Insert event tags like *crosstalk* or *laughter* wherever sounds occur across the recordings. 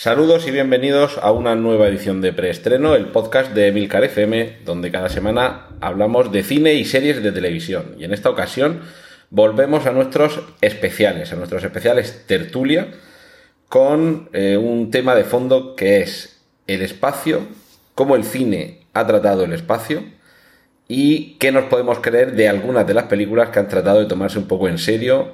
Saludos y bienvenidos a una nueva edición de Preestreno, el podcast de Emilcar FM, donde cada semana hablamos de cine y series de televisión. Y en esta ocasión volvemos a nuestros especiales, a nuestros especiales tertulia, con eh, un tema de fondo que es el espacio, cómo el cine ha tratado el espacio y qué nos podemos creer de algunas de las películas que han tratado de tomarse un poco en serio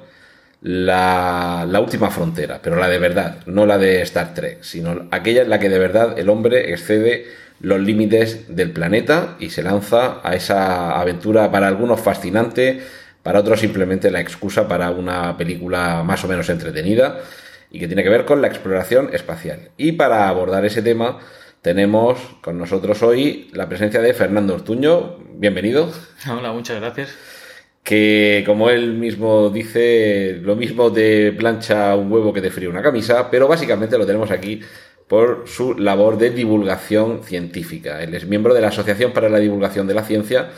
la, última frontera, pero la de verdad, no la de Star Trek, sino aquella en la que de verdad el hombre excede los límites del planeta y se lanza a esa aventura para algunos fascinante, para otros simplemente la excusa para una película más o menos entretenida y que tiene que ver con la exploración espacial. Y para abordar ese tema tenemos con nosotros hoy la presencia de Fernando Ortuño. Bienvenido. Hola, muchas gracias que como él mismo dice, lo mismo de plancha un huevo que de frío una camisa, pero básicamente lo tenemos aquí por su labor de divulgación científica. Él es miembro de la Asociación para la Divulgación de la Ciencia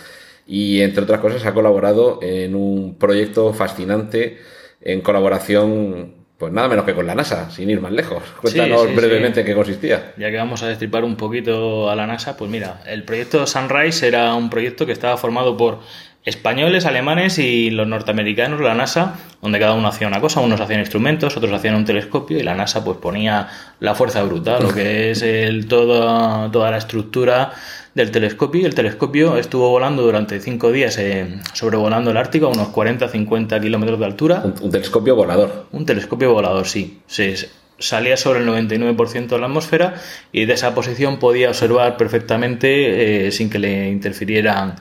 y, entre otras cosas, ha colaborado en un proyecto fascinante en colaboración, pues nada menos que con la NASA, sin ir más lejos. Cuéntanos Sí, sí, brevemente sí. qué consistía. Ya que vamos a destripar un poquito a la NASA, pues mira, el proyecto Sunrise era un proyecto que estaba formado por españoles, alemanes y los norteamericanos, la NASA, donde cada uno hacía una cosa, unos hacían instrumentos, otros hacían un telescopio y la NASA pues ponía la fuerza bruta, lo que es el todo, toda la estructura del telescopio y el telescopio estuvo volando durante cinco días eh, sobrevolando el Ártico a unos 40-50 kilómetros de altura. Un, un, telescopio volador. Un telescopio volador, sí. sí, sí salía sobre el 99% de la atmósfera y de esa posición podía observar perfectamente eh, sin que le interfirieran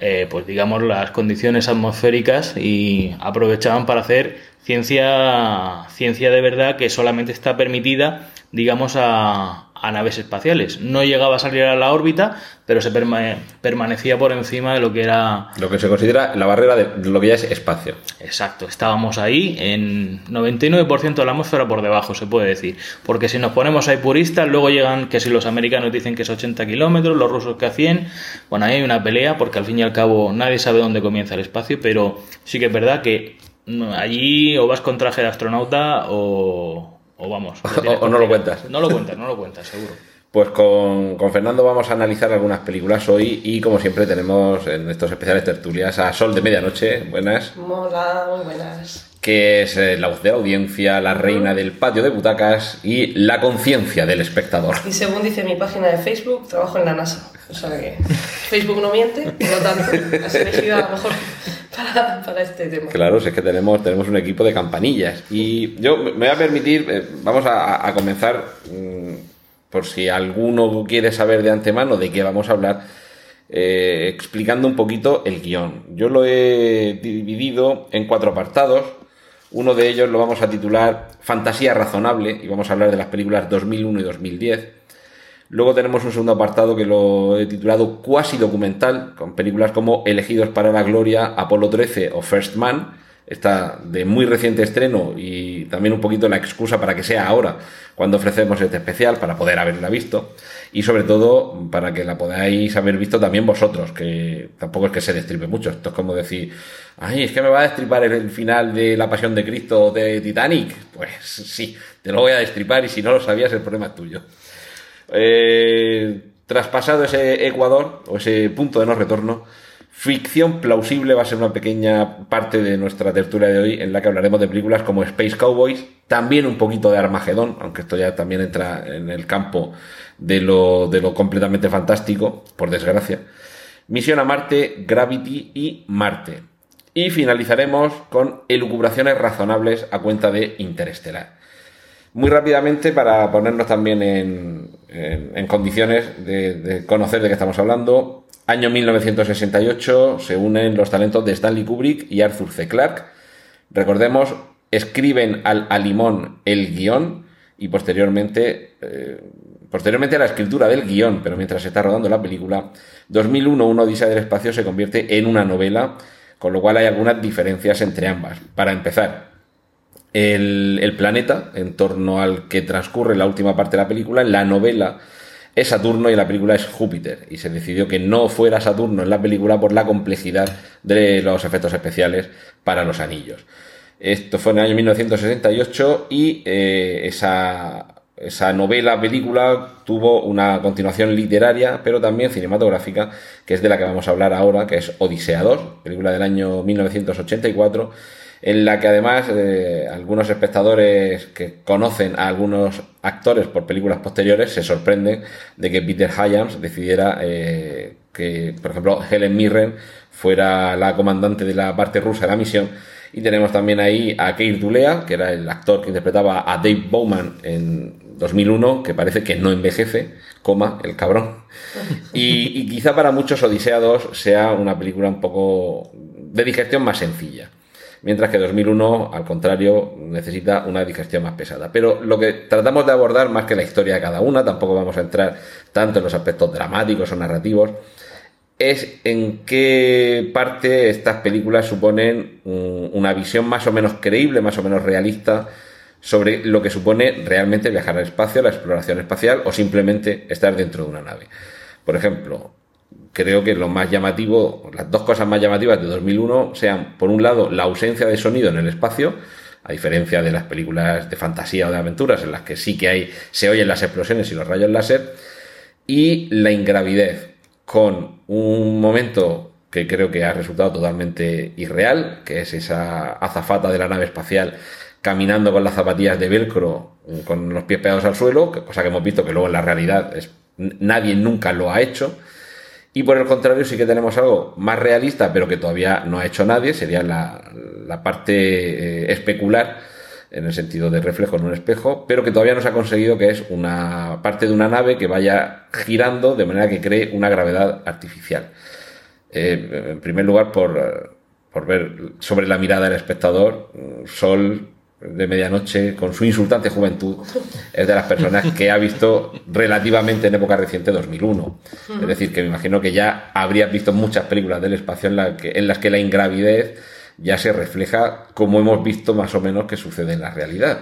eh, pues digamos las condiciones atmosféricas y aprovechaban para hacer ciencia ciencia de verdad que solamente está permitida digamos a, a naves espaciales. No llegaba a salir a la órbita pero se perma permanecía por encima de lo que era lo que se considera la barrera de lo que ya es espacio. Exacto estábamos ahí en 99% de la atmósfera por debajo se puede decir. Porque si nos ponemos ahí puristas luego llegan que si los americanos dicen que es 80 kilómetros los rusos que a 100 bueno ahí hay una pelea porque al fin y al cabo nadie sabe dónde comienza el espacio pero sí que es verdad que allí o vas con traje de astronauta o, o vamos *laughs* o, o no lo cuentas no lo cuentas no lo cuentas seguro pues con, con, Fernando vamos a analizar algunas películas hoy y como siempre tenemos en estos especiales tertulias a Sol de Medianoche, buenas. Hola, muy buenas. Que es eh, la voz de la audiencia, la reina del patio de butacas y la conciencia del espectador. Y según dice mi página de Facebook, trabajo en la NASA. O sea que Facebook no miente, por lo tanto, has elegido a lo mejor para, este tema. Claro, es que tenemos, tenemos un equipo de campanillas. Y yo me voy a permitir, eh, vamos a, comenzar... Mmm, por si alguno quiere saber de antemano de qué vamos a hablar, eh, explicando un poquito el guion. Yo lo he dividido en cuatro apartados. Uno de ellos lo vamos a titular Fantasía Razonable y vamos a hablar de las películas 2001 y 2010. Luego tenemos un segundo apartado que lo he titulado Cuasi Documental, con películas como Elegidos para la Gloria, Apolo 13 o First Man. Está de muy reciente estreno y también un poquito la excusa para que sea ahora cuando ofrecemos este especial para poder haberla visto y sobre todo para que la podáis haber visto también vosotros, que tampoco es que se destripe mucho. Esto es como decir, ay, es que me va a destripar el final de La Pasión de Cristo de Titanic. Pues sí, te lo voy a destripar y si no lo sabías el problema es tuyo. Eh, traspasado ese Ecuador o ese punto de no retorno, Ficción plausible va a ser una pequeña parte de nuestra tertulia de hoy en la que hablaremos de películas como Space Cowboys, también un poquito de Armagedón, aunque esto ya también entra en el campo de lo, de lo completamente fantástico, por desgracia. Misión a Marte, Gravity y Marte. Y finalizaremos con elucubraciones razonables a cuenta de Interestelar. Muy rápidamente, para ponernos también en, en, condiciones de, conocer de qué estamos hablando, Año 1968 se unen los talentos de Stanley Kubrick y Arthur C. Clarke. Recordemos, escriben al a limón el guion y posteriormente, eh, posteriormente a la escritura del guion, pero mientras se está rodando la película, 2001, Una Odisea del Espacio se convierte en una novela, con lo cual hay algunas diferencias entre ambas. Para empezar, el, planeta en torno al que transcurre la última parte de la película, en la novela es Saturno y la película es Júpiter. Y se decidió que no fuera Saturno en la película por la complejidad de los efectos especiales para los anillos. Esto fue en el año 1968 y eh, esa, esa novela, película, tuvo una continuación literaria, pero también cinematográfica, que es de la que vamos a hablar ahora, que es Odisea 2, película del año 1984 en la que además eh, algunos espectadores que conocen a algunos actores por películas posteriores se sorprenden de que Peter Hyams decidiera eh, que, por ejemplo, Helen Mirren fuera la comandante de la parte rusa de la misión y tenemos también ahí a Keir Dulea, que era el actor que interpretaba a Dave Bowman en 2001, que parece que no envejece, coma, el cabrón. Y, y quizá para muchos Odisea 2 sea una película un poco de digestión más sencilla. Mientras que 2001, al contrario, necesita una digestión más pesada. Pero lo que tratamos de abordar, más que la historia de cada una, tampoco vamos a entrar tanto en los aspectos dramáticos o narrativos, es en qué parte estas películas suponen una visión más o menos creíble, más o menos realista sobre lo que supone realmente viajar al espacio, la exploración espacial o simplemente estar dentro de una nave. Por ejemplo, creo que lo más llamativo, las dos cosas más llamativas de 2001 sean, por un lado, la ausencia de sonido en el espacio, a diferencia de las películas de fantasía o de aventuras en las que sí que hay, se oyen las explosiones y los rayos láser, y la ingravidez con un momento que creo que ha resultado totalmente irreal, que es esa azafata de la nave espacial caminando con las zapatillas de velcro, con los pies pegados al suelo, cosa que hemos visto que luego en la realidad nadie nunca lo ha hecho. Y por el contrario, sí que tenemos algo más realista, pero que todavía no ha hecho nadie, sería la, la parte eh, especular, en el sentido de reflejo en un espejo, pero que todavía no se ha conseguido, que es una parte de una nave que vaya girando de manera que cree una gravedad artificial. Eh, en primer lugar, por, por ver sobre la mirada del espectador, Sol de medianoche con su insultante juventud es de las personas que ha visto relativamente en época reciente 2001. Es decir, que me imagino que ya habrías visto muchas películas del espacio en, la que, en las que la ingravidez ya se refleja como hemos visto más o menos que sucede en la realidad.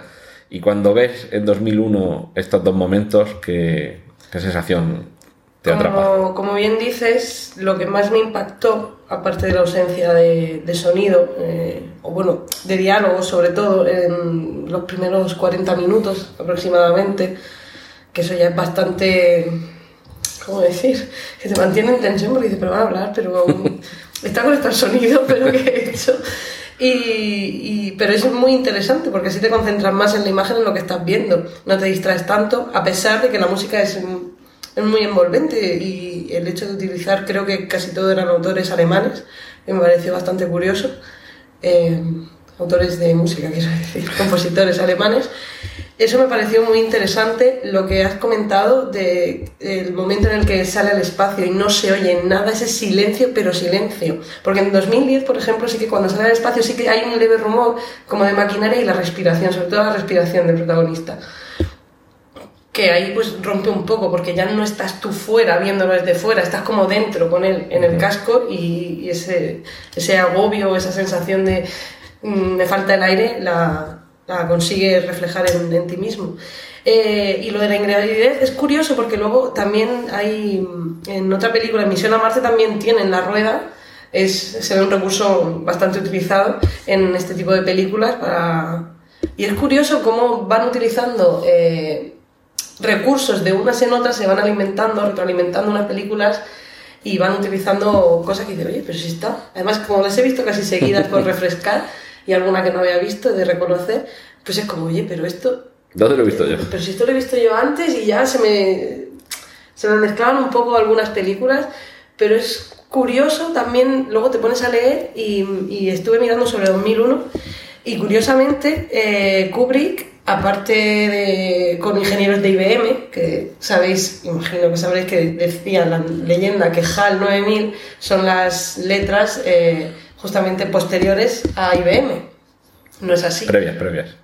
Y cuando ves en 2001 estos dos momentos, ¿qué, qué sensación te atrapa? Como, como bien dices, lo que más me impactó, aparte de la ausencia de, de sonido, eh, o bueno, de diálogo sobre todo, en los primeros 40 minutos aproximadamente, que eso ya es bastante, ¿cómo decir? Que te mantiene en tensión porque dices, pero van a hablar, pero *laughs* está con el sonido, pero ¿qué he hecho? Y, y- pero eso es muy interesante porque así te concentras más en la imagen, en lo que estás viendo. No te distraes tanto, a pesar de que la música es, es muy envolvente y el hecho de utilizar, creo que casi todos eran autores alemanes, me pareció bastante curioso. Eh, autores de música, *laughs* quiero decir, compositores alemanes. Eso me pareció muy interesante lo que has comentado de momento en el que sale al espacio y no se oye nada, ese silencio, pero silencio. Porque en 2010, por ejemplo, sí que cuando sale al espacio sí que hay un leve rumor como de maquinaria y la respiración, sobre todo la respiración del protagonista. Que ahí pues rompe un poco porque ya no estás tú fuera viéndolo desde fuera, estás como dentro con él en el casco y, y ese, ese agobio, esa sensación de mm, me falta el aire, la, la consigue reflejar en, en ti mismo. Eh, y lo de la ingravidez es curioso porque luego también hay, mm, en otra película, en Misión a Marte, también tienen la rueda. Es, se ve un recurso bastante utilizado en este tipo de películas para... Y es curioso cómo van utilizando eh, recursos de unas en otras, se van alimentando, retroalimentando unas películas y van utilizando cosas que dices, oye, pero si está. Además, como las he visto casi seguidas por *laughs* refrescar y alguna que no había visto de reconocer, pues es como, oye, pero esto ¿Dónde lo he visto yo? *laughs* pero si esto lo he visto yo antes y ya se me, se me mezclaban un poco algunas películas, pero es curioso también, luego te pones a leer y, y estuve mirando sobre 2001 y curiosamente eh, Kubrick, aparte de con ingenieros de IBM, que sabéis, imagino que sabréis que decía la leyenda que HAL 9000 son las letras eh, justamente posteriores a IBM. No es así. Previas, previas.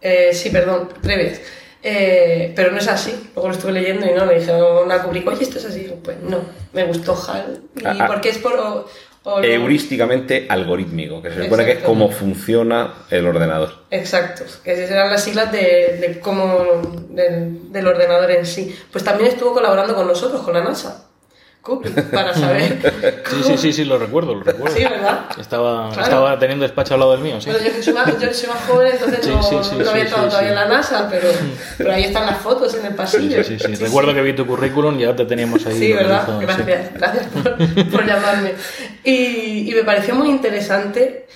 Eh, sí, perdón, previas. Eh, pero no es así. Luego lo estuve leyendo y no, me dijeron a Kubrick, oye, esto es así. Pues no, me gustó HAL. Y Ah, ah. porque es por... o- Heurísticamente algorítmico, que se supone que es cómo funciona el ordenador. Exacto, que esas eran las siglas de, de cómo, del, del ordenador en sí. Pues también estuvo colaborando con nosotros, con la NASA, Kubrick, para saber. *laughs* Sí, sí, sí, sí, lo recuerdo, lo recuerdo. Sí, ¿verdad? Estaba, Claro. estaba teniendo despacho al lado del mío, sí. Bueno, yo soy más, yo soy más joven, entonces Sí, no, sí, sí, no sí, había sí, estado sí, todavía sí. en la NASA, pero, pero ahí están las fotos en el pasillo. Sí, sí, recuerdo que vi tu currículum y ya te teníamos ahí. Sí, ¿verdad? sí. Gracias, gracias por, por llamarme. Y, y me pareció muy interesante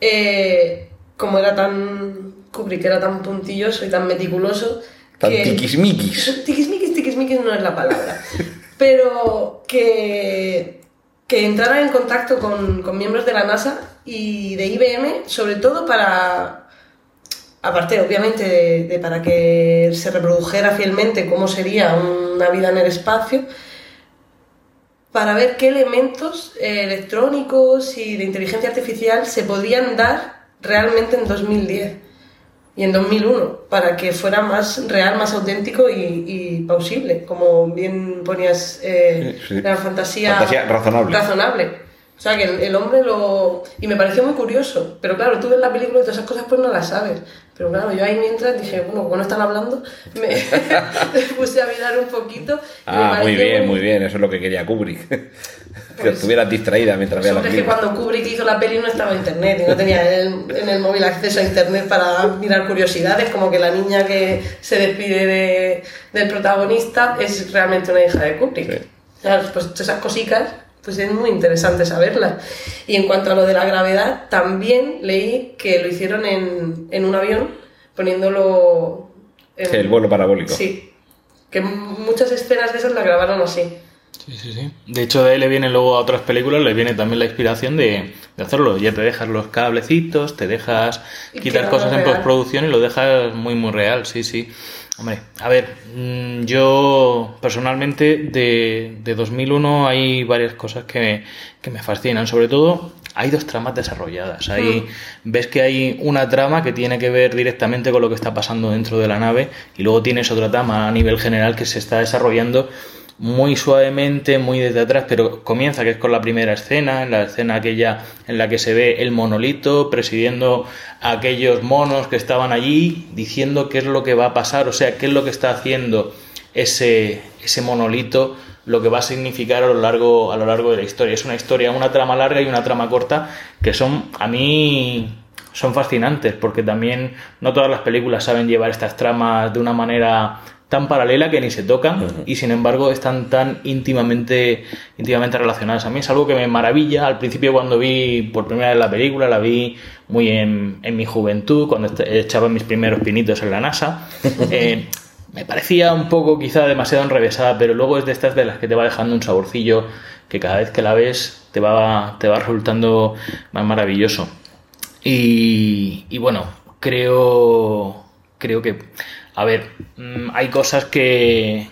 eh, como era tan Kubrick, era tan puntilloso y tan meticuloso. Tan que- tiquismiquis. *laughs* Tiquismiquis, tiquismiquis no es la palabra. Pero que, que entrara en contacto con, con miembros de la NASA y de IBM, sobre todo para, aparte obviamente de, de para que se reprodujera fielmente cómo sería una vida en el espacio, para ver qué elementos eh, electrónicos y de inteligencia artificial se podían dar realmente en 2010 y en 2001 para que fuera más real, más auténtico y, y plausible, como bien ponías eh, Sí, sí. la fantasía, Fantasía razonable. razonable. O sea, que el, el hombre lo... Y me pareció muy curioso. Pero claro, tú ves la película y todas esas cosas pues no las sabes. Pero claro, yo ahí mientras dije, bueno, como no están hablando, *laughs* me, *laughs* puse a mirar un poquito. Ah, muy bien, muy bien. Eso es lo que quería Kubrick. *laughs* que Pues- estuvieras distraída mientras veía la Hombre, es que película. cuando Kubrick hizo la peli no estaba internet y no tenía en el, en el móvil acceso a internet para mirar curiosidades, como que la niña que se despide de- del protagonista es realmente una hija de Kubrick. Sí. Claro, pues todas esas cositas, pues es muy interesante saberlas. Y en cuanto a lo de la gravedad, también leí que lo hicieron en, en un avión, poniéndolo... en- Sí, el vuelo parabólico. Sí, que muchas escenas de esas las grabaron así. Sí, sí, sí. De hecho, de ahí le viene luego a otras películas, le viene también la inspiración de, de hacerlo. Ya te dejas los cablecitos, te dejas quitar cosas en real. postproducción y lo dejas muy, muy real, sí, sí. Hombre, a ver, mm, yo personalmente de, de 2001 hay varias cosas que, que me fascinan. Sobre todo, hay dos tramas desarrolladas. Ahí ves que hay una trama que tiene que ver directamente con lo que está pasando dentro de la nave y luego tienes otra trama a nivel general que se está desarrollando muy suavemente, muy desde atrás, pero comienza que es con la primera escena, en la escena aquella en la que se ve el monolito presidiendo a aquellos monos que estaban allí, diciendo qué es lo que va a pasar, o sea, qué es lo que está haciendo ese, ese monolito, lo que va a significar a lo largo a lo largo de la historia. Es una historia, una trama larga y una trama corta que son a mí son fascinantes porque también no todas las películas saben llevar estas tramas de una manera tan paralela que ni se tocan y sin embargo están tan íntimamente íntimamente relacionadas. A mí es algo que me maravilla. Al principio cuando vi por primera vez la película, la vi muy en, en mi juventud, cuando echaba mis primeros pinitos en la NASA. *laughs* Eh, me parecía un poco quizá demasiado enrevesada, pero luego es de estas de las que te va dejando un saborcillo que cada vez que la ves te va, te va resultando más maravilloso. Y, y bueno, creo, creo que, a ver, mm, hay cosas que,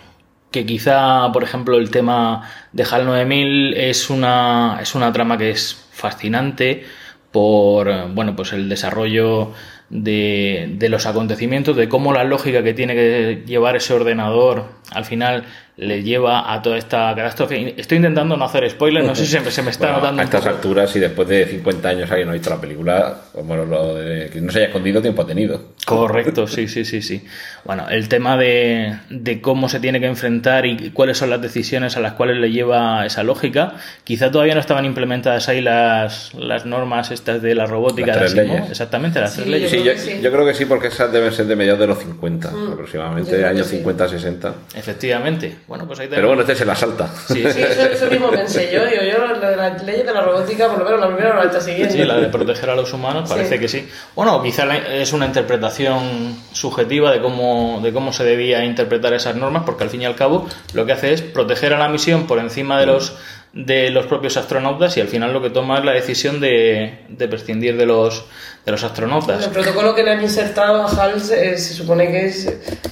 que quizá, por ejemplo, el tema de HAL 9000 es una, es una trama que es fascinante por, bueno, pues el desarrollo de, de los acontecimientos, de cómo la lógica que tiene que llevar ese ordenador al final le lleva a toda esta catástrofe. Estoy intentando no hacer spoilers, no sé si se me, se me está Bueno, notando a estas alturas y después de 50 años alguien no ha visto la película, bueno, lo de que no se haya escondido tiempo ha tenido. Correcto, sí, sí, sí, sí. Bueno, el tema de, de cómo se tiene que enfrentar y cuáles son las decisiones a las cuales le lleva esa lógica, quizá todavía no estaban implementadas ahí las, las normas estas de la robótica Las de Asimov. leyes. Exactamente, las Sí, tres leyes. Sí, yo, que sí. yo creo que sí, porque esas deben ser de mediados de los 50, yo aproximadamente, años sí. 50-60. Efectivamente. Bueno, pues ahí Pero bueno, este se la salta. Sí, Sí, eso, eso *laughs* mismo pensé yo. Digo, yo lo de las leyes de la robótica, por lo menos la primera o la está siguiendo. Sí, la de proteger a los humanos, parece Sí. que sí. Bueno, quizá la- es una interpretación subjetiva de cómo, de cómo se debía interpretar esas normas, porque al fin y al cabo lo que hace es proteger a la misión por encima de los de los propios astronautas y al final lo que toma es la decisión de, de prescindir de los de los astronautas. El protocolo que le han insertado a HAL se, se supone que es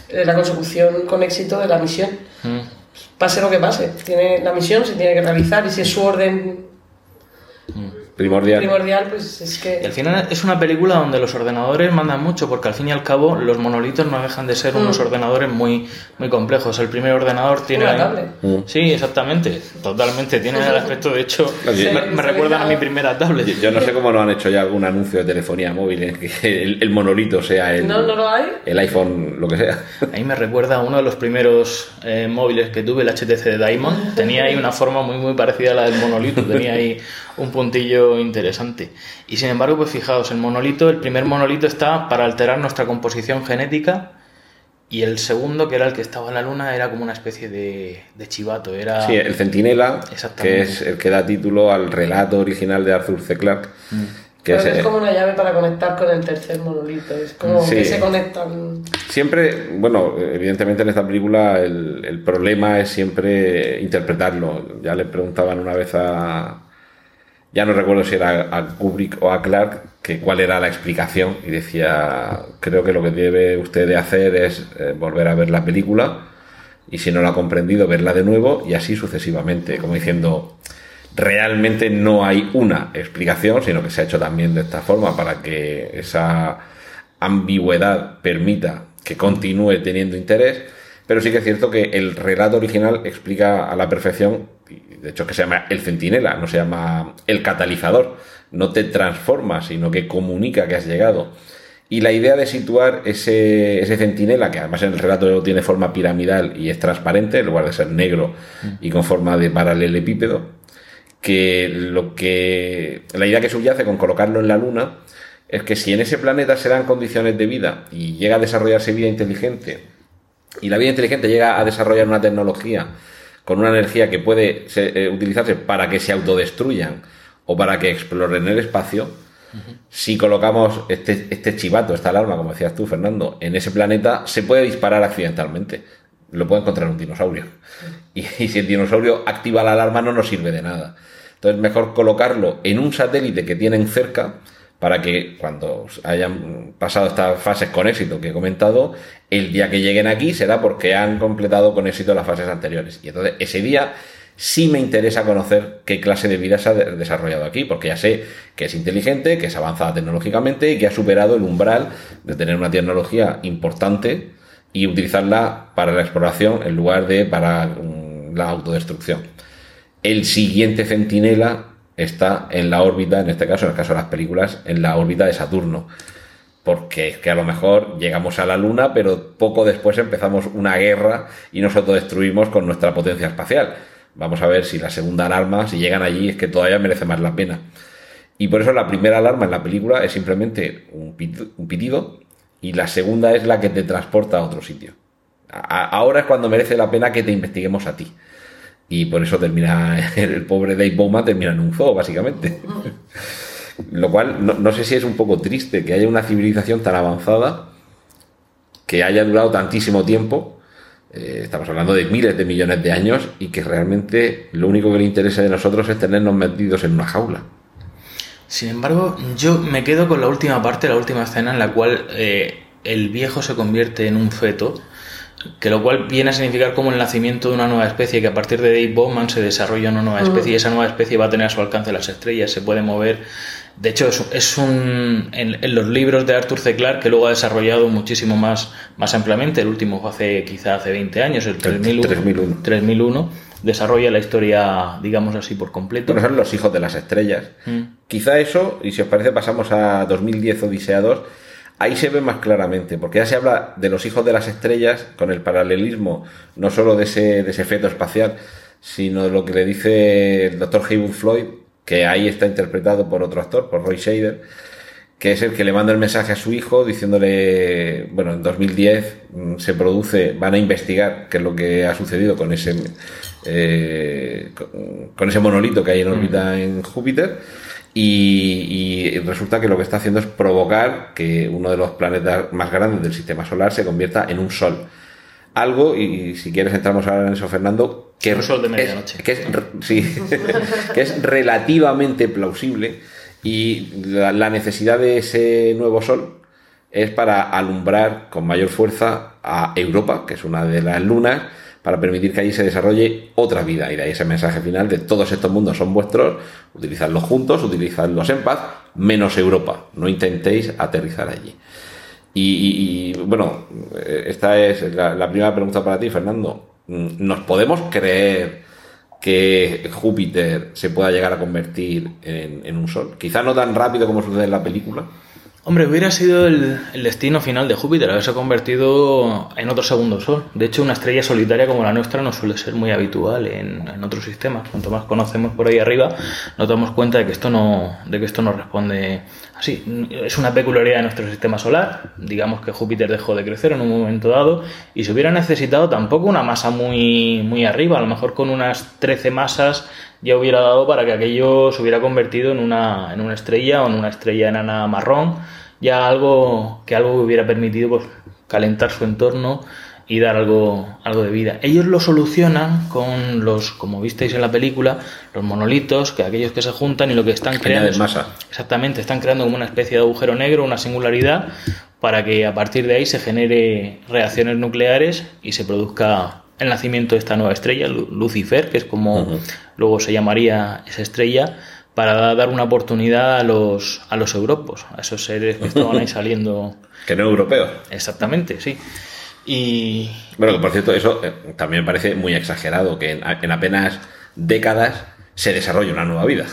eh, la consecución con éxito de la misión. Mm. Pase lo que pase, tiene, la misión se tiene que realizar y si es su orden. Primordial. primordial, pues es que... Y al final es una película donde los ordenadores mandan mucho, porque al fin y al cabo los monolitos no dejan de ser unos ordenadores muy, muy complejos. El primer ordenador tiene... Una tablet. Mm. Sí, exactamente, totalmente. Tiene el aspecto, de hecho, *laughs* Sí. me, me recuerdan a mi primera tablet. Yo, yo no sé cómo no han hecho ya algún anuncio de telefonía móvil en que el, el monolito sea el, No, no lo hay. el iPhone, lo que sea. Ahí me recuerda a uno de los primeros eh, móviles que tuve, el HTC de Diamond. *laughs* Tenía ahí una forma muy muy parecida a la del monolito, tenía ahí un puntillo interesante. Y sin embargo, pues fijaos, el monolito, el primer monolito está para alterar nuestra composición genética y el segundo, que era el que estaba en la luna, era como una especie de, de chivato. Era... Sí, el Centinela, que es el que da título al relato original de Arthur C. Clarke. Que Pero es, es como una llave para conectar con el tercer monolito. Es como Sí. que se conectan. Siempre, bueno, evidentemente en esta película el, el problema es siempre interpretarlo. Ya le preguntaban una vez a. Ya no recuerdo si era a Kubrick o a Clark, que cuál era la explicación. Y decía: Creo que lo que debe usted de hacer es eh, volver a ver la película. Y si no la ha comprendido, verla de nuevo y así sucesivamente. Como diciendo, realmente no hay una explicación, sino que se ha hecho también de esta forma para que esa ambigüedad permita que continúe teniendo interés, pero sí que es cierto que el relato original explica a la perfección, de hecho que se llama el centinela, no se llama el catalizador, no te transforma, sino que comunica que has llegado. Y la idea de situar ese, ese centinela, que además en el relato tiene forma piramidal y es transparente, en lugar de ser negro y con forma de paralelepípedo, que lo que la idea que subyace con colocarlo en la luna es que si en ese planeta se dan condiciones de vida y llega a desarrollarse vida inteligente y la vida inteligente llega a desarrollar una tecnología con una energía que puede eh, utilizarse para que se autodestruyan o para que exploren el espacio, si colocamos este, este chivato, esta alarma, como decías tú, Fernando, en ese planeta, se puede disparar accidentalmente. Lo puede encontrar un dinosaurio. *laughs* Y, y si el dinosaurio activa la alarma, no nos sirve de nada. Entonces, mejor colocarlo en un satélite que tienen cerca para que cuando hayan pasado estas fases con éxito que he comentado, el día que lleguen aquí será porque han completado con éxito las fases anteriores. Y entonces, ese día sí me interesa conocer qué clase de vida se ha de- desarrollado aquí, porque ya sé que es inteligente, que es avanzada tecnológicamente y que ha superado el umbral de tener una tecnología importante y utilizarla para la exploración en lugar de para mm, la autodestrucción. El siguiente centinela está en la órbita, en este caso, en el caso de las películas, en la órbita de Saturno. Porque es que a lo mejor llegamos a la Luna, pero poco después empezamos una guerra y nos autodestruimos con nuestra potencia espacial. Vamos a ver si la segunda alarma, si llegan allí, es que todavía merece más la pena. Y por eso la primera alarma en la película es simplemente un pit- un pitido y la segunda es la que te transporta a otro sitio. Ahora es cuando merece la pena que te investiguemos a ti. Y por eso termina, *laughs* el pobre Dave Bowman termina en un zoo, básicamente. Lo cual, no, no sé si es un poco triste que haya una civilización tan avanzada, que haya durado tantísimo tiempo, eh, estamos hablando de miles de millones de años, y que realmente lo único que le interesa de nosotros es tenernos metidos en una jaula. Sin embargo, yo me quedo con la última parte, la última escena en la cual eh, el viejo se convierte en un feto, que lo cual viene a significar como el nacimiento de una nueva especie, que a partir de Dave Bowman se desarrolla una nueva especie y esa nueva especie va a tener a su alcance las estrellas, se puede mover. De hecho, es, es un. En, en los libros de Arthur C. Clarke, que luego ha desarrollado muchísimo más, más ampliamente, el último fue hace quizá hace 20 años, el 3001, 3001. 3001, desarrolla la historia, digamos así, por completo. Bueno, son los hijos de las estrellas. Mm. Quizá eso, y si os parece, pasamos a 2010 Odisea 2. Ahí se ve más claramente, porque ya se habla de los hijos de las estrellas con el paralelismo, no solo de ese, de ese feto espacial, sino de lo que le dice el doctor Haywood Floyd, que ahí está interpretado por otro actor, por Roy Shader, que es el que le manda el mensaje a su hijo diciéndole, bueno, en 2010 mm, se produce, van a investigar qué es lo que ha sucedido con ese, eh, con, con ese monolito que hay en órbita en Júpiter. Y, y resulta que lo que está haciendo es provocar que uno de los planetas más grandes del sistema solar se convierta en un sol. Algo, y si quieres entramos ahora en eso, Fernando, que Un sol de es- medianoche. que es, sí, *laughs* que es relativamente plausible y la, la necesidad de ese nuevo sol es para alumbrar con mayor fuerza a Europa, que es una de las lunas, para permitir que allí se desarrolle otra vida. Y de ahí ese mensaje final de todos estos mundos son vuestros, utilizadlos juntos, utilizadlos en paz, menos Europa. No intentéis aterrizar allí. Y, bueno, esta es la, la primera pregunta para ti, Fernando. ¿Nos podemos creer que Júpiter se pueda llegar a convertir en, un sol. Quizá no tan rápido como sucede en la película. Hombre, hubiera sido el, destino final de Júpiter, haberse convertido en otro segundo sol. De hecho, una estrella solitaria como la nuestra no suele ser muy habitual en, en otros sistemas. Cuanto más conocemos por ahí arriba, nos damos cuenta de que esto no, de que esto no responde así. Es una peculiaridad de nuestro sistema solar. Digamos que Júpiter dejó de crecer en un momento dado y se hubiera necesitado tampoco una masa muy, muy arriba, a lo mejor con unas 13 masas ya hubiera dado para que aquello se hubiera convertido en una, en una estrella o en una estrella enana marrón, ya algo que algo hubiera permitido pues, calentar su entorno y dar algo, algo de vida. Ellos lo solucionan con los, como visteis en la película, los monolitos, que aquellos que se juntan y lo que están creando. masa. Exactamente, están creando como una especie de agujero negro, una singularidad, para que a partir de ahí se genere reacciones nucleares y se produzca el nacimiento de esta nueva estrella, Lucifer, que es como luego se llamaría esa estrella, para dar una oportunidad a los, a los europos, a esos seres que estaban ahí *laughs* saliendo. Que no europeos. Exactamente, sí. Y. Bueno, que por cierto, eso eh, también me parece muy exagerado, que en apenas décadas se desarrolle una nueva vida.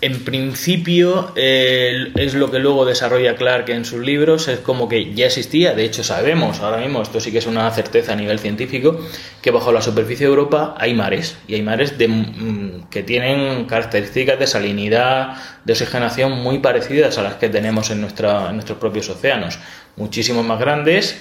En principio, es lo que luego desarrolla Clark en sus libros, es como que ya existía, de hecho sabemos ahora mismo, esto sí que es una certeza a nivel científico, que bajo la superficie de Europa hay mares, y hay mares de, mm, que tienen características de salinidad, de oxigenación muy parecidas a las que tenemos en, nuestros propios océanos, muchísimos más grandes,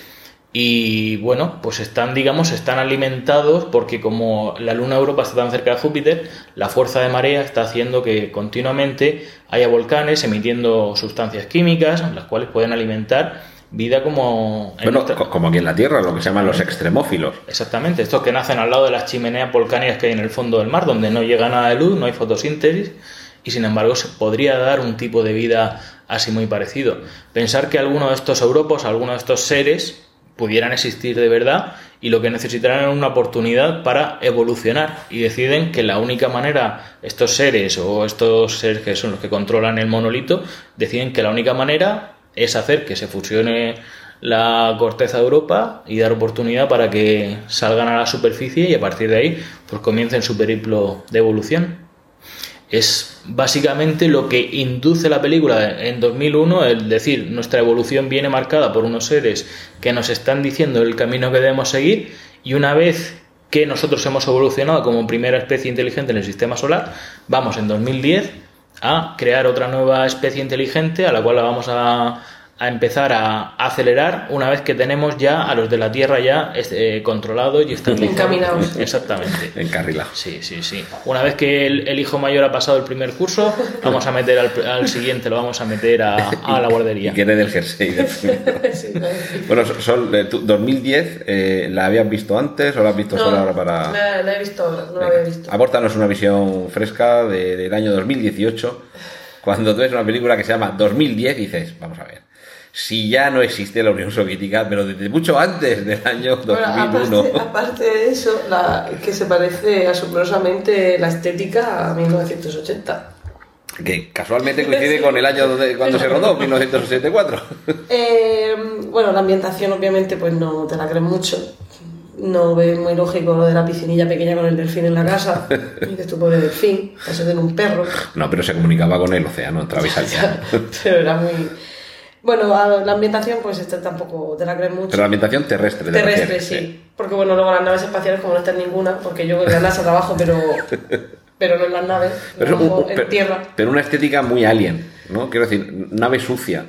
y bueno, pues están, digamos, están alimentados porque como la luna Europa está tan cerca de Júpiter, la fuerza de marea está haciendo que continuamente haya volcanes emitiendo sustancias químicas, las cuales pueden alimentar vida como... bueno, como aquí en la Tierra, lo que se llaman los extremófilos. Exactamente, estos que nacen al lado de las chimeneas volcánicas que hay en el fondo del mar, donde no llega nada de luz, no hay fotosíntesis, y sin embargo se podría dar un tipo de vida así muy parecido. Pensar que alguno de estos europos, alguno de estos seres, pudieran existir de verdad y lo que necesitarán es una oportunidad para evolucionar. Y deciden que la única manera, estos seres o estos seres que son los que controlan el monolito, deciden que la única manera es hacer que se fusione la corteza de Europa y dar oportunidad para que salgan a la superficie y a partir de ahí pues comiencen su periplo de evolución. Es básicamente lo que induce la película en 2001, es decir, nuestra evolución viene marcada por unos seres que nos están diciendo el camino que debemos seguir y una vez que nosotros hemos evolucionado como primera especie inteligente en el sistema solar, vamos en 2010 a crear otra nueva especie inteligente a la cual la vamos a a empezar a acelerar una vez que tenemos ya a los de la Tierra ya eh, controlados y están encaminados. Exactamente. *laughs* Encarrilados. Sí, sí, sí. Una vez que el, hijo mayor ha pasado el primer curso, vamos a meter al, siguiente, lo vamos a meter a, la guardería. Y que del jersey. *laughs* bueno, son, 2010, eh, ¿la habías visto antes o la has visto solo ahora para...? La, he visto ahora, no la había visto. Apórtanos una visión fresca del año 2018 cuando tú ves una película que se llama 2010 dices, vamos a ver, si ya no existe la Unión Soviética, pero desde mucho antes del año 2001. aparte, de eso, la, que se parece asombrosamente la estética a 1980. Que casualmente coincide con el año donde, cuando se rodó, 1964. *laughs* Eh, bueno, la ambientación obviamente pues no te la crees mucho. No ves muy lógico lo de la piscinilla pequeña con el delfín en la casa. *laughs* Y tu pobre delfín, eso de un perro. No, pero se comunicaba con el océano, y *laughs* pero era muy bueno, la ambientación, pues esta tampoco te la crees mucho. Pero la ambientación terrestre. Terrestre, sí. Porque bueno, luego las naves espaciales, como no están ninguna, porque yo en la NASA trabajo, pero, *laughs* pero no en las naves, pero, en tierra. Pero una estética muy alien, ¿no? Quiero decir, nave sucia.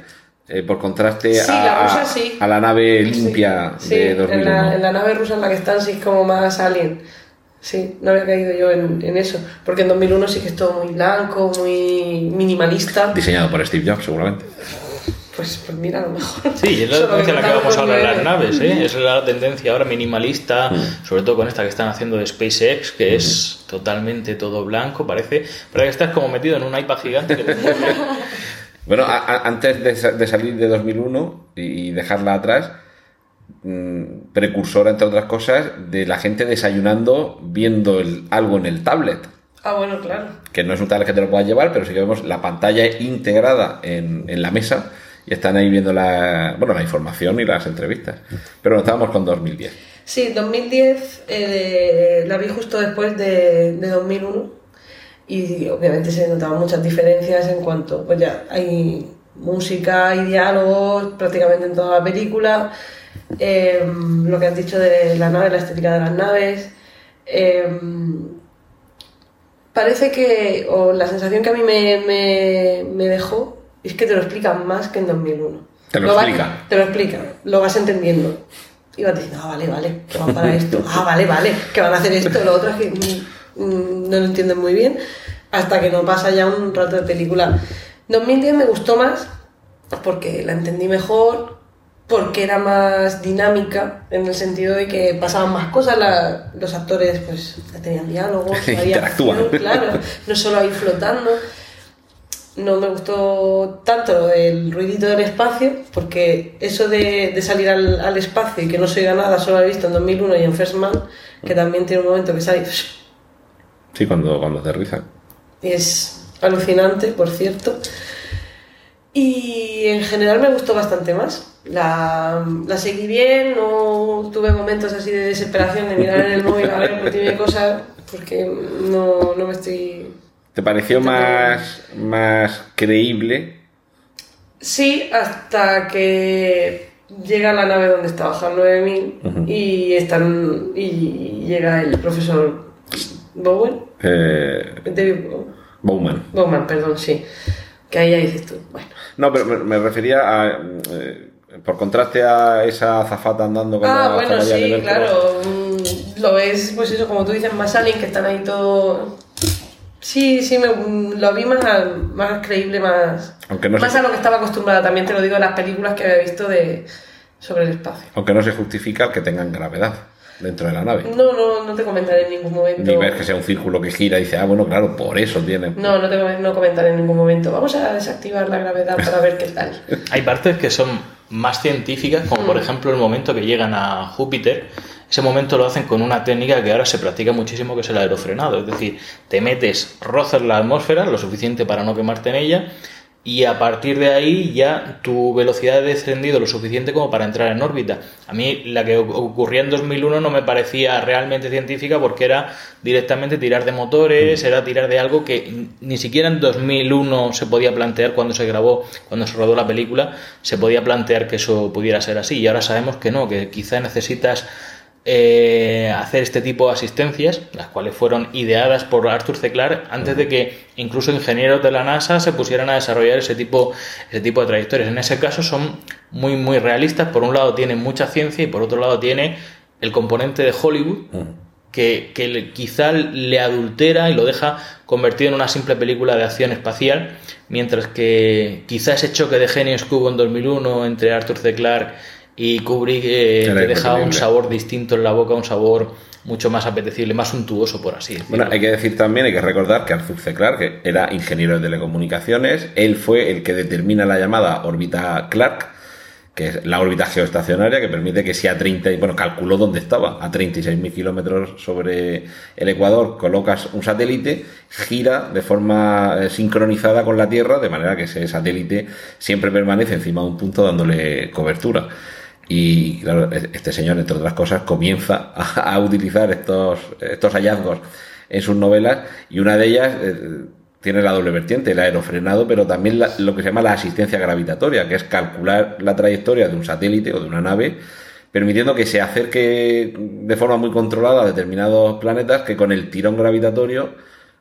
Eh, por contraste a, a, la nave limpia de 2001. En la, en la nave rusa en la que están sí es como más alien. Sí, no había caído yo en, en, eso. Porque en 2001 sí que es todo muy blanco, muy minimalista. Diseñado por Steve Jobs, seguramente. Pues, pues, mira, a lo mejor. Sí, es la tendencia en la que vamos a hablar de las naves, ¿eh? Es la tendencia ahora minimalista, mm. sobre todo con esta que están haciendo de SpaceX, que es mm. totalmente todo blanco, parece. Pero que estás como metido en un iPad gigante. *laughs* bueno, antes de, salir de 2001 y dejarla atrás, mm, precursora, entre otras cosas, de la gente desayunando viendo el- algo en el tablet. Ah, bueno, claro. Que no es un tablet que te lo puedas llevar, pero sí que vemos la pantalla integrada en, en la mesa y están ahí viendo la, bueno, la información y las entrevistas. Pero no estábamos con 2010. Sí, 2010 eh, la vi justo después de, de 2001 y obviamente se notaban muchas diferencias en cuanto, pues ya hay música y diálogos prácticamente en toda la película, eh, lo que has dicho de la nave, la estética de las naves. eh, parece que, o la sensación que a mí me, me- me dejó, es que te lo explican más que en 2001. Te lo vas- explican. te lo explican, lo vas entendiendo. Y vas diciendo, ah, vale, vale, que van para esto, *laughs* ah, vale, vale, que van a hacer esto, lo otro es que mm, no lo entienden muy bien, hasta que no pasa ya un rato de película. 2010 me gustó más porque la entendí mejor, porque era más dinámica, en el sentido de que pasaban más cosas, la- los actores pues tenían diálogos, *laughs* Interactúan. claro, *laughs* no solo ahí flotando. No me gustó tanto lo del ruidito del espacio, porque eso de, de salir al, al espacio y que no se oiga nada, solo lo he visto en 2001 y en First Man, que también tiene un momento que sale Sí, cuando, cuando aterrizan. y es alucinante, por cierto. Y en general me gustó bastante más. La, la seguí bien, no tuve momentos así de desesperación de mirar en el móvil a ver por tiene cosas, porque no, no me estoy ¿Te pareció más, más creíble? Sí, hasta que llega la nave donde está Han 9000 y están y llega el profesor Bowen, Eh, David Bowman. Bowman, perdón, sí. Que ahí ya dices tú, bueno. No, pero me, me refería a. eh, por contraste a esa azafata andando con Ah, la bueno, sí, claro. mm, Lo ves, pues eso, como tú dices, más aliens que están ahí todo. Sí, sí, me, mm, lo vi más, más creíble, más. Aunque no más a lo que estaba acostumbrada, también te lo digo, las películas que había visto de sobre el espacio. Aunque no se justifica el que tengan gravedad dentro de la nave. No, no, no te comentaré en ningún momento. Ni ves que sea un círculo que gira y dice, ah, bueno, claro, por eso tiene. No, no te no comentaré en ningún momento. Vamos a desactivar la gravedad para ver qué tal. *laughs* Hay partes que son más científicas, como por ejemplo el momento que llegan a Júpiter. Ese momento lo hacen con una técnica que ahora se practica muchísimo, que es el aerofrenado. Es decir, te metes, rozas la atmósfera lo suficiente para no quemarte en ella, y a partir de ahí ya tu velocidad ha descendido lo suficiente como para entrar en órbita. A mí la que oc- ocurría en 2001 no me parecía realmente científica porque era directamente tirar de motores, era tirar de algo que ni siquiera en 2001 se podía plantear cuando se grabó, cuando se rodó la película, se podía plantear que eso pudiera ser así. Y ahora sabemos que no, que quizá necesitas eh, hacer este tipo de asistencias, las cuales fueron ideadas por Arthur C. Clarke antes de que incluso ingenieros de la NASA se pusieran a desarrollar ese tipo, ese tipo de trayectorias. En ese caso son muy, muy realistas. Por un lado tiene mucha ciencia y por otro lado tiene el componente de Hollywood que, que le- quizá le adultera y lo deja convertido en una simple película de acción espacial, mientras que quizá ese choque de genios que hubo en 2001 entre Arthur C. Clarke y Kubrick eh, te deja un sabor distinto en la boca, un sabor mucho más apetecible, más suntuoso, por así decirlo. Bueno, hay que decir también, hay que recordar que Arthur C. Clarke era ingeniero de telecomunicaciones, él fue el que determina la llamada órbita Clarke, que es la órbita geoestacionaria que permite que si a 30, y- bueno, calculó dónde estaba, a 36.000 kilómetros sobre el Ecuador, colocas un satélite, gira de forma eh, sincronizada con la Tierra, de manera que ese satélite siempre permanece encima de un punto dándole cobertura. Y claro, este señor, entre otras cosas, comienza a, a utilizar estos, estos hallazgos en sus novelas y una de ellas eh, tiene la doble vertiente, el aerofrenado, pero también la- lo que se llama la asistencia gravitatoria, que es calcular la trayectoria de un satélite o de una nave, permitiendo que se acerque de forma muy controlada a determinados planetas que con el tirón gravitatorio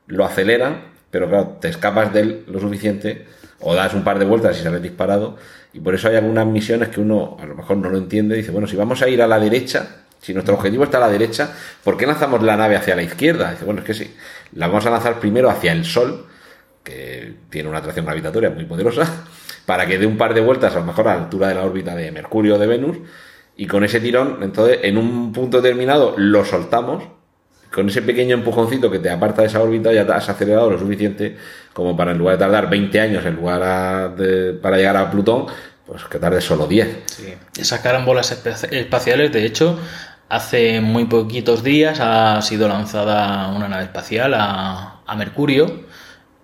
lo aceleran, pero claro, te escapas de él lo suficiente o das un par de vueltas y sales disparado. Y por eso hay algunas misiones que uno a lo mejor no lo entiende. Dice, bueno, si vamos a ir a la derecha, si nuestro objetivo está a la derecha, ¿por qué lanzamos la nave hacia la izquierda? Dice, bueno, es que sí, la vamos a lanzar primero hacia el Sol, que tiene una atracción gravitatoria muy poderosa, *laughs* para que dé un par de vueltas a lo mejor a la altura de la órbita de Mercurio o de Venus, y con ese tirón, entonces, en un punto determinado, lo soltamos, con ese pequeño empujoncito que te aparta de esa órbita ya te has acelerado lo suficiente como para en lugar de tardar 20 años en lugar a- de- para llegar a Plutón, pues que tarde solo 10. Sí. Esas carambolas espa- espaciales, de hecho, hace muy poquitos días ha sido lanzada una nave espacial a Mercurio.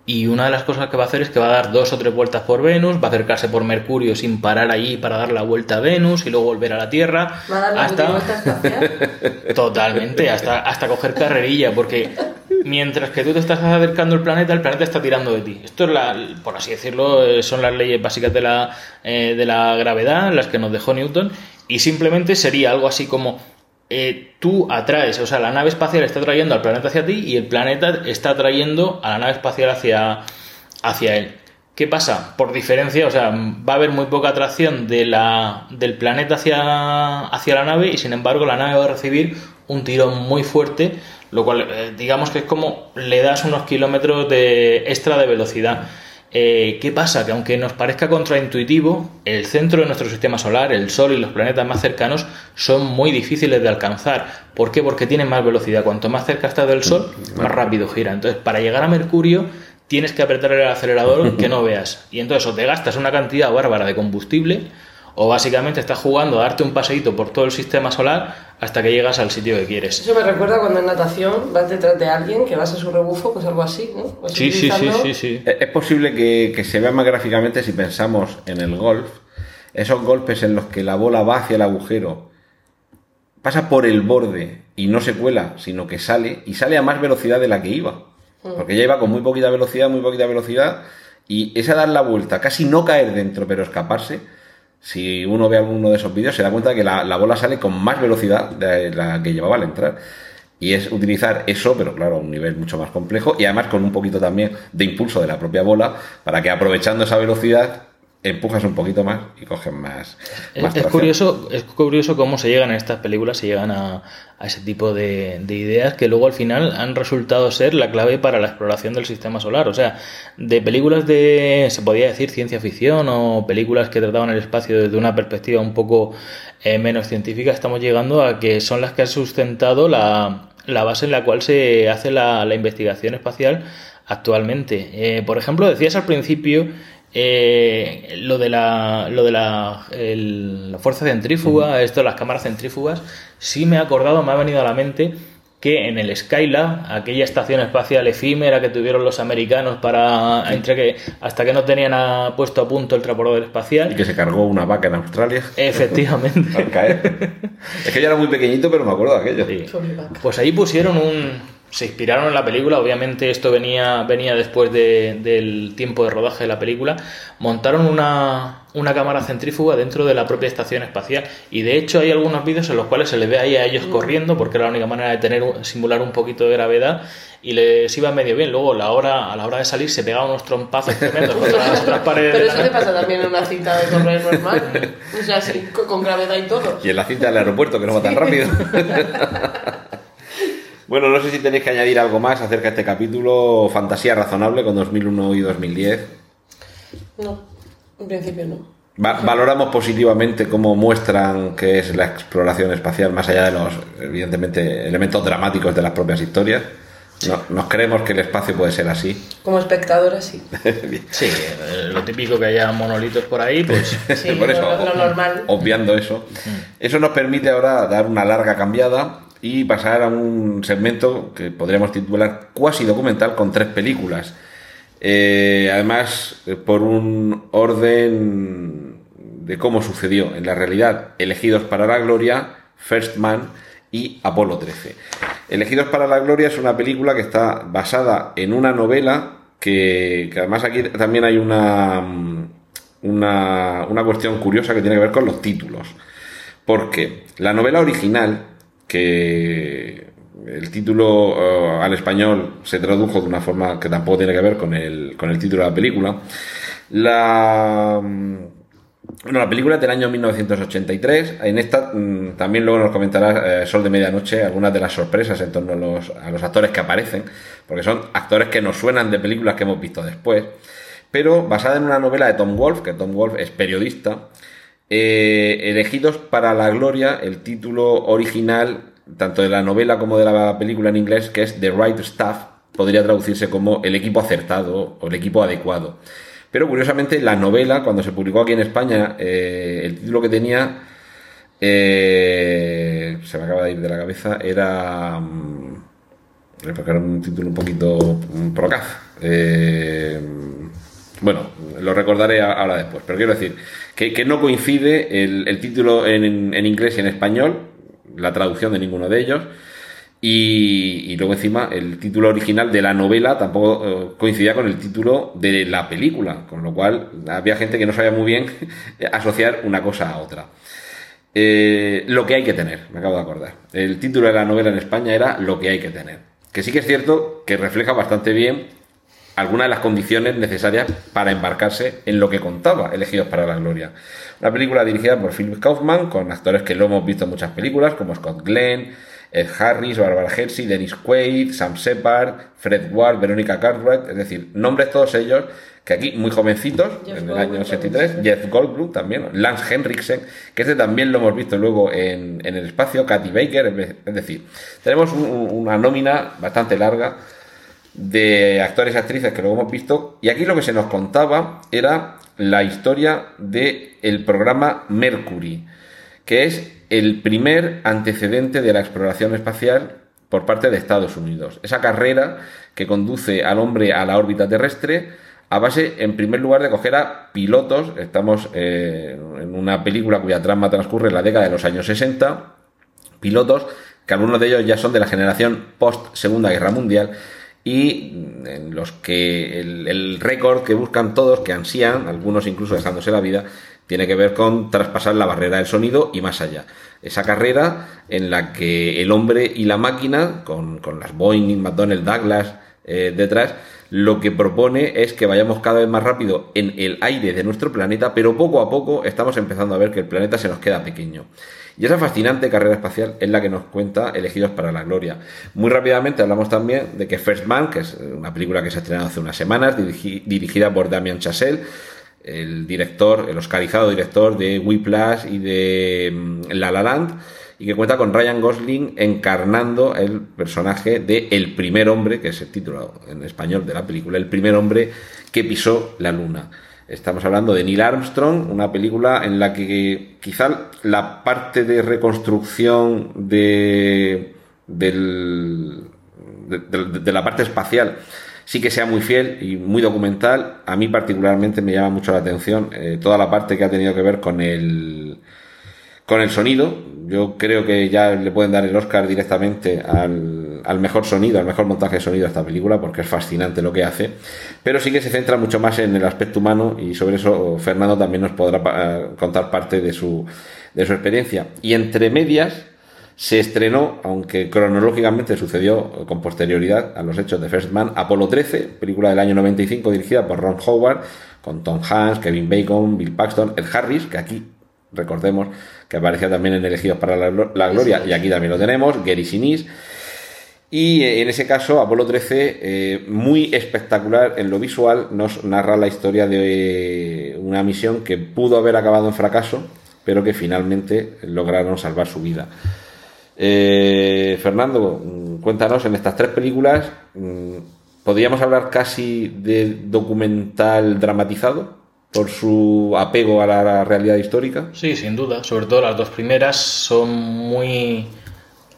Y una de las cosas que va a hacer es que va a dar dos o tres vueltas por Venus, va a acercarse por Mercurio sin parar allí para dar la vuelta a Venus y luego volver a la Tierra. Va a dar la hasta- vuelta espacial. *laughs* Totalmente, hasta, hasta coger carrerilla, porque mientras que tú te estás acercando al planeta, el planeta está tirando de ti. Esto es la, por así decirlo, eh, son las leyes básicas de la, eh, de la gravedad, las que nos dejó Newton, y simplemente sería algo así como eh, tú atraes, o sea, la nave espacial está trayendo al planeta hacia ti y el planeta está atrayendo a la nave espacial hacia, hacia él. ¿Qué pasa? Por diferencia, o sea, va a haber muy poca atracción del planeta hacia, hacia la nave y sin embargo la nave va a recibir un tirón muy fuerte, lo cual eh, digamos que es como le das unos kilómetros de extra de velocidad. Eh, ¿Qué pasa? Que aunque nos parezca contraintuitivo, el centro de nuestro sistema solar, el Sol y los planetas más cercanos son muy difíciles de alcanzar. ¿Por qué? Porque tienen más velocidad. Cuanto más cerca estás del Sol, más rápido gira. Entonces, para llegar a Mercurio, tienes que apretar el acelerador *laughs* que no veas. Y entonces o te gastas una cantidad bárbara de combustible, o básicamente estás jugando a darte un paseíto por todo el sistema solar hasta que llegas al sitio que quieres. Eso me recuerda cuando en natación vas detrás de alguien que vas a su rebufo, pues algo así, ¿no? Sí, sí, sí, sí, sí. Es es posible que, que se vea más gráficamente si pensamos en el golf, esos golpes en los que la bola va hacia el agujero, pasa por el borde y no se cuela, sino que sale y sale a más velocidad de la que iba. Porque ya iba con muy poquita velocidad, muy poquita velocidad, y esa dar la vuelta, casi no caer dentro, pero escaparse, si uno ve alguno de esos vídeos, se da cuenta que la, la bola sale con más velocidad de la que llevaba al entrar. Y es utilizar eso, pero claro, a un nivel mucho más complejo y además con un poquito también de impulso de la propia bola para que aprovechando esa velocidad empujas un poquito más y coges más. Es, más es tracción. curioso, es curioso cómo se llegan en estas películas, se llegan a, a ese tipo de, de ideas que luego al final han resultado ser la clave para la exploración del sistema solar. O sea, de películas de, se podía decir, ciencia ficción o películas que trataban el espacio desde una perspectiva un poco eh, menos científica, estamos llegando a que son las que han sustentado la, la base en la cual se hace la, la investigación espacial actualmente. Eh, por ejemplo, decías al principio eh, lo de la, lo de la, el- la fuerza centrífuga, esto de las cámaras centrífugas, sí me he acordado, me ha venido a la mente que en el Skylab, aquella estación espacial efímera que tuvieron los americanos para entre que hasta que no tenían a- puesto a punto el transbordador Y espacial, que se cargó una vaca en Australia efectivamente. *laughs* al caer. es que yo era muy pequeñito, pero me acuerdo de aquello. Sí. Pues ahí pusieron un. Se inspiraron en la película, obviamente esto venía, venía después de- del tiempo de rodaje de la película. Montaron una, una cámara centrífuga dentro de la propia estación espacial. Y de hecho hay algunos vídeos en los cuales se les ve ahí a ellos corriendo, porque era la única manera de tener simular un poquito de gravedad. Y les iba medio bien. Luego la hora, a la hora de salir se pegaban unos trompazos tremendos contra las otras *laughs* paredes. Pero eso te pasa también en una cinta de correr normal. O sea, sí, con gravedad y todo. Y en la cinta del aeropuerto, que no va tan rápido. *laughs* bueno, no sé si tenéis que añadir algo más acerca de este capítulo. Fantasía razonable con 2001 y 2010. No, en principio no. Va- valoramos positivamente cómo muestran que es la exploración espacial, más allá de los, evidentemente, elementos dramáticos de las propias historias. No- nos creemos que el espacio puede ser así. Como espectadora, sí. *laughs* Sí, lo típico que haya monolitos por ahí, pues *laughs* Sí, Por eso, lo, lo normal. obviando eso. Eso nos permite ahora dar una larga cambiada y pasar a un segmento que podríamos titular cuasi documental con tres películas. Eh, además, por un orden de cómo sucedió en la realidad, elegidos para la gloria, First Man y Apolo 13. Elegidos para la gloria es una película que está basada en una novela que, que además aquí también hay una, mm, una, una cuestión curiosa que tiene que ver con los títulos. Porque la novela original, que el título eh, al español se tradujo de una forma que tampoco tiene que ver con el, con el título de la película, la... mm, Bueno, la película es del año 1983. En esta mm, también luego nos comentará eh, Sol de Medianoche algunas de las sorpresas en torno a los, a los actores que aparecen, porque son actores que nos suenan de películas que hemos visto después. Pero basada en una novela de Tom Wolfe, que Tom Wolfe es periodista, eh, elegidos para la gloria, el título original, tanto de la novela como de la película en inglés, que es The Right Stuff, podría traducirse como el equipo acertado o el equipo adecuado. Pero curiosamente, la novela, cuando se publicó aquí en España, eh, el título que tenía, eh, se me acaba de ir de la cabeza, era... mm, porque era un título un poquito mm, procaz. Eh, bueno, lo recordaré ahora después, pero quiero decir que, no coincide el, el título en, en inglés y en español, la traducción de ninguno de ellos, y, y luego encima el título original de la novela tampoco eh, coincidía con el título de la película, con lo cual había gente que no sabía muy bien *laughs* asociar una cosa a otra. Eh, lo que hay que tener, me acabo de acordar. El título de la novela en España era Lo que hay que tener. Que sí que es cierto que refleja bastante bien algunas de las condiciones necesarias para embarcarse en lo que contaba Elegidos para la Gloria. Una película dirigida por Philip Kaufman, con actores que lo hemos visto en muchas películas, como Scott Glenn, Ed Harris, Barbara Hershey, Dennis Quaid, Sam Shepard, Fred Ward, Verónica Cartwright, es decir, nombres todos ellos que aquí muy jovencitos, Jeff en el Goldblum año también, 83, sí. Jeff Goldblum también, Lance Henriksen, que este también lo hemos visto luego en, en el espacio, Katy Baker, es de- es decir, tenemos un- una nómina bastante larga de actores y actrices que luego hemos visto, y aquí lo que se nos contaba era la historia del el programa Mercury, que es el primer antecedente de la exploración espacial por parte de Estados Unidos. Esa carrera que conduce al hombre a la órbita terrestre a base, en primer lugar, de coger a pilotos. Estamos eh, en una película cuya trama transcurre en la década de los años 60. Pilotos que algunos de ellos ya son de la generación post Segunda Guerra Mundial y en los que el, récord que buscan todos, que ansían, algunos incluso dejándose la vida, tiene que ver con traspasar la barrera del sonido y más allá. Esa carrera en la que el hombre y la máquina, con, con las Boeing, McDonnell, Douglas eh, detrás, lo que propone es que vayamos cada vez más rápido en el aire de nuestro planeta, pero poco a poco estamos empezando a ver que el planeta se nos queda pequeño. Y esa fascinante carrera espacial es la que nos cuenta Elegidos para la Gloria. Muy rápidamente hablamos también de que First Man, que es una película que se ha estrenado hace unas semanas, dirigi- dirigida por Damien Chazelle, el director, el oscarizado director de Whiplash y de mm, La La Land, y que cuenta con Ryan Gosling encarnando el personaje de El primer hombre, que es el título en español de la película, el primer hombre que pisó la luna. Estamos hablando de Neil Armstrong, una película en la que quizá la parte de reconstrucción de, del, de, la parte espacial sí que sea muy fiel y muy documental. A mí particularmente me llama mucho la atención eh, toda la parte que ha tenido que ver con el con el sonido. Yo creo que ya le pueden dar el Oscar directamente al, al mejor sonido, al mejor montaje de sonido de esta película, porque es fascinante lo que hace. Pero sí que se centra mucho más en el aspecto humano y sobre eso Fernando también nos podrá pa- contar parte de su, de su experiencia. Y entre medias se estrenó, aunque cronológicamente sucedió con posterioridad a los hechos de First Man, Apolo 13, película del año 95 dirigida por Ron Howard, con Tom Hanks, Kevin Bacon, Bill Paxton, Ed Harris, que aquí recordemos que aparecía también en Elegidos para la, Glo- la Gloria, y aquí también lo tenemos, Gary Sinise. Y eh, en ese caso, Apolo 13, eh, muy espectacular en lo visual, nos narra la historia de una misión que pudo haber acabado en fracaso, pero que finalmente lograron salvar su vida. Eh, Fernando, mm, cuéntanos, en estas tres películas, mm, ¿podríamos hablar casi de documental dramatizado por su apego a la, realidad histórica? Sí, sin duda. Sobre todo las dos primeras son muy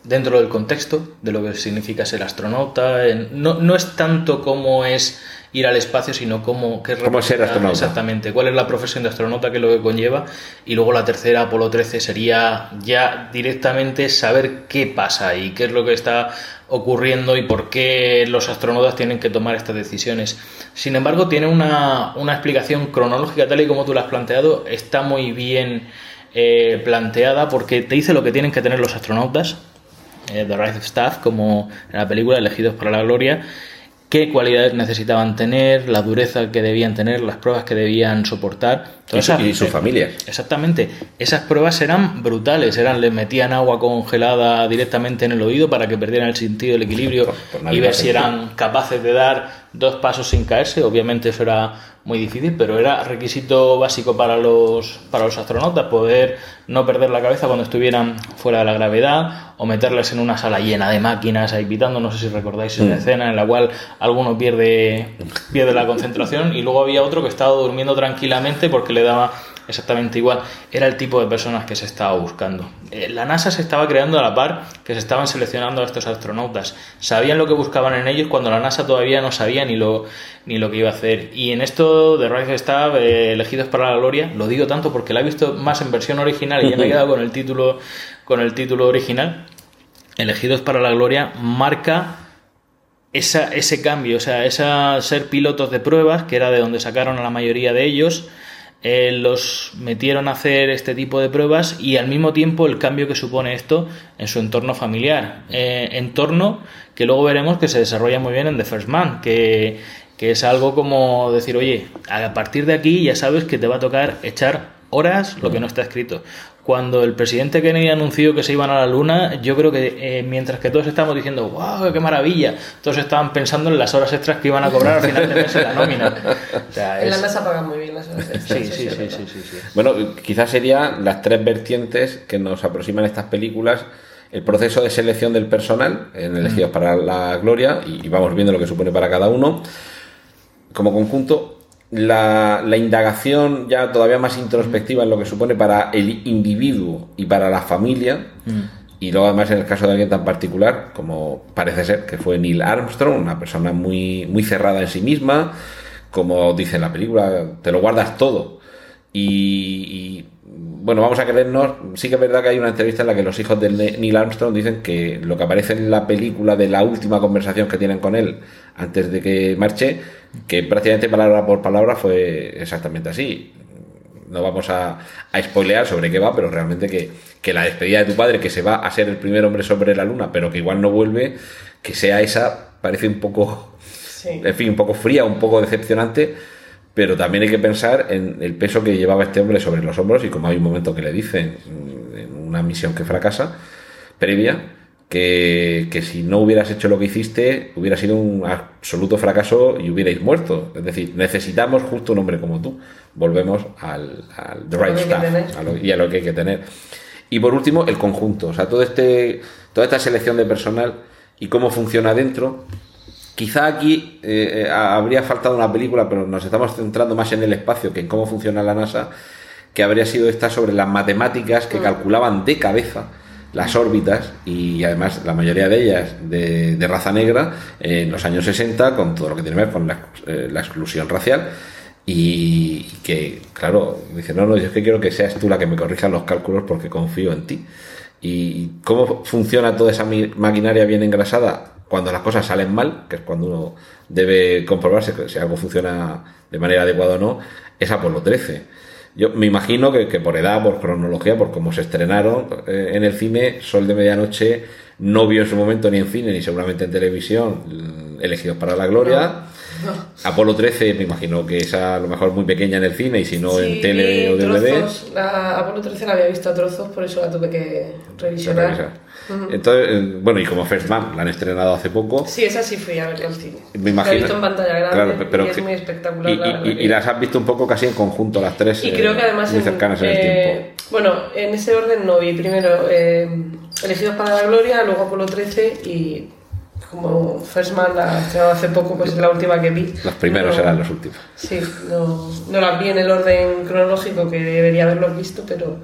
dentro del contexto de lo que significa ser astronauta. No, no es tanto cómo es ir al espacio, sino cómo, qué Cómo ser astronauta. Exactamente, cuál es la profesión de astronauta, qué es lo que conlleva. Y luego la tercera, Apolo 13, sería ya directamente saber qué pasa y qué es lo que está ocurriendo y por qué los astronautas tienen que tomar estas decisiones. Sin embargo, tiene una, una explicación cronológica tal y como tú la has planteado, está muy bien eh, planteada porque te dice lo que tienen que tener los astronautas, eh, The Right of Staff, como en la película Elegidos para la Gloria, qué cualidades necesitaban tener, la dureza que debían tener, las pruebas que debían soportar. Y, esas- y sus familias. Exactamente. Esas pruebas eran brutales. Eran, les metían agua congelada directamente en el oído para que perdieran el sentido del equilio Por- por nadie y ver si eran capaces de dar dos pasos sin caerse. Obviamente eso era muy difícil, pero era requisito básico para los, para los astronautas poder no perder la cabeza cuando estuvieran fuera de la gravedad o meterles en una sala llena de máquinas ahí pitando. No sé si recordáis esa escena en la cual alguno pierde, pierde la concentración y luego había otro que estaba durmiendo tranquilamente porque le daba exactamente igual. Era el tipo de personas que se estaba buscando. Eh, la NASA se estaba creando a la par que se estaban seleccionando a estos astronautas. Sabían lo que buscaban en ellos cuando la NASA todavía no sabía ni lo, ni lo que iba a hacer. Y en esto de Rise Staff, eh, elegidos para la gloria, lo digo tanto porque la he visto más en versión original y ya me he quedado con el título, con el título original. Elegidos para la gloria marca esa, ese cambio, o sea, esa ser pilotos de pruebas, que era de donde sacaron a la mayoría de ellos, eh, los metieron a hacer este tipo de pruebas y al mismo tiempo el cambio que supone esto en su entorno familiar. Eh, entorno que luego veremos que se desarrolla muy bien en The First Man, que, que es algo como decir, oye, a partir de aquí ya sabes que te va a tocar echar horas lo que no está escrito. Cuando el presidente Kennedy anunció que se iban a la luna, yo creo que eh, mientras que todos estamos diciendo, wow, qué maravilla, todos estaban pensando en las horas extras que iban a cobrar al final de mes en la nómina. *laughs* En la NASA pagan muy bien las horas extras. Sí, sí, sí, sí, sí, Bueno, quizás serían las tres vertientes que nos aproximan estas películas. El proceso de selección del personal, en elegidos para la gloria, y vamos viendo lo que supone para cada uno. Como conjunto, la, indagación ya todavía más introspectiva en lo que supone para el individuo y para la familia. Mm. Y luego además en el caso de alguien tan particular como parece ser que fue Neil Armstrong, una persona muy, muy cerrada en sí misma, como dice en la película, te lo guardas todo. y bueno, vamos a creernos, sí que es verdad que hay una entrevista en la que los hijos de Neil Armstrong dicen que lo que aparece en la película de la última conversación que tienen con él antes de que marche, que prácticamente palabra por palabra fue exactamente así. No vamos a, a spoilear sobre qué va, pero realmente que, que la despedida de tu padre, que se va a ser el primer hombre sobre la luna, pero que igual no vuelve, que sea esa, parece un poco, en fin, un poco fría, un poco decepcionante pero también hay que pensar en el peso que llevaba este hombre sobre los hombros y como hay un momento que le dicen en una misión que fracasa previa que, si no hubieras hecho lo que hiciste hubiera sido un absoluto fracaso y hubierais muerto. Es decir necesitamos justo un hombre como tú. Volvemos al, the right stuff y a lo que hay que tener. Y por último el conjunto. O sea todo este toda esta selección de personal y cómo funciona dentro Quizá aquí eh, eh, habría faltado una película, pero nos estamos centrando más en el espacio que en cómo funciona la NASA, que habría sido esta sobre las matemáticas que mm. calculaban de cabeza las órbitas y además la mayoría de ellas de, raza negra en los años 60 con todo lo que tiene que ver con la, eh, exclusión racial. Y que claro dice no no yo es que quiero que seas tú la que me corrija los cálculos porque confío en ti y cómo funciona toda esa maquinaria bien engrasada cuando las cosas salen mal, que es cuando uno debe comprobarse si algo funciona de manera adecuada o no, es Apolo 13. Yo me imagino que, por edad, por cronología, por cómo se estrenaron eh, en el cine, Sol de Medianoche no vio en su momento ni en cine ni seguramente en televisión elegidos para la gloria. *laughs* Apolo 13 me imagino que es a lo mejor muy pequeña en el cine y si no en tele o DVD. Apolo 13 la había visto a trozos, por eso la tuve que revisionar. Entonces, eh, bueno, y como First Man la han estrenado hace poco. Sí, esa sí fui a ver al cine. Me imagino. La he visto en pantalla grande pero y es muy espectacular. Y, las has visto un poco casi en conjunto, las tres. Y creo que eh, además. Muy cercanas en, el eh, tiempo. Bueno, en ese orden no vi. Primero, Elegidos para la Gloria, luego Apolo 13 y como First Man la hace poco, pues es la última que vi. Los primeros eran los últimos. Sí, no, no las vi en el orden cronológico que debería haberlos visto, pero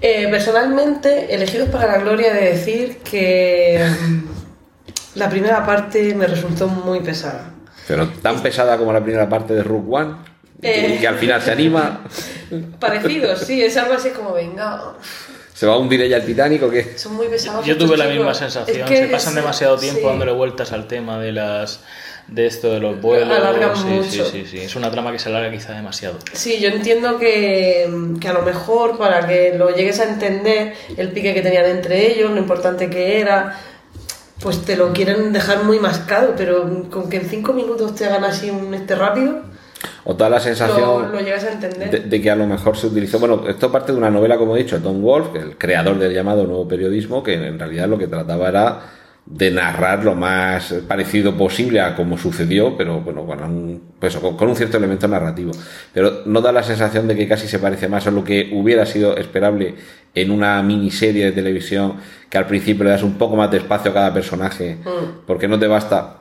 eh, personalmente, elegidos para la gloria de decir que mm, la primera parte me resultó muy pesada. Pero tan pesada como la primera parte de Rook One, y que eh. al final se anima. *laughs* Parecido, sí, es algo así como venga. ¿Se va a hundir ella el Titanic o qué? Son muy pesados. Yo tuve la misma sensación. se pasan demasiado tiempo dándole vueltas al tema de las de esto de los vuelos. Alargan sí, mucho. Sí, sí, sí, es una trama que se alarga quizá demasiado. Sí, yo entiendo que, que, a lo mejor para que lo llegues a entender, el pique que tenían entre ellos, lo importante que era, pues te lo quieren dejar muy mascado, pero con que en cinco minutos te hagan así un este rápido. O toda la sensación lo, llegas a entender. De, de, que a lo mejor se utilizó. Bueno, esto parte de una novela, como he dicho, Tom Wolfe, el creador del llamado nuevo periodismo, que en realidad lo que trataba era de narrar lo más parecido posible a como sucedió, pero bueno, con un, pues, con, con un cierto elemento narrativo. Pero no da la sensación de que casi se parece más a lo que hubiera sido esperable en una miniserie de televisión que al principio le das un poco más de espacio a cada personaje, porque no te basta.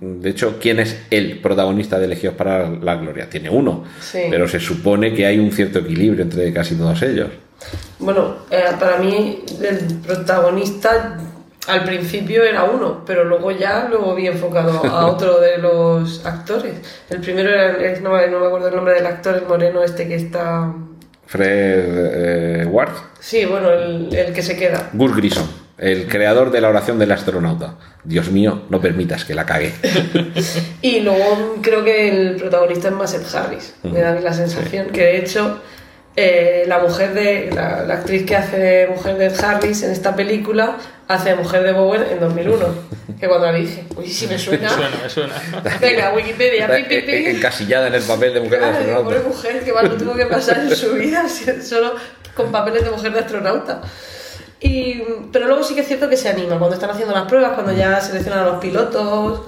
De hecho, ¿quién es el protagonista de Elegidos para la Gloria? Tiene uno, Sí. pero se supone que hay un cierto equilibrio entre casi todos ellos. Bueno, eh, para mí el protagonista al principio era uno, pero luego ya lo vi enfocado a *laughs* otro de los actores. El primero era, es- no, me- no me acuerdo el nombre del actor, el moreno este que está... Fred eh, Ward, Sí, bueno, el, el que se queda. Gus Grissom, el creador de la oración del astronauta. Dios mío, no permitas que la cague. *laughs* Y luego creo que el protagonista es Marcel Harris, me da a mí la sensación. Que de hecho, eh, la mujer de. La, la actriz que hace mujer de Harris en esta película hace mujer de Bowen en 2001. *laughs* Que cuando la dije, uy, si me suena. Me suena, me suena. Venga, Wikipedia, pi, pi, pi. Encasillada en el papel de mujer de digo, pobre astronauta. mujer, que mal lo tuvo que pasar en su vida, *laughs* solo con papeles de mujer de astronauta. Y, pero luego sí que es cierto que se anima cuando están haciendo las pruebas, cuando ya seleccionan a los pilotos.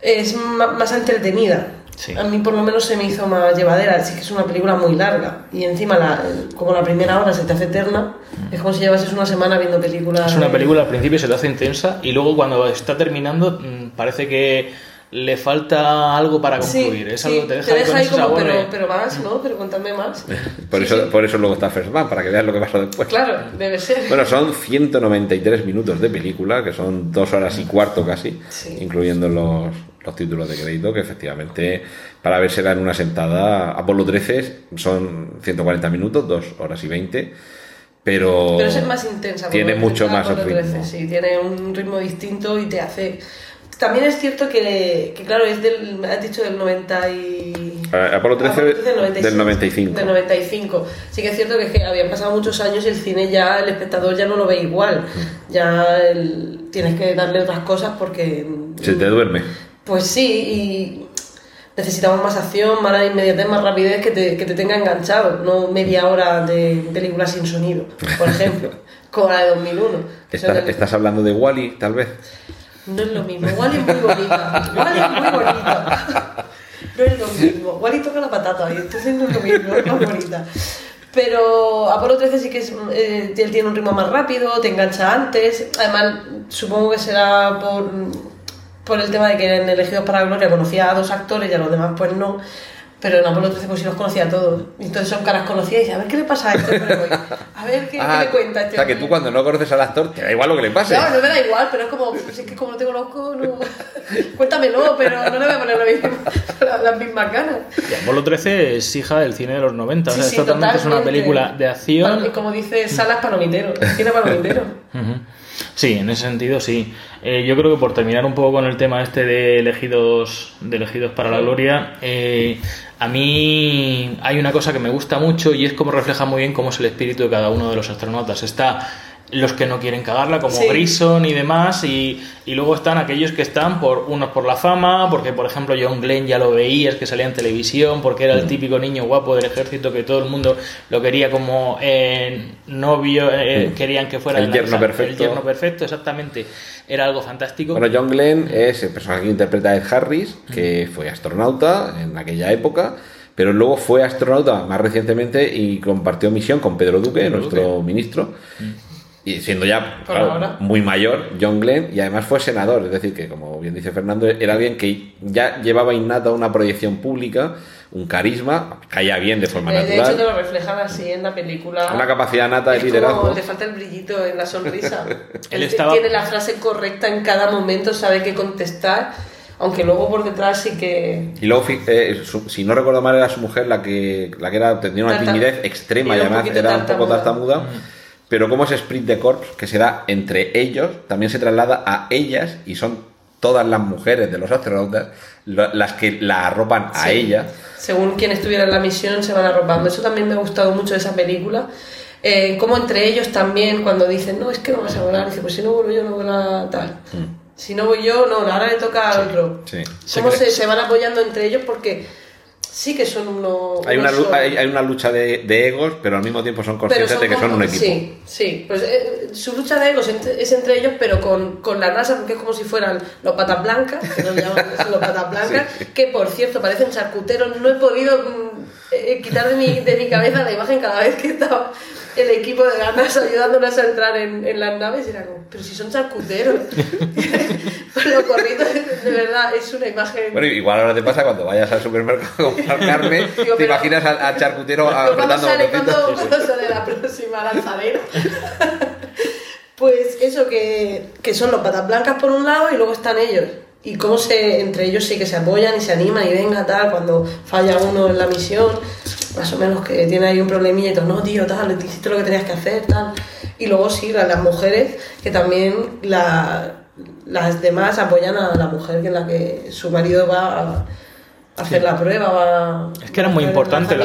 Es más entretenida. Sí. A mí por lo menos se me hizo más llevadera. Sí que es una película muy larga. Y encima, la, como la primera hora se te hace eterna, es como si llevases una semana viendo películas. Es una película al principio se te hace intensa y luego cuando está terminando mm, parece que le falta algo para Sí, concluir. es sí, algo, te deja, ahí como, sabor pero, pero más, ¿no? Pero contadme más. *laughs* Por eso, por eso luego está First Man, para que veas lo que pasó después. Claro, debe ser. Bueno, son 193 minutos de película, que son dos horas y cuarto casi, Sí. incluyendo los, los títulos de crédito, que efectivamente para vérsela en una sentada, Apolo 13 son 140 minutos, dos horas y 20, pero, Pero es más intensa. tiene mucho Apolo más 13, ritmo. sí, tiene un ritmo distinto y te hace... También es cierto que, que claro, es del, has dicho del 90 y... Eh, Apolo 13 del 95. Del 95. Sí que es cierto que, habían pasado muchos años y el cine ya, el espectador ya no lo ve igual. Mm. Ya el- tienes que darle otras cosas porque... Se te duerme. Pues sí, y necesitamos más acción, más inmediatez, más rapidez que te, que te tenga enganchado, no media hora de película sin sonido, por ejemplo, *laughs* como la de 2001. que Estás, son del- estás hablando de Wally, tal vez. No es lo mismo, Wally es muy bonita, Wally es muy bonita. No es lo mismo, Wally toca la patata y entonces no es lo mismo, es más bonita. Pero Apolo 13 sí que es, eh, él tiene un ritmo más rápido, te engancha antes. Además, supongo que será por, por el tema de que en Elegidos para la Gloria conocía a dos actores y a los demás pues no. Pero en Apolo 13 pues sí los conocía a todos. Entonces son caras conocidas y dice, a ver qué le pasa a este hombre hoy. A ver qué, qué Ah, le cuenta a este o sea, que tú cuando no conoces al actor, te da igual lo que le pase. No, no me da igual, pero es como, pues es que como no te conozco, no... cuéntamelo, pero no le voy a poner mismo- *laughs* la- las mismas ganas. Y Apolo 13 es hija del cine de los 90. o sea, Sí, es sí, totalmente es una totalmente. película de acción. Palo- Como dice Salas Palomitero, tiene Palomitero. *laughs* Ujú. Sí, en ese sentido sí. Eh, yo creo que por terminar un poco con el tema este de elegidos, de elegidos para la gloria, eh, a mí hay una cosa que me gusta mucho y es como refleja muy bien cómo es el espíritu de cada uno de los astronautas. Está los que no quieren cagarla, como Sí. Grison y demás, y, y luego están aquellos que están por unos por la fama, porque por ejemplo John Glenn ya lo veías que salía en televisión, porque era el típico niño guapo del ejército que todo el mundo lo quería como eh, novio, eh, querían que fuera El yerno perfecto. El yerno perfecto, exactamente. Era algo fantástico. Bueno, John Glenn es el personaje que interpreta a Ed Harris, que fue astronauta en aquella época, pero luego fue astronauta más recientemente y compartió misión con Pedro Duque, Pedro nuestro Duque. ministro. Y siendo ya claro, muy mayor, John Glenn, y además fue senador, es decir, que como bien dice Fernando, era alguien que ya llevaba innata una proyección pública, un carisma, caía bien de forma Eh, de hecho, te natural, lo reflejan así en la película. una capacidad nata de Es como liderazgo. le falta el brillito en la sonrisa. *laughs* Él estaba- tiene la frase correcta en cada momento, sabe qué contestar, aunque luego por detrás sí que... Y luego, fi- eh, su- si no recuerdo mal, era su mujer la que, la que era, tenía una Tarta- timidez extrema y era un además era un poco tartamuda. tartamuda. Pero como ese split de corps que se da entre ellos, también se traslada a ellas y son todas las mujeres de los astronautas las que la arropan a Sí. ella. según quien estuviera en la misión se van arropando. Eso también me ha gustado mucho de esa película. Eh, como entre ellos también, cuando dicen, no, es que no vas a volar, dice, pues si no vuelo yo, no vuela tal. Si no voy yo, no, ahora le toca al otro. Sí. Se Cómo cre- se, se van apoyando entre ellos porque sí que son unos. Hay una, hay, hay una lucha de, de egos, pero al mismo tiempo son conscientes de que son un equipo. Sí, sí. Pues eh, su lucha de egos es entre ellos, pero con, con la NASA, porque es como si fueran los patas blancas, que llaman los patas *laughs* blancas, que por cierto parecen charcuteros. No he podido mm, eh, quitar de mi, de mi cabeza la imagen cada vez que estaba el equipo de la NASA ayudándonos a entrar en, en las naves. Y era como, pero si son charcuteros. *laughs* Los corridos, de verdad, es una imagen. Bueno, igual ahora te pasa cuando vayas al supermercado a comprar carne, *laughs* Digo, te pero- imaginas al, al charcutero ¿Cuándo apretando sale, cuándo- cuándo sale la próxima lanzadera? *laughs* pues eso, que, que son los patas blancas por un lado y luego están ellos. Y cómo se, entre ellos sí que se apoyan y se animan y venga, tal, cuando falla uno en la misión, más o menos que tiene ahí un problemilla y todo, no, tío, tal, te hiciste lo que tenías que hacer, tal. Y luego sí, las, las mujeres, que también la- las demás apoyan a la mujer que es la que su marido va a hacer la prueba, va Es que era muy importante la,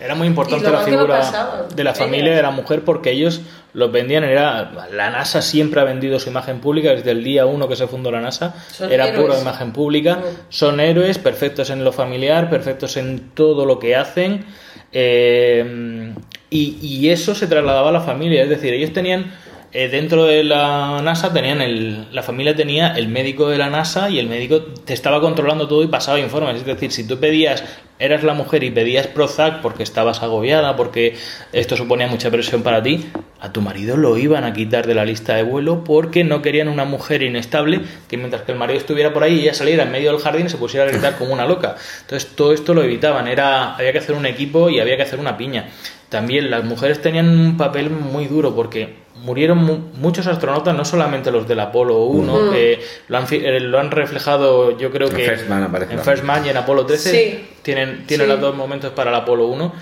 era muy importante la figura de la familia de la mujer porque ellos los vendían era la NASA siempre ha vendido su imagen pública desde el día uno que se fundó la NASA Son era héroes. pura imagen pública Mm. son héroes perfectos en lo familiar perfectos en todo lo que hacen eh, y, y eso se trasladaba a la familia es decir ellos tenían eh, dentro de la NASA tenían el, la familia tenía el médico de la NASA y el médico te estaba controlando todo y pasaba informes. Es decir, si tú pedías, eras la mujer y pedías Prozac porque estabas agobiada, porque esto suponía mucha presión para ti, a tu marido lo iban a quitar de la lista de vuelo porque no querían una mujer inestable que mientras que el marido estuviera por ahí ella saliera en medio del jardín y se pusiera a gritar como una loca. Entonces todo esto lo evitaban, era había que hacer un equipo y había que hacer una piña. También las mujeres tenían un papel muy duro porque murieron mu- muchos astronautas, no solamente los del Apolo 1, que lo han, fi- eh, lo han reflejado yo creo En que First Man aparece en. First Man y en Apolo 13 Sí. tienen, tienen Sí. los dos momentos para el Apolo 1.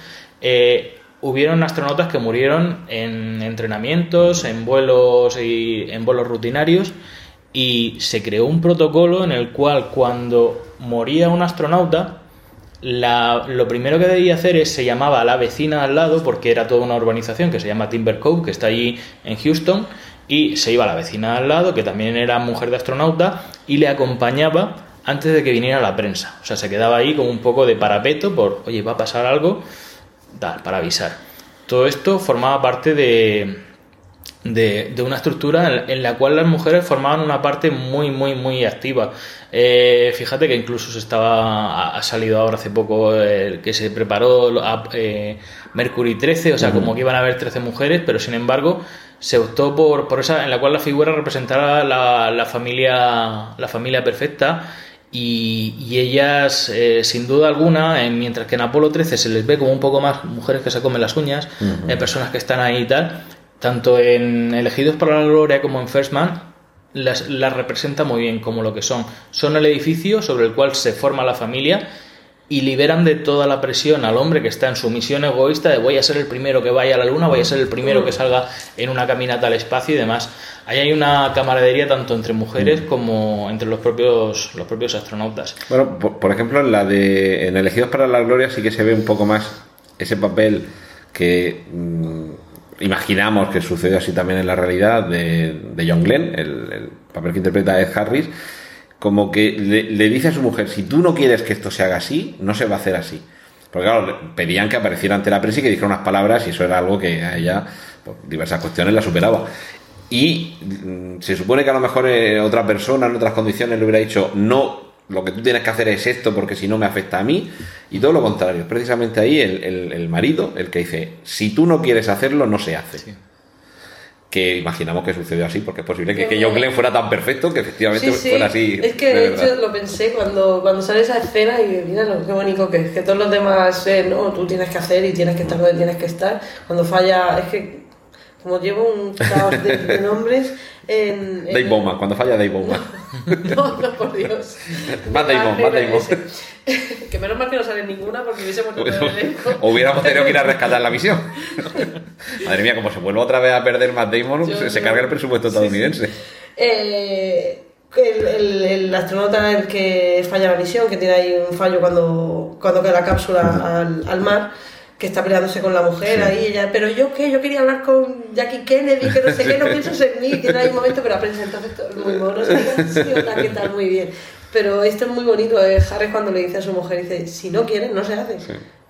Eh, hubieron astronautas que murieron en entrenamientos, en vuelos y en vuelos rutinarios y se creó un protocolo en el cual cuando moría un astronauta la- lo primero que debía hacer es se llamaba a la vecina al lado porque era toda una urbanización que se llama Timber Cove que está allí en Houston y se iba a la vecina al lado que también era mujer de astronauta y le acompañaba antes de que viniera la prensa. O sea se quedaba ahí como un poco de parapeto por oye va a pasar algo tal para avisar. Todo esto formaba parte de de, de una estructura en, en la cual las mujeres formaban una parte muy, muy, muy activa. Eh, fíjate que incluso se estaba, ha- salido ahora hace poco eh, que se preparó a- eh, Mercury 13, o sea, como que iban a haber 13 mujeres, pero sin embargo se optó por, por esa en la cual la figura representara la, la familia, la familia perfecta. Y, y ellas, eh, sin duda alguna, eh, mientras que en Apolo 13 se les ve como un poco más mujeres que se comen las uñas, eh, personas que están ahí y tal, tanto en Elegidos para la Gloria como en First Man, las, las representa muy bien como lo que son. Son el edificio sobre el cual se forma la familia y liberan de toda la presión al hombre que está en su misión egoísta de voy a ser el primero que vaya a la luna, voy a ser el primero que salga en una caminata al espacio y demás. Ahí hay una camaradería tanto entre mujeres como entre los propios, los propios astronautas. Bueno, por, por ejemplo, en la de en Elegidos para la Gloria sí que se ve un poco más ese papel que mm, imaginamos que sucedió así también en la realidad de, John Glenn, el, el papel que interpreta Ed Harris, como que le, dice a su mujer, si tú no quieres que esto se haga así, no se va a hacer así. Porque claro, pedían que apareciera ante la prensa y que dijera unas palabras y eso era algo que a ella, por diversas cuestiones, la superaba. Y mm, se supone que a lo mejor eh, otra persona en otras condiciones le hubiera dicho, no, lo que tú tienes que hacer es esto porque si no me afecta a mí. Y todo lo contrario, es precisamente ahí el, el- el marido el que dice, si tú no quieres hacerlo, no se hace. Que imaginamos que sucedió así, porque es posible que, que John Glenn fuera tan perfecto que efectivamente Sí, sí. fuera así. Es que de hecho lo pensé cuando, cuando sale esa escena y mira lo qué bonito que es, que todos los demás, eh, no, tú tienes que hacer y tienes que estar donde tienes que estar. Cuando falla, es que como llevo un caos de, de *laughs* nombres en... en- Dave Bowman, cuando falla Dave Bowman. *laughs* No, no, por Dios. Matt Damon, Matt da Damon. Que menos mal que no sale ninguna porque el elenco. *laughs* Hubiéramos tenido que ir a rescatar la misión. Madre mía, como se vuelve otra vez a perder Matt Damon, Yo se, carga el presupuesto estadounidense. Eh, el, el- el astronauta el que falla la misión, que tiene ahí un fallo cuando, cuando cae la cápsula al, al mar, que está peleándose con la mujer ahí, ella, pero yo qué, yo quería hablar con Jackie Kennedy, que no sé qué, no *laughs* pienso en mí, tiene ahí un momento, pero la prensa entonces muy mono, sí, hola, ¿qué tal? Muy bien. Pero esto es muy bonito. eh, Harry cuando le dice a su mujer, dice, si no quieres, no se hace.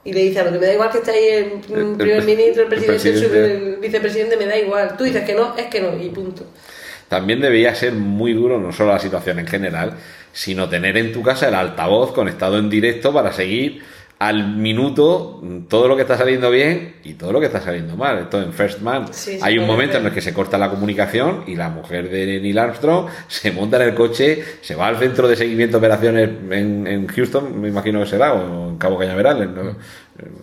Y le dice, a lo que me da igual que esté ahí el, El- primer ministro, el presidente, el, presidente. el vicepresidente, me da igual. Tú dices que no, es que no, y punto. También debía ser muy duro no solo la situación en general, sino tener en tu casa el altavoz conectado en directo para seguir al minuto todo lo que está saliendo bien y todo lo que está saliendo mal. Esto en First Man Sí, hay un momento en el que se corta la comunicación y la mujer de Neil Armstrong se monta en el coche, se va al centro de seguimiento de operaciones en, en Houston, me imagino que será, o en Cabo Cañaveral. ¿no?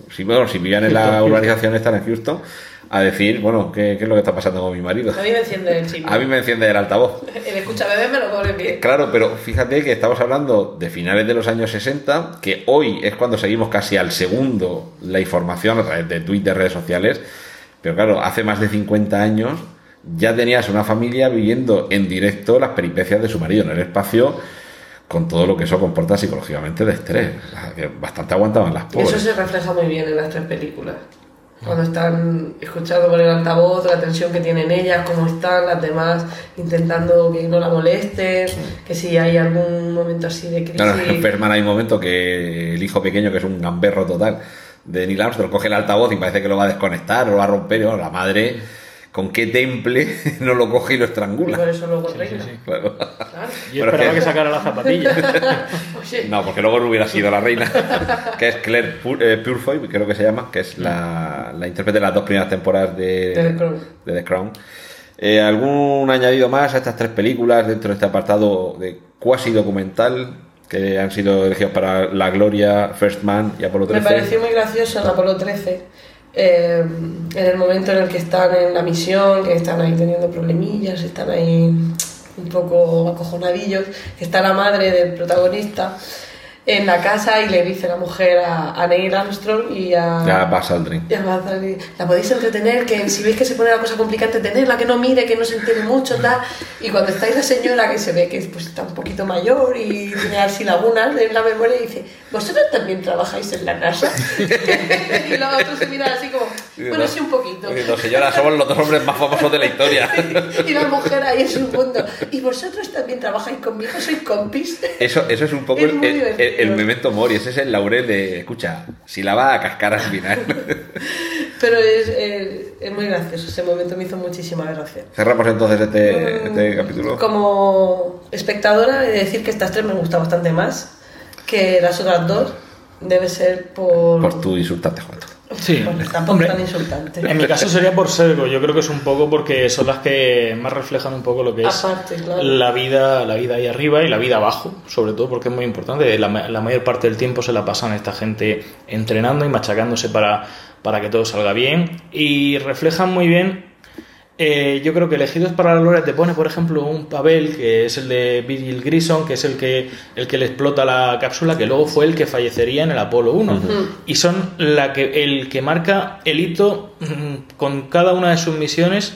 Si, bueno, si vivían en la *laughs* urbanización están en Houston, a decir, bueno, ¿qué, qué es lo que está pasando con mi marido? A mí me enciende el chip. A mí me enciende el altavoz. *laughs* El escucha bebé me lo pone bien. Claro, pero fíjate que estamos hablando de finales de los años 60, que hoy es cuando seguimos casi al segundo la información a través de Twitter, redes sociales, pero claro, hace más de 50 años ya tenías una familia viviendo en directo las peripecias de su marido en el espacio con todo lo que eso comporta psicológicamente de estrés. Bastante aguantaban las pobres. Eso se refleja muy bien en las tres películas. Cuando están escuchando por el altavoz, la tensión que tienen ellas, cómo están las demás, intentando que no la molesten, que si hay algún momento así de crisis. Claro, en Ferman hay un momento que el hijo pequeño, que es un gamberro total, de Neil Armstrong, coge el altavoz y parece que lo va a desconectar o lo va a romper. Y bueno, la madre, ¿con qué temple *laughs* no lo coge y lo y estrangula? por eso luego reina. Claro. Claro. Yo Pero esperaba que- que sacara la zapatilla. *laughs* Oye, No, porque luego no hubiera sido la reina, *laughs* que es Claire Pur- eh, Purfoy, creo que se llama, que es la, la intérprete de las dos primeras temporadas de, De The Crown. de The Crown. Eh, ¿Algún añadido más a estas tres películas dentro de este apartado de cuasi documental que han sido elegidos para La Gloria, First Man y Apolo me 13? pareció muy gracioso en Apolo 13, eh, en el momento en el que están en la misión, que están ahí teniendo problemillas, están ahí un poco acojonadillos, está la madre del protagonista en la casa y le dice la mujer a, a Neil Armstrong y a... Ya Buzz Aldrin. y a Buzz Aldrin, la podéis entretener, que si veis que se pone la cosa complicada, entretenerla, que no mire, que no se entere mucho, tal. Y cuando está ahí la señora que se ve que pues, está un poquito mayor y tiene así lagunas en la memoria, y dice, ¿vosotros también trabajáis en la NASA? *laughs* y los otros se miran así como, bueno, sí, un poquito. Diciendo, señora, somos los dos hombres más famosos de la historia. *laughs* y la mujer ahí en su mundo, ¿y vosotros también trabajáis conmigo? ¿Sois compis? Eso, eso es un poco Es el, muy el- divertido. El memento mori, ese es el laurel de, escucha, si la va a cascar al final. *laughs* Pero es, eh, es muy gracioso, ese momento me hizo muchísima gracia. Cerramos entonces este, este Mm, capítulo. Como espectadora, he de decir que estas tres me gustan bastante más que las otras dos. Debe ser por. Por tu insultante Juato. Sí, tampoco hombre, tan insultante. En mi *laughs* caso sería por sesgo. Yo creo que es un poco porque son las que más reflejan un poco lo que es Aparte, claro. la vida, la vida ahí arriba y la vida abajo, sobre todo porque es muy importante. La, ma- la mayor parte del tiempo se la pasan esta gente entrenando y machacándose para, para que todo salga bien y reflejan muy bien. Eh, yo creo que elegidos para la gloria te pone, por ejemplo, un papel que es el de Virgil Grison, que es el que, el que le explota la cápsula, que luego fue el que fallecería en el Apolo 1. Y son la que, el que marca el hito mm, con cada una de sus misiones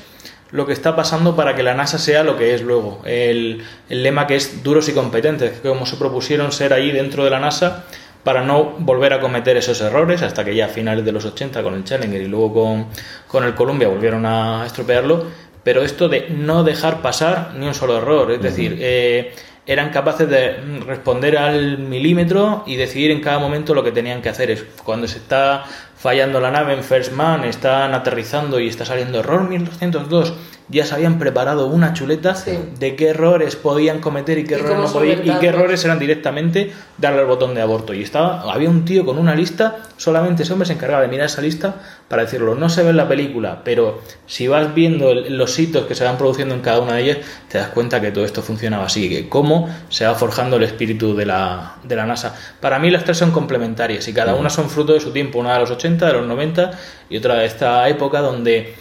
lo que está pasando para que la NASA sea lo que es luego. El, el lema que es duros y competentes, que como se propusieron ser ahí dentro de la NASA para no volver a cometer esos errores, hasta que ya a finales de los 80 con el Challenger y luego con, con el Columbia volvieron a estropearlo, pero esto de no dejar pasar ni un solo error, es decir, eh, eran capaces de responder al milímetro y decidir en cada momento lo que tenían que hacer. Es cuando se está fallando la nave en First Man, están aterrizando y está saliendo error 1202, ya se habían preparado una chuleta Sí. de qué errores podían cometer y qué Y errores no podían, y qué errores eran directamente darle al botón de aborto. Y estaba, había un tío con una lista, solamente ese hombre se encargaba de mirar esa lista para decirlo. No se ve en la película, pero si vas viendo el- los hitos que se van produciendo en cada una de ellas, te das cuenta que todo esto funcionaba así, que cómo se va forjando el espíritu de la, de la NASA. Para mí las tres son complementarias y cada una son fruto de su tiempo, una de los 80, de los 90 y otra de esta época donde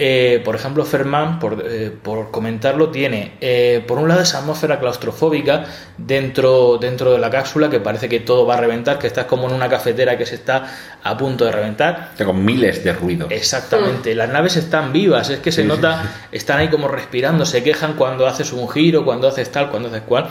eh, por ejemplo, Ferman, por, eh, por comentarlo, tiene eh, por un lado esa atmósfera claustrofóbica dentro, dentro de la cápsula que parece que todo va a reventar, que estás como en una cafetera que se está a punto de reventar. Con miles de ruidos. Exactamente, las naves están vivas, es que se nota, están ahí como respirando, se quejan cuando haces un giro, cuando haces tal, cuando haces cual.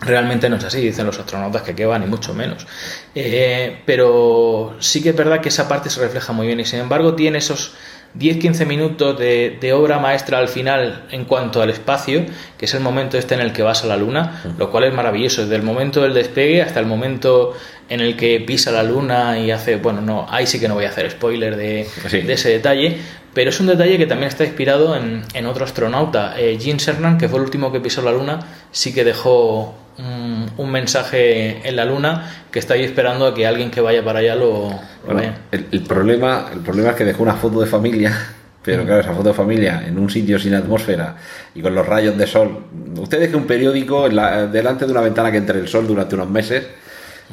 Realmente no es así, dicen los astronautas que qué va, ni mucho menos. Eh, pero sí que es verdad que esa parte se refleja muy bien y sin embargo tiene esos 10-15 minutos de, de obra maestra al final en cuanto al espacio, que es el momento este en el que vas a la luna, lo cual es maravilloso, desde el momento del despegue hasta el momento en el que pisa la luna y hace, bueno, no, ahí sí que no voy a hacer spoiler de, Sí. de ese detalle, pero es un detalle que también está inspirado en, en otro astronauta, eh, Gene Cernan, que fue el último que pisó la luna, sí que dejó un, un mensaje en la luna que está ahí esperando a que alguien que vaya para allá lo, lo Bueno, el, el problema, el problema es que dejó una foto de familia, *laughs* pero claro, esa foto de familia en un sitio sin atmósfera y con los rayos de sol. Usted deje un periódico en la- delante de una ventana que entre el sol durante unos meses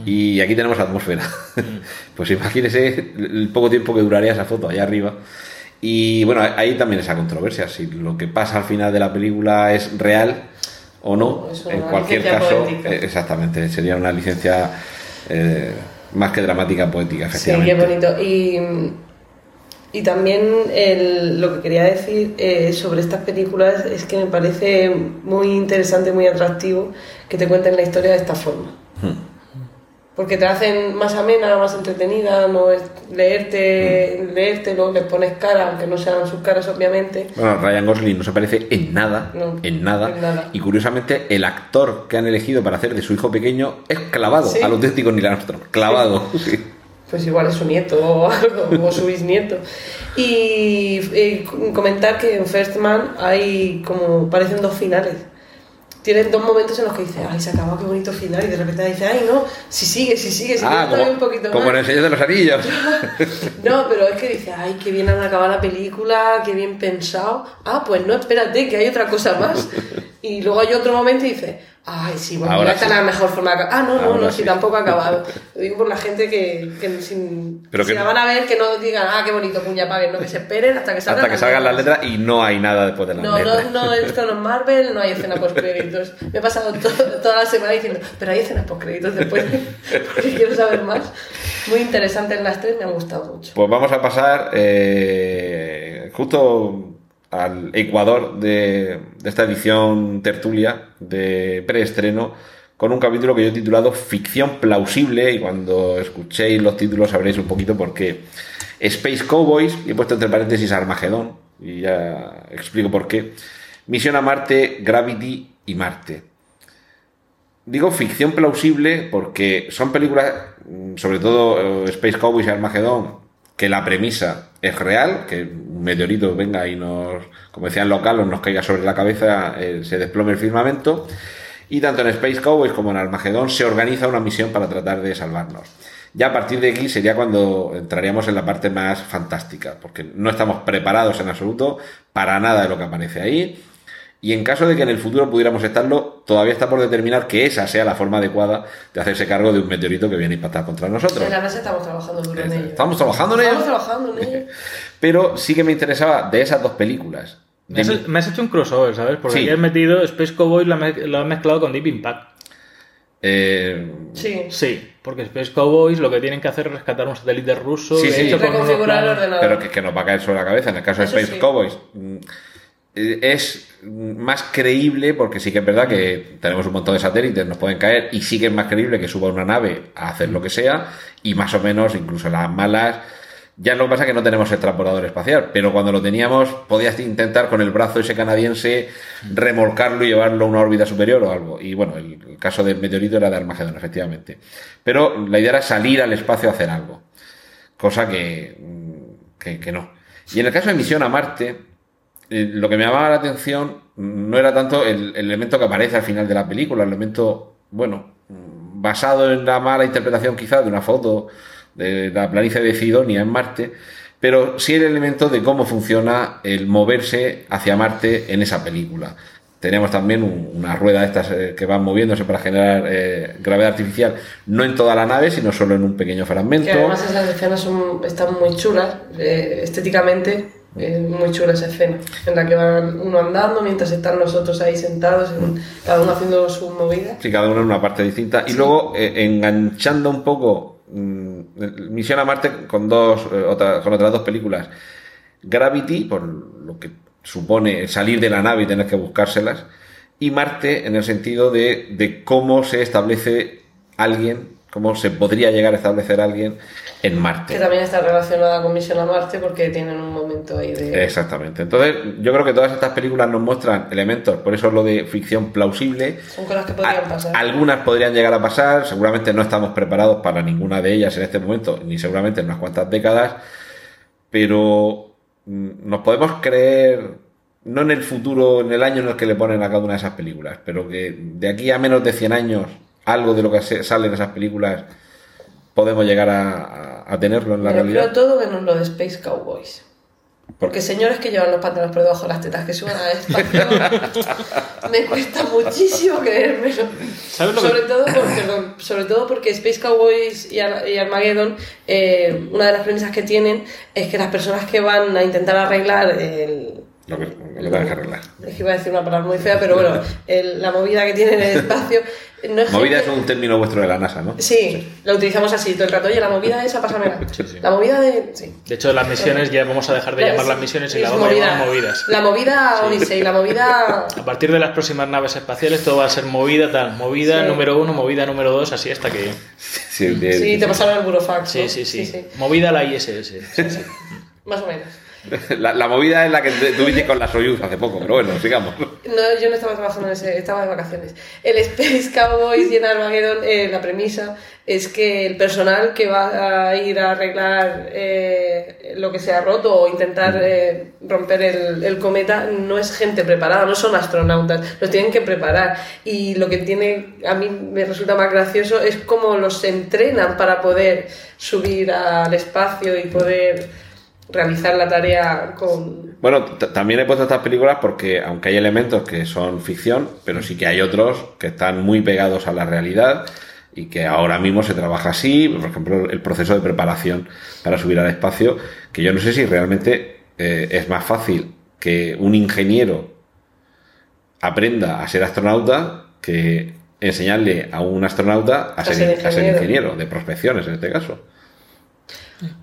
y aquí tenemos atmósfera. *laughs* pues imagínese el poco tiempo que duraría esa foto allá arriba. Y bueno, hay también esa controversia, si lo que pasa al final de la película es real o no. En cualquier caso, poética. eh, exactamente, sería una licencia eh, más que dramática poética, Sí, efectivamente. qué bonito. Y, y también el- lo que quería decir eh, sobre estas películas es que me parece muy interesante, muy atractivo que te cuenten la historia de esta forma. Hmm. Porque te hacen más amena, más entretenida, no es leerte, Hmm. leértelo, les pones cara, aunque no sean sus caras obviamente. Bueno, Ryan Gosling no se parece en nada, No, en nada. en nada. Y curiosamente, el actor que han elegido para hacer de su hijo pequeño es clavado Sí. al auténtico Neil Armstrong. Clavado. sí. pues igual es su nieto o algo, o su bisnieto. Y eh, comentar que en First Man hay como, parecen dos finales. Tienen dos momentos en los que dice, ay, se acabó, qué bonito final, y de repente dice, ay, no, si sigue, si sigue, si Ah, como, un poquito como más. en el Señor de los Anillos. *laughs* No, pero es que dice, ay, qué bien han acabado la película, qué bien pensado. Ah, pues no, espérate, que hay otra cosa más. Y luego hay otro momento y dice, ay, sí, bueno, Ahora ya está sí. la mejor forma de acabar. Ah, no, no, Ahora no, sí. si tampoco ha acabado. *laughs* Lo digo por la gente que, que sin, Pero si que- la van a ver, que no digan, ah, qué bonito, puña paguen, no, que se esperen hasta que salgan Hasta que salgan las letras y no hay nada después de las No, no, letras. no, esto no es Marvel, no hay escena post créditos. Me he pasado to- toda la semana diciendo, pero hay escenas post créditos después, *laughs* porque quiero saber más. Muy interesantes las tres, me han gustado mucho. Pues vamos a pasar eh, justo al Ecuador de, esta edición tertulia de preestreno con un capítulo que yo he titulado Ficción plausible y cuando escuchéis los títulos sabréis un poquito por qué. Space Cowboys, y he puesto entre paréntesis Armagedón y ya explico por qué. Misión a Marte, Gravity y Marte. Digo ficción plausible porque son películas, mm, sobre todo eh, Space Cowboys y Armagedón, que la premisa es real, que un meteorito venga y nos, como decían los galos, nos caiga sobre la cabeza, eh, se desplome el firmamento. Y tanto en Space Cowboys como en Armagedón se organiza una misión para tratar de salvarnos. Ya a partir de aquí sería cuando entraríamos en la parte más fantástica, porque no estamos preparados en absoluto para nada de lo que aparece ahí. Y en caso de que en el futuro pudiéramos estarlo, todavía está por determinar que esa sea la forma adecuada de hacerse cargo de un meteorito que viene a impactar contra nosotros. En la NASA estamos trabajando duro en ello. Estamos trabajando en ello. Estamos trabajando en ello. *laughs* Pero sí que me interesaba de esas dos películas. Me has, me has hecho un crossover, ¿sabes? Porque Sí. aquí has metido Space Cowboy lo, has me- lo has mezclado con Deep Impact. eh, Sí. Sí, porque Space Cowboys lo que tienen que hacer es rescatar un satélite ruso. Sí, sí. hecho, con unos Reconfigurar el ordenador. pero que, que nos va a caer sobre la cabeza. En el caso de Space sí. Cowboys, es más creíble porque sí que es verdad que tenemos un montón de satélites, nos pueden caer, y sí que es más creíble que suba una nave a hacer lo que sea, y más o menos, incluso las malas. Ya lo que pasa es que no tenemos el transportador espacial, pero cuando lo teníamos podías intentar con el brazo ese canadiense remolcarlo y llevarlo a una órbita superior o algo. Y bueno, el, caso del meteorito era de Armagedón, efectivamente. Pero la idea era salir al espacio a hacer algo. Cosa que, que, que no. Y en el caso de Misión a Marte, eh, lo que me llamaba la atención no era tanto el, el elemento que aparece al final de la película, el elemento, bueno, basado en la mala interpretación quizá de una foto de la planicie de Sidonia en Marte, pero sí el elemento de cómo funciona el moverse hacia Marte en esa película. Tenemos también un- una rueda de estas eh, que van moviéndose para generar eh, gravedad artificial, no en toda la nave, sino solo en un pequeño fragmento. Además esas escenas son, están muy chulas, eh, estéticamente es muy chula esa escena, en la que van uno andando mientras están los otros ahí sentados, en- cada uno haciendo su movida. Sí, cada uno en una parte distinta. Y luego, eh, enganchando un poco mm, Misión a Marte con, dos, eh, otra- con otras dos películas. Gravity, por lo que supone salir de la nave y tener que buscárselas. Y Marte en el sentido de, de cómo se establece alguien cómo se podría llegar a establecer alguien en Marte. Que también está relacionada con Misión a Marte porque tienen un momento ahí de... Exactamente. Entonces, yo creo que todas estas películas nos muestran elementos, por eso es lo de ficción plausible. Son cosas que podrían pasar. Algunas podrían llegar a pasar, seguramente no estamos preparados para ninguna de ellas en este momento, ni seguramente en unas cuantas décadas, pero mm, nos podemos creer, no en el futuro, en el año en el que le ponen a cada una de esas películas, pero que de aquí a menos de 100 años, algo de lo que sale en esas películas podemos llegar a, a- a tenerlo en la Pero realidad. creo todo menos lo de Space Cowboys. Porque señores que llevan los pantalones por debajo de las tetas que suban al espacio, *laughs* me cuesta muchísimo creérmelo. ¿Sabes lo que- sobre, todo por- *coughs* perdón, sobre todo porque Space Cowboys y, Ar- y Armageddon, eh, una de las premisas que tienen es que las personas que van a intentar arreglar el, Lo que, lo que arreglar. es que iba a decir una palabra muy fea, pero bueno, el- la movida que tienen en el espacio no es Movida es un término vuestro de la NASA, ¿no? Sí, la utilizamos así todo el rato. Oye, la movida esa, pásamela. *laughs* Sí, sí. La movida de... Sí. De hecho, las misiones ya vamos a dejar de La- llamarlas sí, misiones y las vamos a llamar movidas. La movida Odyssey, la movida... *laughs* A partir de las próximas naves espaciales todo va a ser movida tal, movida Sí. número uno, movida número dos, así hasta que... Sí, de- Sí, te pasaron el burofax. Sí, ¿no? sí, sí. Movida la ISS. sí, sí. *laughs* Más o menos. *laughs* La, movida es la que te- tuviste con la Soyuz hace poco, pero bueno, sigamos. No, yo no estaba trabajando en ese, estaba de vacaciones. El Space Cowboys y en Armageddon, eh, la premisa es que el personal que va a ir a arreglar eh, lo que se ha roto o intentar eh, romper el, el cometa no es gente preparada, no son astronautas, los tienen que preparar. Y lo que tiene, a mí me resulta más gracioso es cómo los entrenan para poder subir al espacio y poder realizar la tarea con, Bueno, también he puesto estas películas porque, aunque hay elementos que son ficción, pero sí que hay otros que están muy pegados a la realidad y que ahora mismo se trabaja así. Por ejemplo, el proceso de preparación para subir al espacio, que yo no sé si realmente eh, es más fácil que un ingeniero aprenda a ser astronauta que enseñarle a un astronauta a, A ser, ser a ser ingeniero. ingeniero de prospecciones en este caso.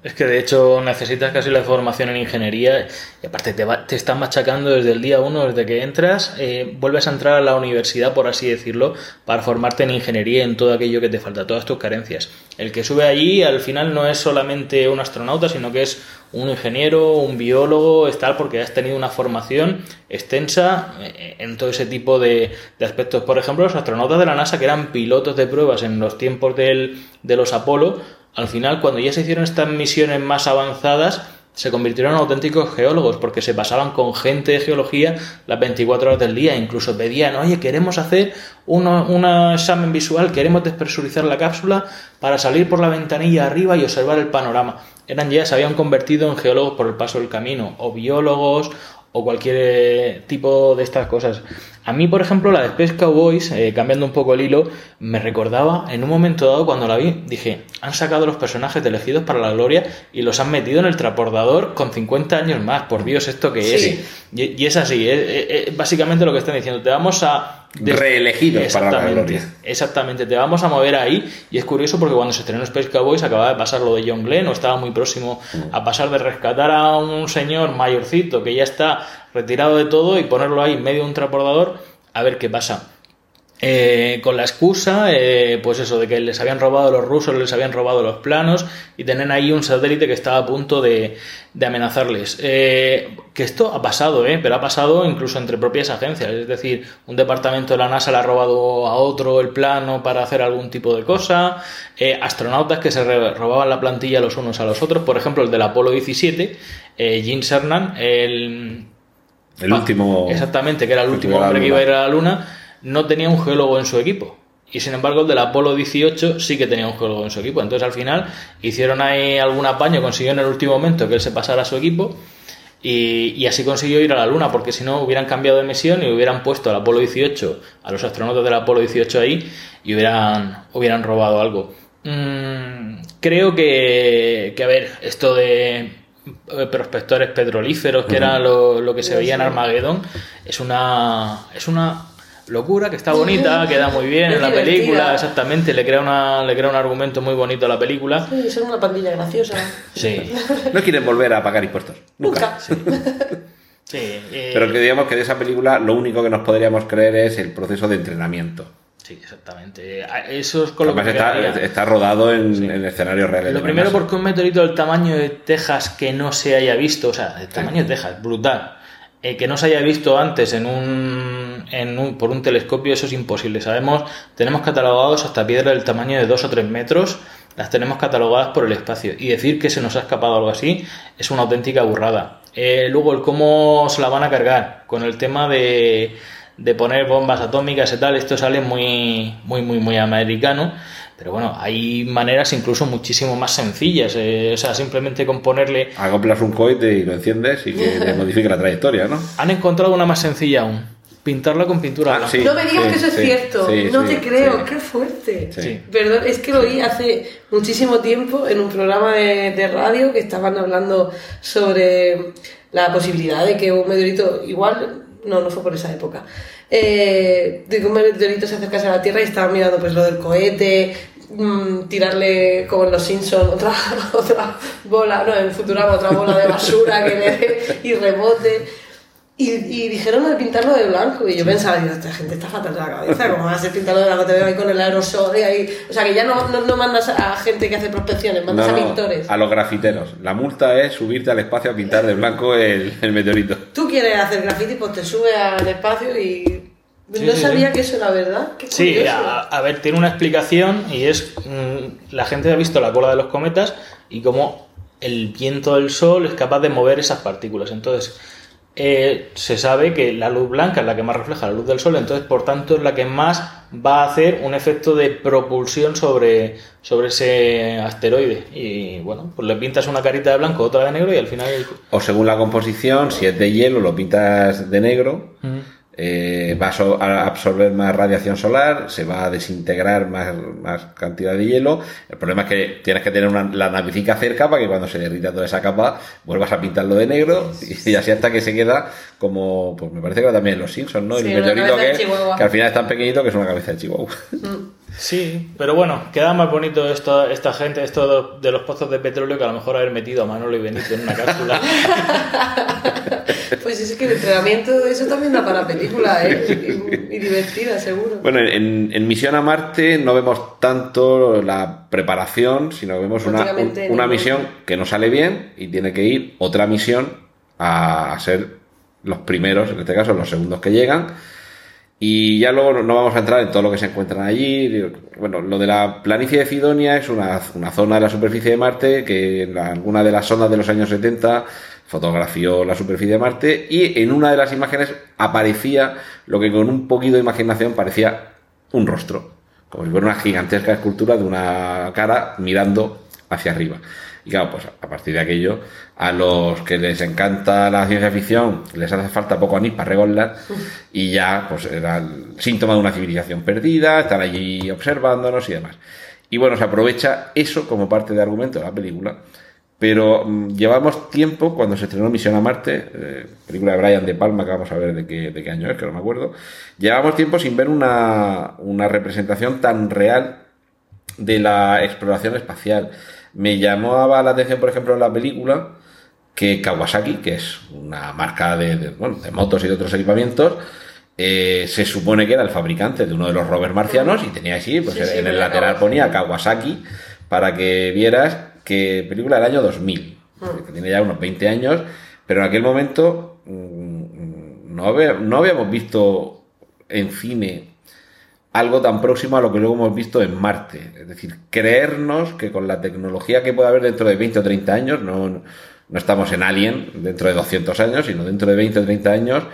Es que de hecho necesitas casi la formación en ingeniería y aparte te, va- te están machacando desde el día uno, desde que entras, eh, vuelves a entrar a la universidad, por así decirlo, para formarte en ingeniería en todo aquello que te falta, todas tus carencias. El que sube allí al final no es solamente un astronauta, sino que es un ingeniero, un biólogo, tal, porque has tenido una formación extensa eh, en todo ese tipo de, de aspectos. Por ejemplo, los astronautas de la NASA, que eran pilotos de pruebas en los tiempos del- de los Apolo, al final, cuando ya se hicieron estas misiones más avanzadas, se convirtieron en auténticos geólogos porque se pasaban con gente de geología las 24 horas del día. Incluso pedían, oye, queremos hacer un examen visual, queremos despresurizar la cápsula para salir por la ventanilla arriba y observar el panorama. Eran ya, se habían convertido en geólogos por el paso del camino, o biólogos, o cualquier eh, tipo de estas cosas. A mí, por ejemplo, la de Space Cowboys, eh, cambiando un poco el hilo, me recordaba en un momento dado cuando la vi, dije, han sacado los personajes de elegidos para la gloria y los han metido en el transportador con 50 años más. Por Dios, esto que es. Sí. Y, y es así, es, es- es básicamente lo que están diciendo. Te vamos a... Reelegidos para la Exactamente, gloria. Exactamente, te vamos a mover ahí. Y es curioso porque cuando se estrenó Space Cowboys acababa de pasar lo de John Glenn, o estaba muy próximo a pasar de rescatar a un señor mayorcito que ya está retirado de todo y ponerlo ahí en medio de un transportador a ver qué pasa. Eh, con la excusa, eh, pues eso, de que les habían robado los rusos, les habían robado los planos y tenían ahí un satélite que estaba a punto de, de amenazarles. Eh, que esto ha pasado, ¿eh? pero ha pasado incluso entre propias agencias. Es decir, un departamento de la NASA le ha robado a otro el plano para hacer algún tipo de cosa. astronautas que se robaban la plantilla los unos a los otros. Por ejemplo, el del Apolo 17, eh, Gene Cernan, el El último. Exactamente, que era el último hombre que iba a ir a la Luna, no tenía un geólogo en su equipo. Y sin embargo, el del Apolo 18 sí que tenía un geólogo en su equipo. Entonces, al final, hicieron ahí algún apaño, consiguió en el último momento que él se pasara a su equipo. Y, y así consiguió ir a la Luna, porque si no hubieran cambiado de misión y hubieran puesto al Apolo 18, a los astronautas del Apolo 18 ahí, y hubieran, hubieran robado algo. Mm, creo que, que, a ver, esto de prospectores petrolíferos, que era lo, lo que se veía en Armageddon, es una, es una locura que está bonita, queda muy bien en la Divertida. película, exactamente, le crea, una, le crea un argumento muy bonito a la película. Sí, son una pandilla graciosa. Sí, No quieren volver a pagar impuestos. Nunca. Nunca. sí. eh, Pero que digamos que de esa película lo único que nos podríamos creer es el proceso de entrenamiento. Sí, exactamente. A- Eso es con lo que Además está, está rodado en, en escenarios reales. Lo primero porque un meteorito del tamaño de Texas que no se haya visto, o sea, del tamaño de Texas, brutal, eh, que no se haya visto antes en un, en un- por un telescopio, eso es imposible. Sabemos, tenemos catalogados hasta piedras del tamaño de 2 o 3 metros, las tenemos catalogadas por el espacio. Y decir que se nos ha escapado algo así es una auténtica burrada. Eh, luego, el cómo se la van a cargar, con el tema de, de poner bombas atómicas y tal, esto sale muy, muy, muy, muy americano. Pero bueno, hay maneras incluso muchísimo más sencillas. eh, o sea, simplemente con ponerle. Acoplas un cohete y lo enciendes y que te *laughs* modifique la trayectoria, ¿no? Han encontrado una más sencilla aún. Pintarla con pintura Ah, sí. no me digas que eso es cierto. sí, no sí, te creo. sí. Qué fuerte. Sí. Perdón, es que lo oí hace muchísimo tiempo en un programa de, de radio que estaban hablando sobre la posibilidad de que un meteorito, igual, no, no fue por esa época, eh, de que un meteorito se acercase a la Tierra y estaban mirando pues lo del cohete, mm, tirarle como en los Simpsons otra, *laughs* otra bola, no, en Futurama otra bola de basura que le y rebote. Y, y dijeron de pintarlo de blanco. Y yo pensaba, digo, esta gente está fatal de la cabeza. ¿Cómo vas a pintarlo de blanco? Te veo ahí con el aerosol y ahí. O sea, que ya no, no, no mandas a gente que hace prospecciones, mandas No, a pintores. a los grafiteros. La multa es subirte al espacio a pintar de blanco el, el meteorito. Tú quieres hacer graffiti, pues te sube al espacio y. Sí, no sí, sabía sí. que eso era verdad. Qué Sí, a, a ver, tiene una explicación y es. mm, la gente ha visto la cola de los cometas y cómo el viento del sol es capaz de mover esas partículas. Entonces, eh, se sabe que la luz blanca es la que más refleja la luz del sol, entonces, por tanto, es la que más va a hacer un efecto de propulsión sobre, sobre ese asteroide. Y bueno, pues le pintas una carita de blanco, otra de negro y al final. O según la composición, si es de hielo, lo pintas de negro. Eh, va a so- a absorber más radiación solar, se va a desintegrar más, más cantidad de hielo. El problema es que tienes que tener una, la navicica cerca para que cuando se derrita toda esa capa vuelvas a pintarlo de negro y, así hasta que se queda como, pues me parece que también en los Simpsons, ¿no? Sí, el meteorito que, al final es tan pequeñito que es una cabeza de chihuahua. Sí, pero bueno, queda más bonito esto, esta gente, esto de los pozos de petróleo que a lo mejor haber metido a Manolo y Benito en una cápsula. *laughs* Pues es que el entrenamiento, eso también da para película, ¿eh? Y, y divertida, seguro. Bueno, en, en Misión a Marte no vemos tanto la preparación, sino que vemos una, un- una misión que no sale bien y tiene que ir otra misión a, a ser los primeros, en este caso los segundos que llegan. Y ya luego no vamos a entrar en todo lo que se encuentran allí. Bueno, lo de la planicie de Sidonia es una, una zona de la superficie de Marte que en alguna de las sondas de los años 70 fotografió la superficie de Marte y en una de las imágenes aparecía lo que con un poquito de imaginación parecía un rostro, como si fuera una gigantesca escultura de una cara mirando hacia arriba. Y claro, pues a partir de aquello, a los que les encanta la ciencia ficción, les hace falta poco anís para regolar, y ya, pues era el síntoma de una civilización perdida, están allí observándonos y demás. Y bueno, se aprovecha eso como parte de argumento de la película, pero mm, llevamos tiempo, cuando se estrenó Misión a Marte, eh, película de Brian De Palma, que vamos a ver de qué, de qué año es, que no me acuerdo, llevamos tiempo sin ver una, una representación tan real de la exploración espacial. Me llamaba la atención, por ejemplo, en la película que Kawasaki, que es una marca de, de, bueno, de motos y de otros equipamientos, eh, se supone que era el fabricante de uno de los rovers marcianos y tenía así, pues Sí, sí, en el lateral ponía Kawasaki para que vieras que película del año 2000, que tiene ya unos 20 años, pero en aquel momento mm, no, no habíamos visto en cine algo tan próximo a lo que luego hemos visto en Marte. Es decir, creernos que con la tecnología que puede haber dentro de 20 o 30 años, no, no estamos en Alien dentro de 200 años, sino dentro de 20 o 30 años,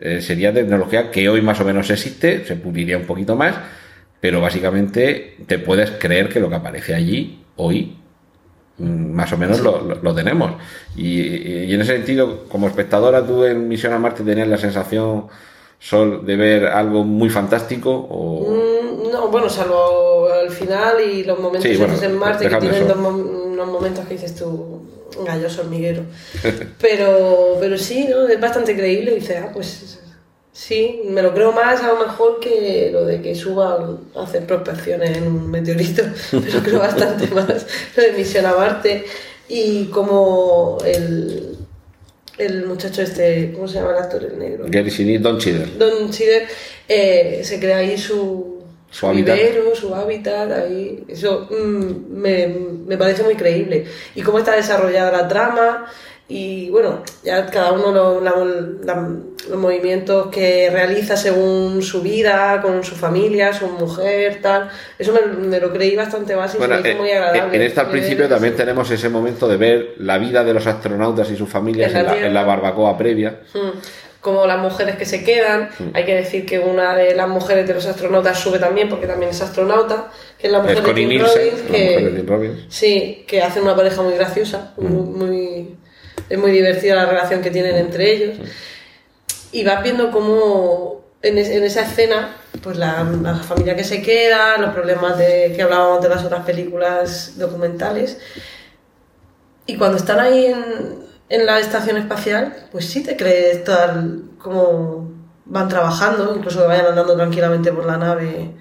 eh, sería tecnología que hoy más o menos existe, se puliría un poquito más, pero básicamente te puedes creer que lo que aparece allí hoy más o menos lo, lo- lo tenemos. Y, y en ese sentido, como espectadora, tú en Misión a Marte tenías la sensación, Sol, de ver algo muy fantástico o... Mm, No, bueno, salvo al final y los momentos Sí, esos bueno, en Marte que tienen dos unos momentos que dices tú, galloso hormiguero. *laughs* pero, pero sí, ¿no? Es bastante creíble y dices, ah, pues sí, me lo creo más a lo mejor que lo de que suban a hacer prospecciones en un meteorito, *laughs* pero creo bastante *laughs* más lo de misión a Marte y como el, el muchacho este, ¿cómo se llama el actor el negro? Gary Sinise, Don Cheadle. Don Chider eh, se crea ahí su, su hábitat. vivero, su hábitat, ahí. Eso mm, me, me parece muy creíble. Y cómo está desarrollada la trama. Y bueno, ya cada uno lo- la- la- los movimientos que realiza según su vida, con su familia, su mujer, tal. Eso me, me lo creí bastante básico Bueno, y me hizo eh, muy agradable. en este al Eh, principio también tenemos ese momento de ver la vida de los astronautas y sus familias En la en la, barbacoa previa. Mm, como las mujeres que se quedan. Mm. Hay que decir que una de las mujeres de los astronautas sube también, porque también es astronauta, que es la mujer Es de Tim Robbins, la mujer de que, Tim Robbins. sí, que hace una pareja muy graciosa, Mm. muy, muy- es muy divertida la relación que tienen entre ellos. Mm. Y vas viendo cómo en, es- en esa escena, pues la, la familia que se queda, los problemas de, que hablábamos de las otras películas documentales. Y cuando están ahí en, en la estación espacial, pues sí te crees tal cómo van trabajando, incluso que vayan andando tranquilamente por la nave,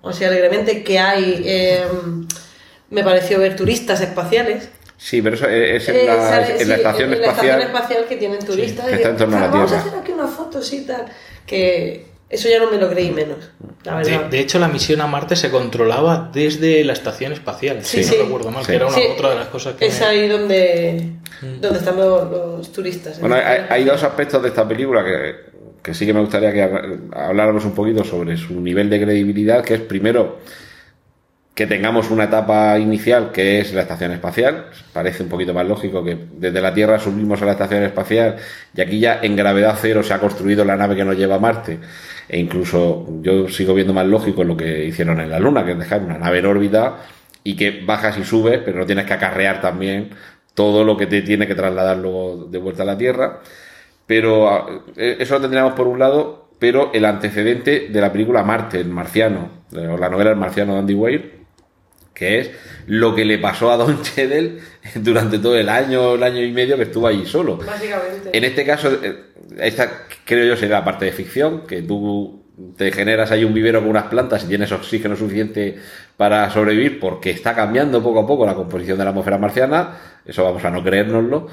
o sea, alegremente, que hay, eh, me pareció ver turistas espaciales. Sí, pero eso es en, Eh, la, sale- en sí, la estación en la espacial. estación espacial que tienen turistas. que y está en torno a la Vamos a Tierra". hacer aquí una foto, sí, tal. Que eso ya no me lo creí menos, la De, verdad. de hecho, la misión a Marte se controlaba desde la estación espacial. Sí, si sí. no recuerdo mal, Sí. que era una, Sí, otra de las cosas que. Es me- ahí donde, donde están los, los turistas. Bueno, hay, hay dos aspectos de esta película que, que sí que me gustaría que hab- habláramos un poquito sobre su nivel de credibilidad, que es primero que tengamos una etapa inicial que es la estación espacial. Parece un poquito más lógico que desde la Tierra subimos a la estación espacial y aquí ya en gravedad cero se ha construido la nave que nos lleva a Marte. E incluso yo sigo viendo más lógico lo que hicieron en la Luna, que es dejar una nave en órbita y que bajas y subes, pero no tienes que acarrear también todo lo que te tiene que trasladar luego de vuelta a la Tierra. Pero ah, eh, eso lo tendríamos por un lado, pero el antecedente de la película Marte, el marciano, eh, o la novela El marciano de Andy Weir, que es lo que le pasó a Don *laughs* Cheadle durante todo el año, el año y medio que estuvo allí solo. Básicamente. En este caso, eh, esta creo yo sería la parte de ficción, que tú te generas ahí un vivero con unas plantas y tienes oxígeno suficiente para sobrevivir porque está cambiando poco a poco la composición de la atmósfera marciana, eso vamos a no creérnoslo,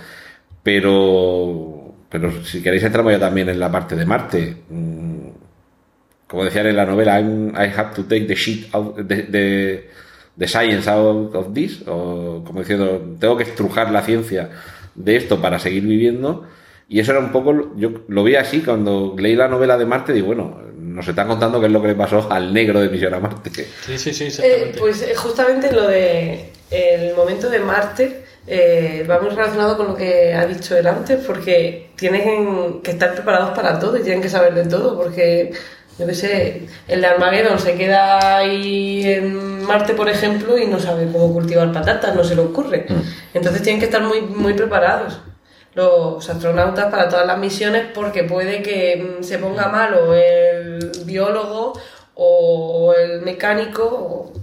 pero, pero si queréis entramos ya también en la parte de Marte. Mm, Como decían en la novela, I'm- I have to take the shit out, the- the science out of this, o como diciendo, tengo que estrujar la ciencia de esto para seguir viviendo. Y eso era un poco, yo lo vi así cuando leí la novela de Marte, digo, bueno, nos están contando qué es lo que le pasó al negro de Misión a Marte. Sí, sí, sí, Eh, exactamente. pues eh, justamente lo de el momento de Marte eh, va muy relacionado con lo que ha dicho él antes, porque tienen que estar preparados para todo y tienen que saber de todo, porque yo qué sé, el de Armageddon se queda ahí en Marte, por ejemplo, y no sabe cómo cultivar patatas, no se le ocurre. Entonces tienen que estar muy, muy preparados los astronautas para todas las misiones porque puede que mm, se ponga malo el biólogo o el mecánico o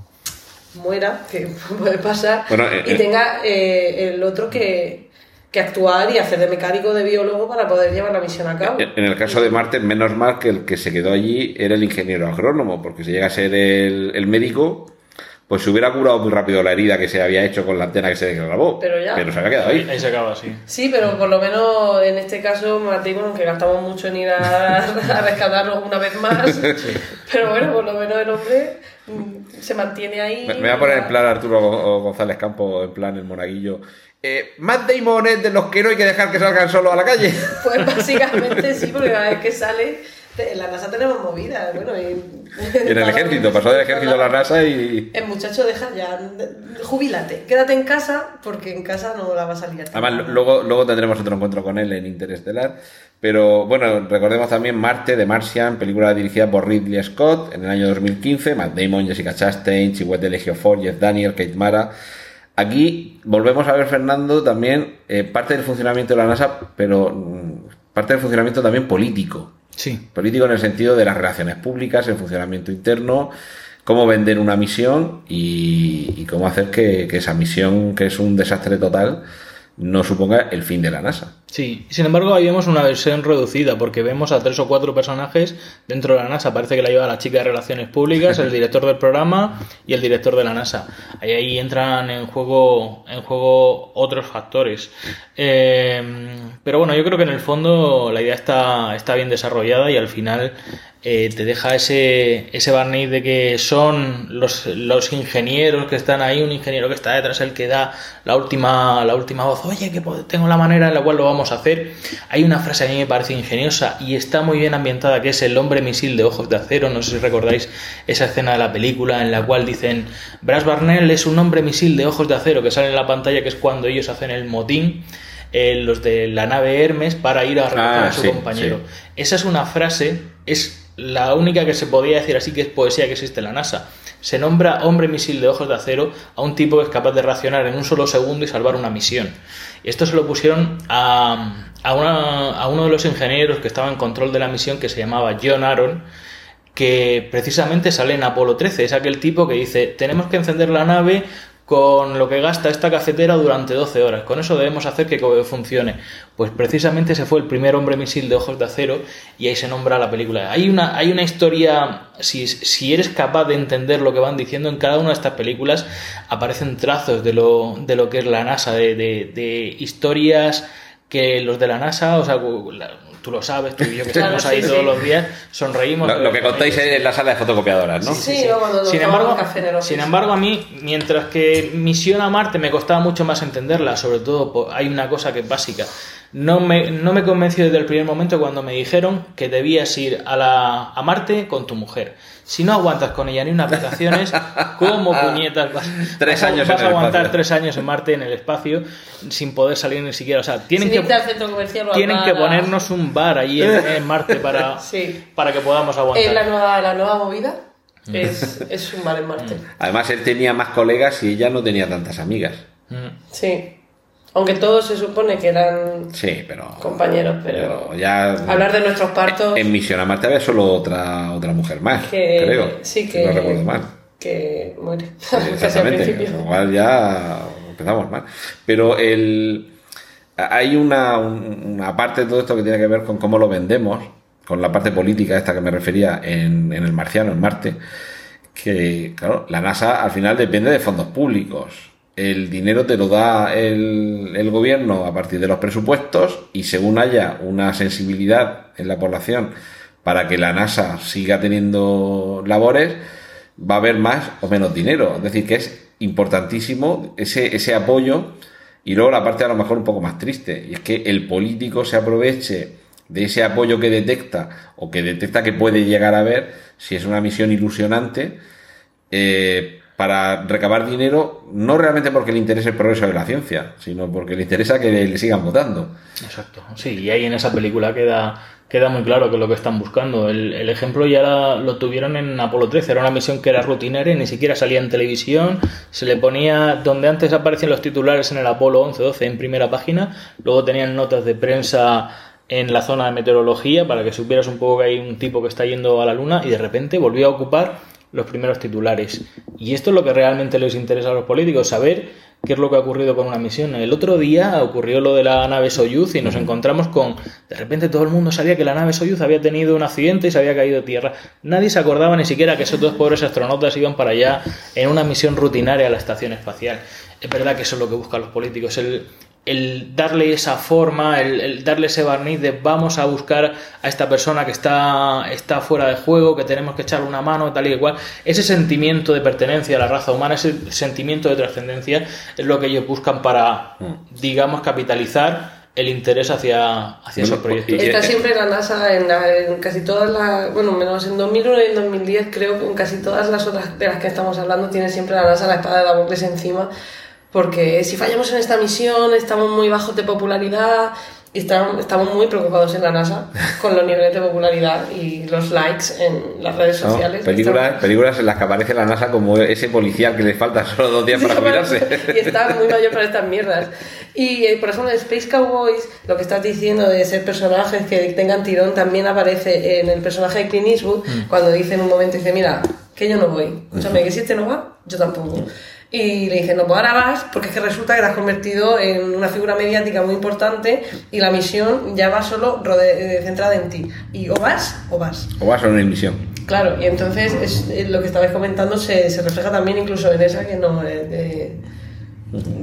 muera, que *laughs* puede pasar, Bueno, eh, y eh. tenga eh, el otro que, que actuar y hacer de mecánico de biólogo para poder llevar la misión a cabo. En el caso de Marte, menos mal que el que se quedó allí era el ingeniero agrónomo, porque si llega a ser el, el médico, pues se hubiera curado muy rápido la herida que se había hecho con la antena que se grabó. Pero ya. se había quedado ahí, ahí. se acaba, sí. Sí, pero por lo menos en este caso, Martín, aunque gastamos mucho en ir a, a rescatarlo una vez más, pero bueno, por lo menos el hombre mm, se mantiene ahí. Me, me voy a poner en plan Arturo Go- González Campo, en plan el monaguillo. Eh, Matt Damon es de los que no hay que dejar que salgan solo a la calle. *laughs* Pues básicamente sí, porque cada vez que sale, en la NASA tenemos movidas, bueno, y... Y en el ejército, pasó del ejército a la NASA y... El muchacho deja ya, jubílate, quédate en casa, porque en casa no la va a salir. Además, luego, luego tendremos otro encuentro con él en Interestelar. Pero bueno, recordemos también Marte, de Martian, película dirigida por Ridley Scott en el año 2015. Matt Damon, Jessica Chastain, Chiwetel Ejiofor, Jeff Daniel, Kate Mara. Aquí volvemos a ver, Fernando, también eh, parte del funcionamiento de la NASA, pero mm, parte del funcionamiento también político. Sí. Político en el sentido de las relaciones públicas, el funcionamiento interno, cómo vender una misión y, y cómo hacer que, que esa misión, que es un desastre total, no suponga el fin de la NASA. Sí, sin embargo ahí vemos una versión reducida porque vemos a tres o cuatro personajes dentro de la NASA. Parece que la lleva la chica de Relaciones Públicas, el director del programa y el director de la NASA. Ahí, ahí entran en juego, en juego otros factores. Eh, pero bueno, yo creo que en el fondo la idea está, está bien desarrollada y al final eh, te deja ese, ese barniz de que son los, los ingenieros que están ahí, un ingeniero que está detrás, el que da la última, la última voz, oye, que tengo la manera en la cual lo vamos a hacer. Hay una frase a mí me parece ingeniosa y está muy bien ambientada, que es el hombre misil de ojos de acero, no sé si recordáis esa escena de la película en la cual dicen, Brass Barnell es un hombre misil de ojos de acero, que sale en la pantalla, que es cuando ellos hacen el motín. Eh, los de la nave Hermes para ir a recoger Ah, a su sí, compañero. sí. Esa es una frase, es la única que se podía decir así que es poesía que existe en la NASA. Se nombra hombre misil de ojos de acero a un tipo que es capaz de reaccionar en un solo segundo y salvar una misión. Esto se lo pusieron a, a, una- a uno de los ingenieros que estaba en control de la misión que se llamaba John Aaron, que precisamente sale en Apolo 13. Es aquel tipo que dice, tenemos que encender la nave con lo que gasta esta cafetera durante 12 horas. Con eso debemos hacer que funcione. Pues precisamente ese fue el primer hombre misil de ojos de acero y ahí se nombra la película. Hay una, hay una historia, si, si eres capaz de entender lo que van diciendo en cada una de estas películas, aparecen trazos de lo, de lo que es la NASA, de, de- de historias que los de la NASA, o sea, tú lo sabes, tú y yo que Claro, estamos ahí sí, todos sí. los días, sonreímos. Lo, lo que contáis ellos. en la sala de fotocopiadoras, ¿no? Sí, ¿no? Cuando nos Sin embargo, sin embargo, a mí, mientras que Misión a Marte me costaba mucho más entenderla, sobre todo hay una cosa que es básica. No me, no me convenció desde el primer momento cuando me dijeron que debías ir a, la, a Marte con tu mujer. Si no aguantas con ella ni unas vacaciones, ¿cómo *laughs* puñetas vas, Tres vas a- años vas a aguantar espacio? tres años en Marte, en el espacio, sin poder salir ni siquiera? O sea, tienen Sin que, tienen ponernos un bar allí en, *laughs* en Marte para, Sí. para que podamos aguantar. Es la nueva, la nueva movida. Mm. Es, es un bar en Marte. Además, él tenía más colegas y ella no tenía tantas amigas. Mm. Sí. Aunque todos se supone que eran Sí, pero. compañeros, pero. pero ya. Hablar de nuestros partos. En Misión a Marte había solo otra, otra mujer más, que, creo. Sí, que. No recuerdo mal. Que muere. Al *laughs* Exactamente. cual ya empezamos mal. Pero el. Hay una, un- una parte de todo esto que tiene que ver con cómo lo vendemos, con la parte política esta que me refería en, en el marciano, en Marte, que, claro, la NASA al final depende de fondos públicos. El dinero te lo da el, el gobierno a partir de los presupuestos y según haya una sensibilidad en la población para que la NASA siga teniendo labores, va a haber más o menos dinero. Es decir, que es importantísimo ese, ese apoyo y luego la parte a lo mejor un poco más triste, y es que el político se aproveche de ese apoyo que detecta o que detecta que puede llegar a ver si es una misión ilusionante eh, para recabar dinero, no realmente porque le interese el progreso de la ciencia, sino porque le interesa que le sigan votando. Exacto, sí, y ahí en esa película queda, queda muy claro que es lo que están buscando. El, ejemplo ya la- lo tuvieron en Apolo 13, era una misión que era rutinaria, ni siquiera salía en televisión, se le ponía, donde antes aparecían los titulares en el Apolo 11, 12 en primera página, luego tenían notas de prensa en la zona de meteorología para que supieras un poco que hay un tipo que está yendo a la luna y de repente volvió a ocupar los primeros titulares. Y esto es lo que realmente les interesa a los políticos, saber qué es lo que ha ocurrido con una misión. El otro día ocurrió lo de la nave Soyuz y nos encontramos con, de repente todo el mundo sabía que la nave Soyuz había tenido un accidente y se había caído a tierra. Nadie se acordaba ni siquiera que esos dos pobres astronautas iban para allá en una misión rutinaria a la estación espacial. Es verdad que eso es lo que buscan los políticos, el, el darle esa forma, el, el darle ese barniz de vamos a buscar a esta persona que está, está fuera de juego, que tenemos que echarle una mano, tal y cual. Ese sentimiento de pertenencia a la raza humana, ese sentimiento de trascendencia, es lo que ellos buscan para, digamos, capitalizar el interés hacia, hacia esos Bueno, proyectos. y- Está siempre la NASA en, la- en casi todas las, bueno, menos en 2001 y en 2010 creo que en casi todas las otras de las que estamos hablando tiene siempre la NASA la espada de Damocles encima, porque si fallamos en esta misión estamos muy bajos de popularidad y estamos, estamos muy preocupados en la NASA con los niveles de popularidad y los likes en las redes ¿no? sociales. Películas, películas en las que aparece la NASA como ese policial que le falta *laughs* solo dos días para jubilarse. y está muy mayor para estas mierdas. Y, eh, por ejemplo, en Space Cowboys, lo que estás diciendo de ser personajes que tengan tirón también aparece en el personaje de Clint Eastwood, cuando dice en un momento, dice, mira, que yo no voy. Escúchame, que si este no va, yo tampoco. Y le dice, no, pues ahora vas, porque es que resulta que te has convertido en una figura mediática muy importante y la misión ya va solo rode- eh, centrada en ti. Y o vas o vas. O vas a una emisión. Claro, y entonces es, eh, lo que estabais comentando se, se refleja también incluso en esa que no es de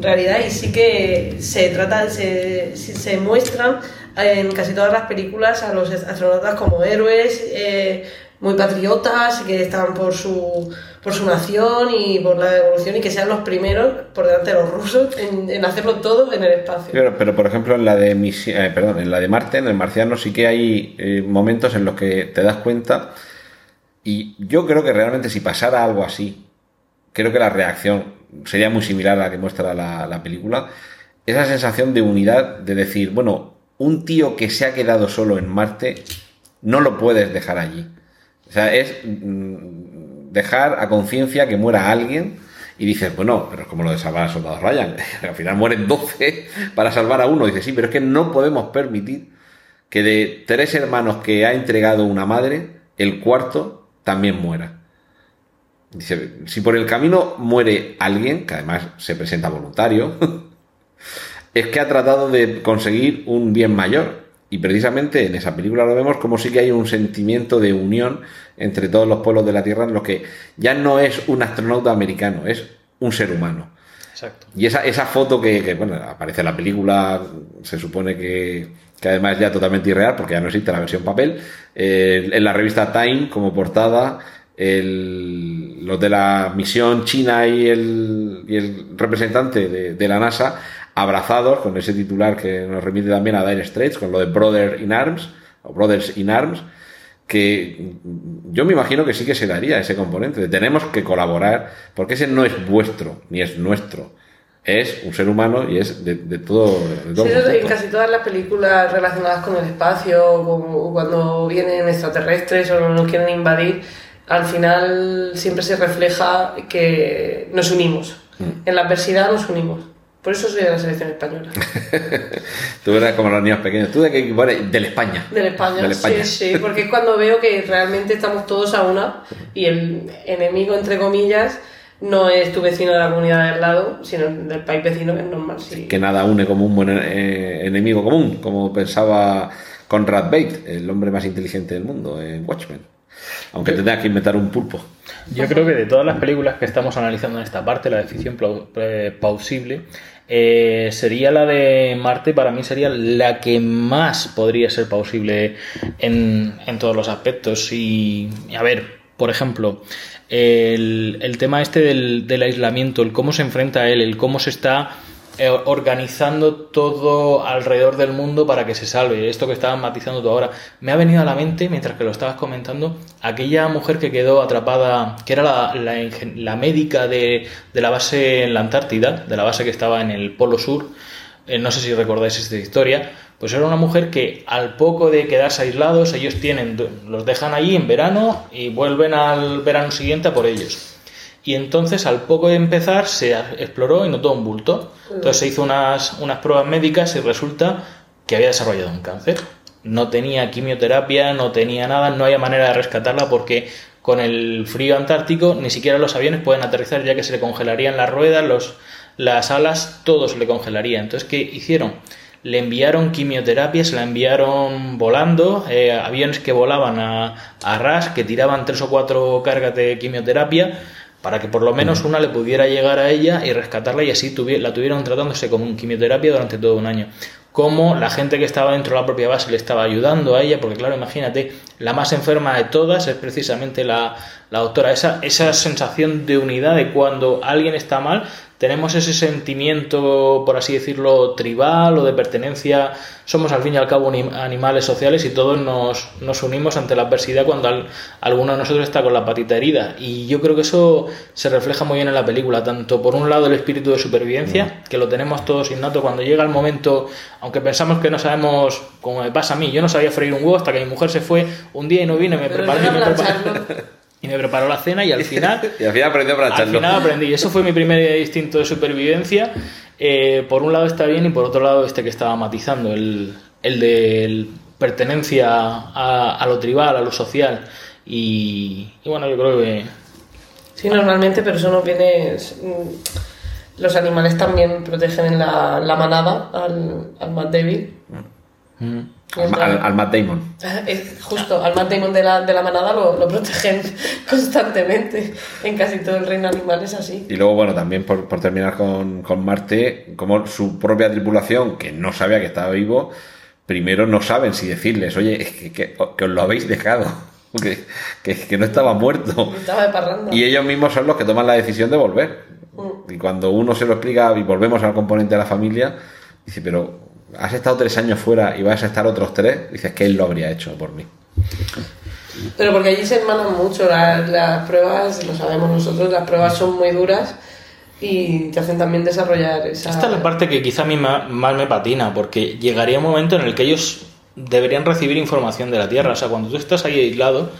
realidad y sí que se trata, se, se- se muestran en casi todas las películas a los astronautas como héroes, eh, muy patriotas y que están por su, por su nación y por la evolución y que sean los primeros por delante de los rusos en, en hacerlo todo en el espacio. Pero, pero, por ejemplo en la de misi- eh, perdón, en la de Marte, en el marciano sí que hay eh, momentos en los que te das cuenta y yo creo que realmente si pasara algo así, creo que la reacción sería muy similar a la que muestra la, la película. Esa sensación de unidad, de decir, bueno, un tío que se ha quedado solo en Marte, no lo puedes dejar allí. O sea, es mm, dejar a conciencia que muera alguien y dices, bueno, pero es como lo de salvar a Soldado Ryan. *laughs* Al final mueren 12 para salvar a uno. Dices, sí, pero es que no podemos permitir que de tres hermanos que ha entregado una madre, el cuarto también muera. Dice, si por el camino muere alguien, que además se presenta voluntario, *laughs* es que ha tratado de conseguir un bien mayor. Y precisamente en esa película lo vemos como sí que hay un sentimiento de unión entre todos los pueblos de la Tierra en los que ya no es un astronauta americano, es un ser humano. Exacto. Y esa, esa foto que, que, bueno, aparece en la película, se supone que, que además es ya totalmente irreal, porque ya no existe la versión papel, eh, en la revista Time como portada, el, los de la misión china y el, y el representante de, de la NASA abrazados con ese titular que nos remite también a Dire Straits, con lo de Brother in Arms, o Brothers in Arms, que yo me imagino que sí que se daría ese componente, de tenemos que colaborar, porque ese no es vuestro, ni es nuestro, es un ser humano y es de, de todo. De todo Sí, en casi todas las películas relacionadas con el espacio, como cuando vienen extraterrestres o nos quieren invadir, al final siempre se refleja que nos unimos. Mm. En la adversidad nos unimos. Por eso soy de la selección española. *laughs* Tú eras como los niños pequeños. ¿Tú de qué equipo eres? Del España. Del España, Del España. sí, sí, porque es cuando veo que realmente estamos todos a una y el enemigo, entre comillas, no es tu vecino de la comunidad de al lado, sino del país vecino, que es normal. Sí. Que nada une como un buen eh, enemigo común, como pensaba Conrad Bate, el hombre más inteligente del mundo en Watchmen. Aunque tendrás que inventar un pulpo. Yo creo que de todas las películas que estamos analizando en esta parte, la de ficción plau- eh, plausible, eh, sería la de Marte, para mí sería la que más podría ser plausible en, en todos los aspectos. Y, a ver, por ejemplo, el, el tema este del, del aislamiento, el cómo se enfrenta a él, el cómo se está organizando todo alrededor del mundo para que se salve. Esto que estabas matizando tú ahora, me ha venido a la mente, mientras que lo estabas comentando, aquella mujer que quedó atrapada, que era la médica de, de la base en la Antártida, de la base que estaba en el Polo Sur. Eh, no sé si recordáis esta historia. Pues era una mujer que al poco de quedarse aislados, ellos tienen, los dejan allí en verano y vuelven al verano siguiente a por ellos. Y entonces, al poco de empezar, se exploró y notó un bulto. Entonces se hizo unas, unas pruebas médicas y resulta que había desarrollado un cáncer. No tenía quimioterapia, no tenía nada, no había manera de rescatarla porque con el frío antártico ni siquiera los aviones pueden aterrizar ya que se le congelarían las ruedas, los, las alas, todo se le congelaría. Entonces, ¿qué hicieron? Le enviaron quimioterapia, se la enviaron volando, eh, aviones que volaban a, a ras, que tiraban tres o cuatro cargas de quimioterapia, para que por lo menos una le pudiera llegar a ella y rescatarla y así tuvi- la tuvieron tratándose con quimioterapia durante todo un año. Como la gente que estaba dentro de la propia base le estaba ayudando a ella, porque claro, imagínate, la más enferma de todas es precisamente la, la doctora. Esa, esa sensación de unidad de cuando alguien está mal, tenemos ese sentimiento, por así decirlo, tribal o de pertenencia. Somos al fin y al cabo anim- animales sociales y todos nos, nos unimos ante la adversidad cuando al- alguno de nosotros está con la patita herida. Y yo creo que eso se refleja muy bien en la película, tanto por un lado el espíritu de supervivencia, que lo tenemos todos innato cuando llega el momento, aunque pensamos que no sabemos, como me pasa a mí, yo no sabía freír un huevo hasta que mi mujer se fue un día y no vino y me Pero no y me plancharlo. *laughs* y me preparó la cena y al final... *laughs* Y al final aprendió para Al final aprendí, y eso fue mi primer instinto de supervivencia. Eh, por un lado está bien y por otro lado este que estaba matizando, el, el de el pertenencia a, a lo tribal, a lo social. Y, y bueno, yo creo que... Sí, normalmente, pero eso no viene. mm, Los animales también protegen en la, la manada al, al más débil. mm, Al, al- al Matt Damon. *laughs* Es justo, al más débil de la, de la manada lo, lo protegen *laughs* constantemente. En casi todo el reino animal es así. Y luego, bueno, también por, por terminar con, con Marte, como su propia tripulación, que no sabía que estaba vivo, primero no saben si decirles, oye, es que, que- que os lo habéis dejado. *laughs* que, que, que no estaba muerto. Estaba de parranda. Y ellos mismos son los que toman la decisión de volver. Y cuando uno se lo explica y volvemos al componente de la familia, dice, pero has estado tres años fuera y vas a estar otros tres, dices que él lo habría hecho por mí. Pero porque allí se hermanan mucho las, las pruebas, lo sabemos nosotros, las pruebas son muy duras y te hacen también desarrollar esa... Esta es la parte que quizá a mí ma- más me patina, porque llegaría un momento en el que ellos deberían recibir información de la Tierra. O sea, cuando tú estás ahí aislado,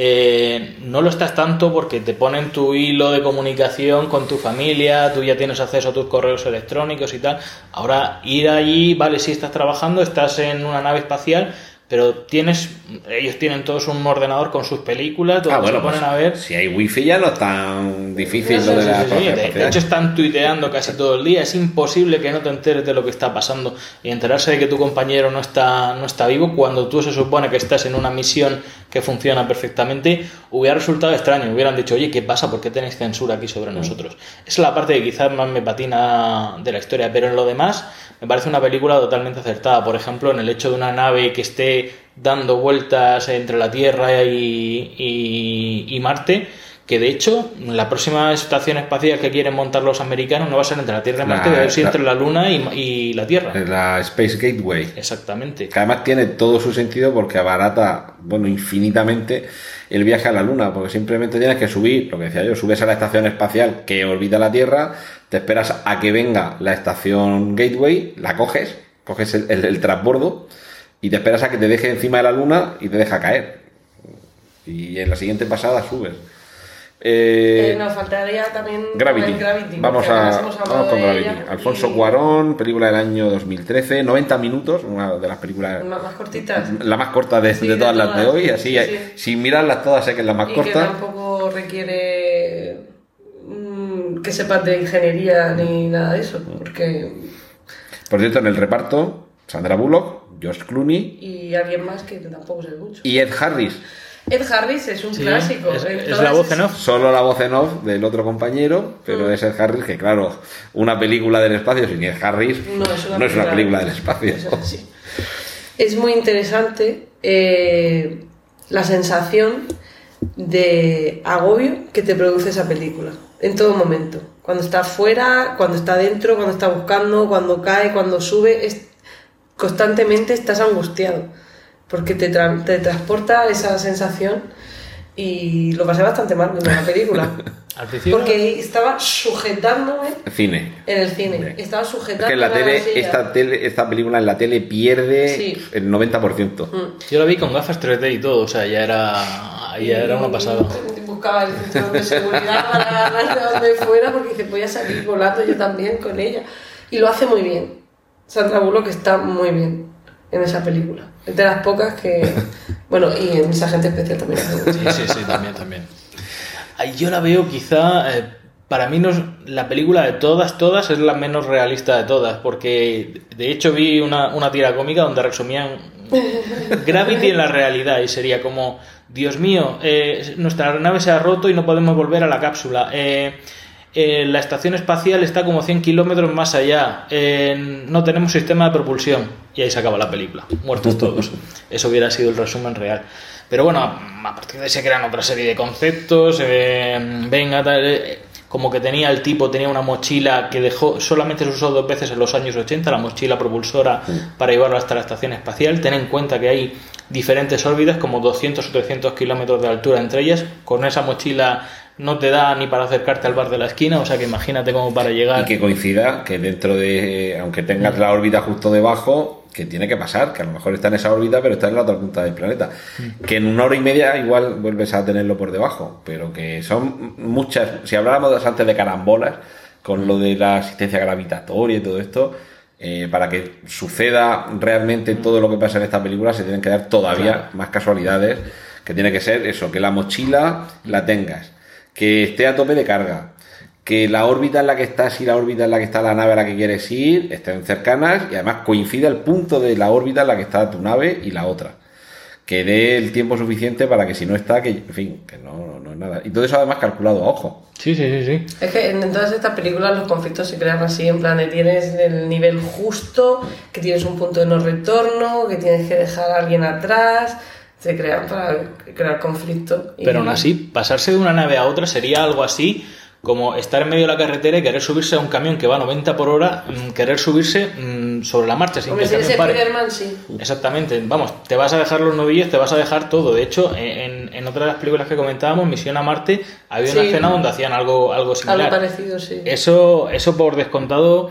eh, no lo estás tanto porque te ponen tu hilo de comunicación con tu familia, tú ya tienes acceso a tus correos electrónicos y tal. Ahora, ir allí, vale, si estás trabajando, estás en una nave espacial, pero tienes, ellos tienen todos un ordenador con sus películas, donde Ah, bueno, se ponen pues, a ver. si hay wifi ya no es tan difícil Sí, lo de sí, la Sí, sí, de, hecho están tuiteando casi todo el día, es imposible que no te enteres de lo que está pasando y enterarse de que tu compañero no está, no está vivo cuando tú se supone que estás en una misión que funciona perfectamente, hubiera resultado extraño, hubieran dicho, oye, ¿qué pasa? ¿Por qué tenéis censura aquí sobre nosotros? Esa es la parte que quizás más me patina de la historia, pero en lo demás me parece una película totalmente acertada, por ejemplo, en el hecho de una nave que esté dando vueltas entre la Tierra y, y- y Marte, que de hecho la próxima estación espacial que quieren montar los americanos no va a ser entre la Tierra y Marte, debe ser la- entre la Luna y, y la Tierra. La Space Gateway. Exactamente. Que además tiene todo su sentido porque abarata, bueno, infinitamente el viaje a la Luna, porque simplemente tienes que subir, lo que decía yo, subes a la estación espacial que orbita la Tierra, te esperas a que venga la estación Gateway, la coges, coges el, el- transbordo y te esperas a que te deje encima de la Luna y te deja caer. Y en la siguiente pasada subes. Eh, Eh, nos faltaría también Gravity. Vamos, a, vamos con Gravity. Alfonso y- Cuarón, película del año 2013, 90 minutos, una de las películas Más, más cortitas. la más corta de, Sí, de de todas las de hoy, sí, así, sí, hay- sí. sin mirarlas todas sé que es la más y que corta. tampoco requiere mm, que sepas de ingeniería ni nada de eso. Porque. Por cierto, en el reparto, Sandra Bullock, George Clooney Y alguien más que tampoco sé mucho. y Ed Harris. Ed Harris es un Sí, clásico. es- En es todas la voz en off. Solo la voz en off del otro compañero, pero Mm. es Ed Harris, que claro, una película del espacio sin Ed Harris No es una, no es una película del espacio. Eso es muy interesante eh, la sensación de agobio que te produce esa película en todo momento. Cuando está fuera, cuando está dentro, cuando está buscando, cuando cae, cuando sube, es, constantemente estás angustiado porque te, tra- te transporta esa sensación y lo pasé bastante mal viendo la película. *laughs* Al principio Porque estaba sujetándome Cine. en el cine. Estaba Es sujetando que en la tele, esta, tele, esta película en la tele pierde Sí. el 90%. Mm. yo la vi con gafas 3D y todo, o sea, ya era, ya era una pasada. Buscaba el cinturón de seguridad para agarrar de donde fuera porque dice, voy a salir volando yo también con ella. Y lo hace muy bien. Sandra Bullock está muy bien en esa película. De las pocas que... *laughs* Bueno, y en esa gente especial también. Sí, sí, sí, también, también. Yo la veo quizá, eh, para mí no es- la película de todas, todas es la menos realista de todas, porque de hecho vi una, una tira cómica donde resumían *laughs* Gravity en la realidad y sería como, Dios mío, eh, nuestra nave se ha roto y no podemos volver a la cápsula. Eh, eh, la estación espacial está como 100 kilómetros más allá. Eh, no tenemos sistema de propulsión. Y ahí se acaba la película. Muertos todos. Eso hubiera sido el resumen real. Pero bueno, a partir de ahí se crean otra serie de conceptos. eh, venga, tal, eh, como que tenía el tipo, tenía una mochila que dejó, solamente se usó dos veces en los años 80, la mochila propulsora para llevarlo hasta la estación espacial. Ten en cuenta que hay diferentes órbitas, como 200 o 300 kilómetros de altura entre ellas. Con esa mochila no te da ni para acercarte al bar de la esquina, o sea que imagínate cómo para llegar. Y que coincida que dentro de, aunque tengas la órbita justo debajo, que tiene que pasar, que a lo mejor está en esa órbita, pero está en la otra punta del planeta. Que en una hora y media igual vuelves a tenerlo por debajo, pero que son muchas. Si habláramos antes de carambolas, con lo de la asistencia gravitatoria y todo esto, eh, para que suceda realmente todo lo que pasa en esta película, se tienen que dar todavía más casualidades, que tiene que ser eso, que la mochila la tengas, que esté a tope de carga, que la órbita en la que estás y la órbita en la que está la nave a la que quieres ir estén cercanas y además coincida el punto de la órbita en la que está tu nave y la otra. Que dé el tiempo suficiente para que si no está, que, en fin, que no, no es nada. Y todo eso además calculado a ojo. Sí, sí, sí, sí. Es que en todas estas películas los conflictos se crean así, en plan de tienes el nivel justo, que tienes un punto de no retorno, que tienes que dejar a alguien atrás, se crean para crear conflicto. y- Pero aún así, pasarse de una nave a otra sería algo así como estar en medio de la carretera y querer subirse a un camión que va a 90 por hora, mm, querer subirse mm, sobre la marcha sin que si el pare. Spider-Man, sí. Exactamente, vamos, te vas a dejar los novillos, te vas a dejar todo. De hecho, en, en otra de las películas que comentábamos, Misión a Marte, había una escena donde hacían algo, algo similar. Algo parecido, sí. Eso, eso por descontado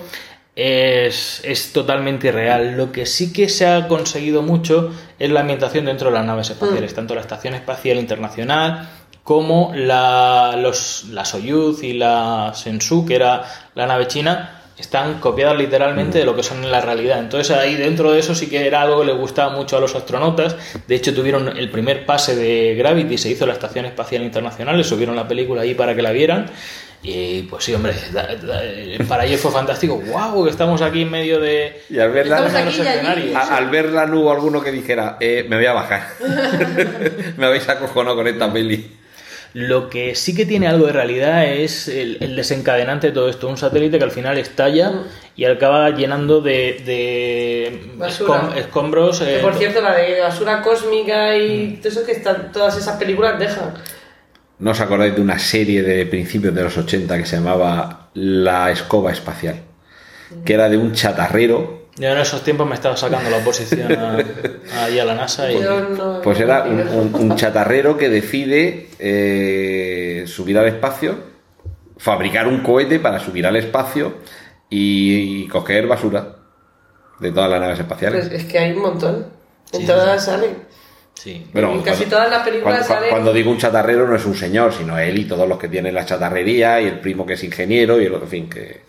es, es totalmente irreal. Lo que sí que se ha conseguido mucho es la ambientación dentro de las naves espaciales, tanto la Estación Espacial Internacional como la, los, la Soyuz y la Shenzhou, que era la nave china, están copiadas literalmente de lo que son en la realidad. Entonces ahí dentro de eso sí que era algo que le gustaba mucho a los astronautas. De hecho tuvieron el primer pase de Gravity, se hizo la Estación Espacial Internacional, le subieron la película ahí para que la vieran. Y pues sí, hombre, da- da- para ellos fue fantástico. ¡Wow! Que estamos aquí en medio de... Y al y allí. escenarios. a- al verla no hubo alguno que dijera, eh, me voy a bajar. *laughs* *laughs* me habéis acojonado con esta peli. Lo que sí que tiene algo de realidad es el, el desencadenante de todo esto. Un satélite que al final estalla y acaba llenando de, de Basura. escom- escombros. Que eh, por cierto, la de basura cósmica y todo eso que están, todas esas películas dejan. ¿No os acordáis de una serie de principios de los 80 que se llamaba La Escoba Espacial? Que era de un chatarrero. Yo en esos tiempos me estaba sacando la oposición a, *laughs* ahí a la NASA y no- Pues era un, conocido. un- un chatarrero que decide eh, subir al espacio, fabricar un cohete para subir al espacio y, y coger basura de todas las naves espaciales. Pues es que hay un montón. En Sí, todas salen. Sí. Bueno, en casi cuando- todas las películas cuando, salen- cuando digo un chatarrero no es un señor, sino él y todos los que tienen la chatarrería y el primo que es ingeniero y el otro, en fin, que...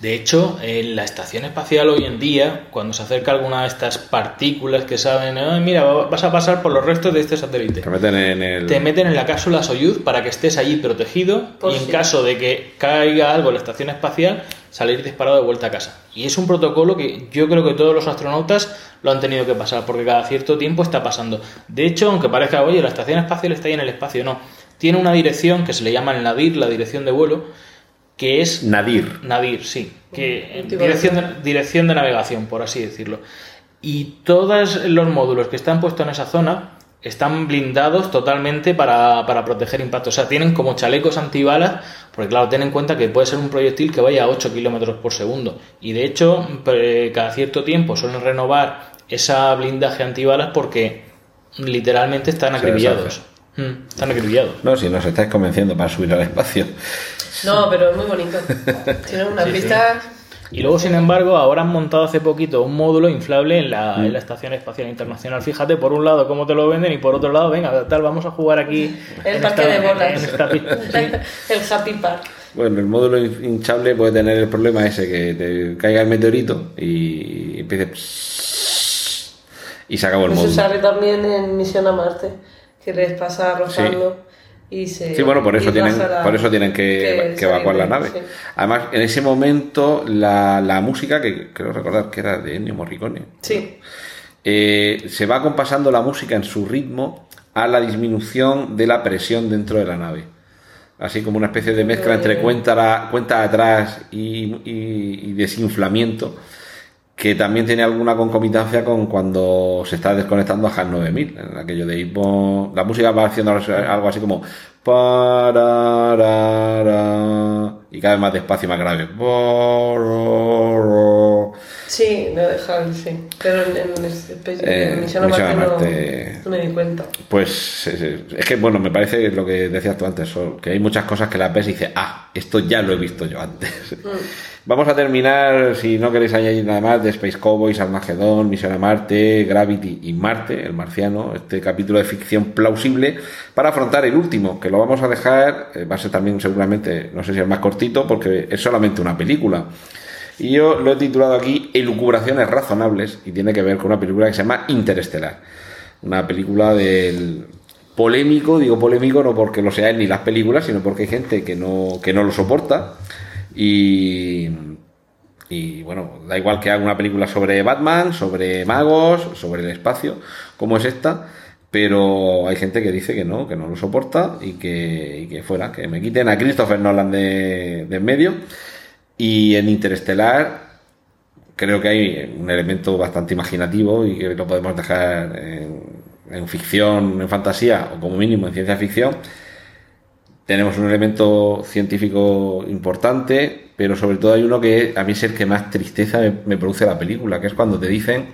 De hecho, en la estación espacial hoy en día, cuando se acerca alguna de estas partículas que saben, "Ah, mira, vas a pasar por los restos de este satélite. Se meten en el... Te meten en la cápsula Soyuz para que estés allí protegido Por y en caso de que caiga algo en la estación espacial, salir disparado de vuelta a casa. Y es un protocolo que yo creo que todos los astronautas lo han tenido que pasar porque cada cierto tiempo está pasando. De hecho, aunque parezca, oye, la estación espacial está ahí en el espacio, no. Tiene una dirección que se le llama el NADIR, la dirección de vuelo, que es Nadir. Nadir, sí. Que, dirección, de, dirección de navegación, por así decirlo. Y todos los módulos que están puestos en esa zona están blindados totalmente para, para proteger impactos. O sea, tienen como chalecos antibalas, porque claro, ten en cuenta que puede ser un proyectil que vaya a 8 kilómetros por segundo. Y de hecho, cada cierto tiempo suelen renovar esa blindaje antibalas porque literalmente están acribillados. Mm, están acribillados. No, si nos estáis convenciendo para subir al espacio. No, pero es muy bonito. *laughs* Tiene unas Sí, sí. Y luego, sin embargo, ahora han montado hace poquito un módulo inflable en la, en la Estación Espacial Internacional. Fíjate, por un lado, cómo te lo venden y por otro lado, venga, tal, vamos a jugar aquí. El parque esta- de bolas. esta. *laughs* Sí. El Happy Park. Bueno, el módulo hin- hinchable puede tener el problema ese que te caiga el meteorito y empiece... Y se acabó el Pues se módulo. sale también en Misión a Marte, que les pasa rozando y se. Sí, bueno, por eso tienen, la- por eso tienen que, que evacuar la nave. sí. Además, en ese momento, la, la música, que creo recordar que era de Ennio Morricone, Sí. eh, se va compasando la música en su ritmo a la disminución de la presión dentro de la nave. Así como una especie de mezcla entre cuenta, la- cuenta atrás y, y- y desinflamiento, que también tiene alguna concomitancia con cuando se está desconectando a HAL 9000, en aquello de ir por- La música va haciendo algo así como... y cada vez más despacio y más grave. Sí, lo dejan, sí. Pero en, en, Eh, en Misión Marte, no- no, me di cuenta. Pues es, es que, bueno, me parece lo que decías tú antes, Sol, que hay muchas cosas que las ves y dices, ah, esto ya lo he visto yo antes. *laughs* Vamos a terminar, si no queréis añadir nada más, de Space Cowboys, Armagedón, Misión a Marte, Gravity y Marte, el marciano, este capítulo de ficción plausible, para afrontar el último, que lo vamos a dejar, eh, va a ser también seguramente, no sé si el más cortito, porque es solamente una película. Y yo lo he titulado aquí Elucubraciones razonables y tiene que ver con una película que se llama Interestelar. Una película del polémico, digo polémico no porque lo sean ni las películas, sino porque hay gente que no, que no lo soporta. Y, y bueno, da igual que haga una película sobre Batman, sobre magos, sobre el espacio, como es esta, pero hay gente que dice que no, que no lo soporta y que, y que fuera, que me quiten a Christopher Nolan de, de en medio. Y en Interestelar creo que hay un elemento bastante imaginativo y que lo podemos dejar en, en ficción, en fantasía o como mínimo en ciencia ficción, tenemos un elemento científico importante, pero sobre todo hay uno que a mí es el que más tristeza me, produce la película, que es cuando te dicen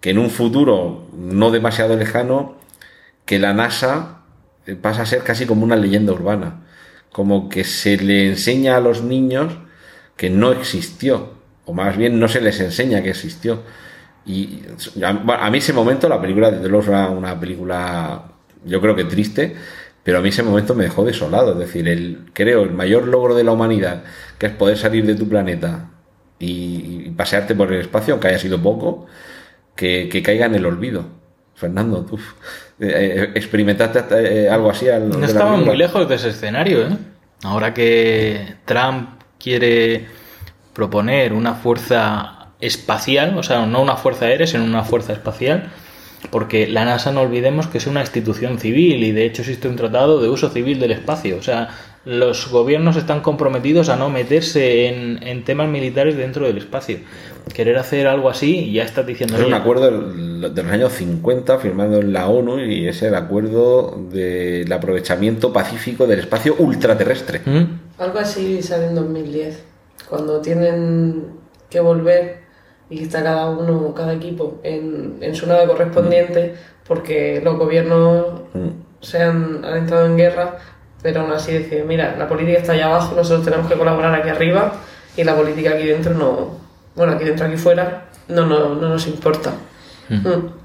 que en un futuro no demasiado lejano, que la NASA eh, pasa a ser casi como una leyenda urbana, como que se le enseña a los niños que no existió, o más bien no se les enseña que existió. Y a, mí ese momento, la película de luego era una película, yo creo que triste, pero a mí ese momento me dejó desolado. Es decir, el, creo el mayor logro de la humanidad, que es poder salir de tu planeta y, y pasearte por el espacio, aunque haya sido poco, que, que caiga en el olvido. Fernando, tú eh, experimentaste eh, algo así. Al, No película? muy lejos de ese escenario, ¿eh? Ahora que Trump quiere proponer una fuerza espacial, o sea, no una fuerza aérea, sino una fuerza espacial, porque la NASA no olvidemos que es una institución civil y de hecho existe un tratado de uso civil del espacio. O sea, los gobiernos están comprometidos a no meterse en, en temas militares dentro del espacio. Querer hacer algo así, ya estás diciendo... Es un "Oye, acuerdo de los años 50 firmado en la ONU y es el acuerdo del aprovechamiento pacífico del espacio ultraterrestre. ¿Mm? Algo así sale en 2010, cuando tienen que volver y que está cada uno, cada equipo en, en su nave correspondiente, porque los gobiernos se han, han entrado en guerra, pero aún así deciden, mira, la política está allá abajo, nosotros tenemos que colaborar aquí arriba y la política aquí dentro no, bueno, aquí dentro, aquí fuera, no, no, no nos importa. Mm.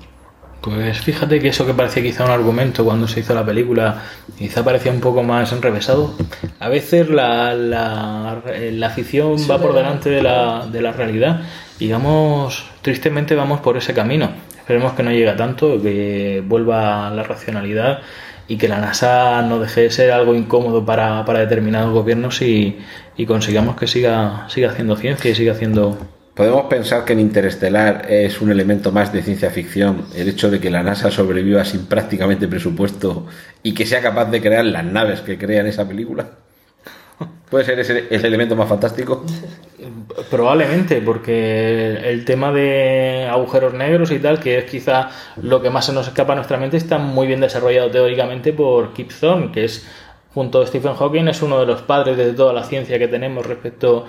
Pues fíjate que eso que parecía quizá un argumento cuando se hizo la película, quizá parecía un poco más enrevesado. A veces la, la, la ficción va por delante de la, de la realidad y vamos, tristemente vamos por ese camino. Esperemos que no llegue a tanto, que vuelva la racionalidad y que la NASA no deje de ser algo incómodo para, para determinados gobiernos y, y consigamos que siga, siga haciendo ciencia y siga haciendo... Podemos pensar que en Interestelar es un elemento más de ciencia ficción el hecho de que la NASA sobreviva sin prácticamente presupuesto y que sea capaz de crear las naves que crean esa película. ¿Puede ser ese el elemento más fantástico? Probablemente, porque el tema de agujeros negros y tal, que es quizá lo que más se nos escapa a nuestra mente, está muy bien desarrollado teóricamente por Kip Thorne, que es, junto a Stephen Hawking, es uno de los padres de toda la ciencia que tenemos respecto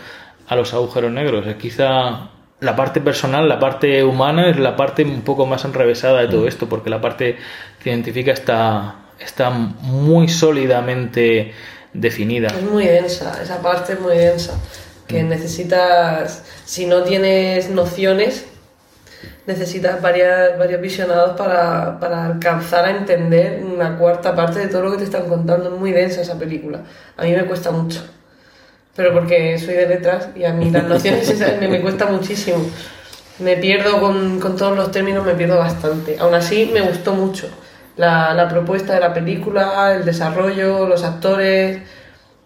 a los agujeros negros. Es quizá la parte personal, la parte humana, es la parte un poco más enrevesada de todo esto, porque la parte científica está, está muy sólidamente definida. Es muy densa, esa parte es muy densa. Que necesitas, si no tienes nociones, necesitas varias, varios visionados para, para alcanzar a entender una cuarta parte de todo lo que te están contando. Es muy densa esa película. A mí me cuesta mucho. Pero porque soy de letras y a mí las nociones *laughs* esas me, me cuesta muchísimo. Me pierdo con, con todos los términos, me pierdo bastante. Aún así, me gustó mucho la, la propuesta de la película, el desarrollo, los actores.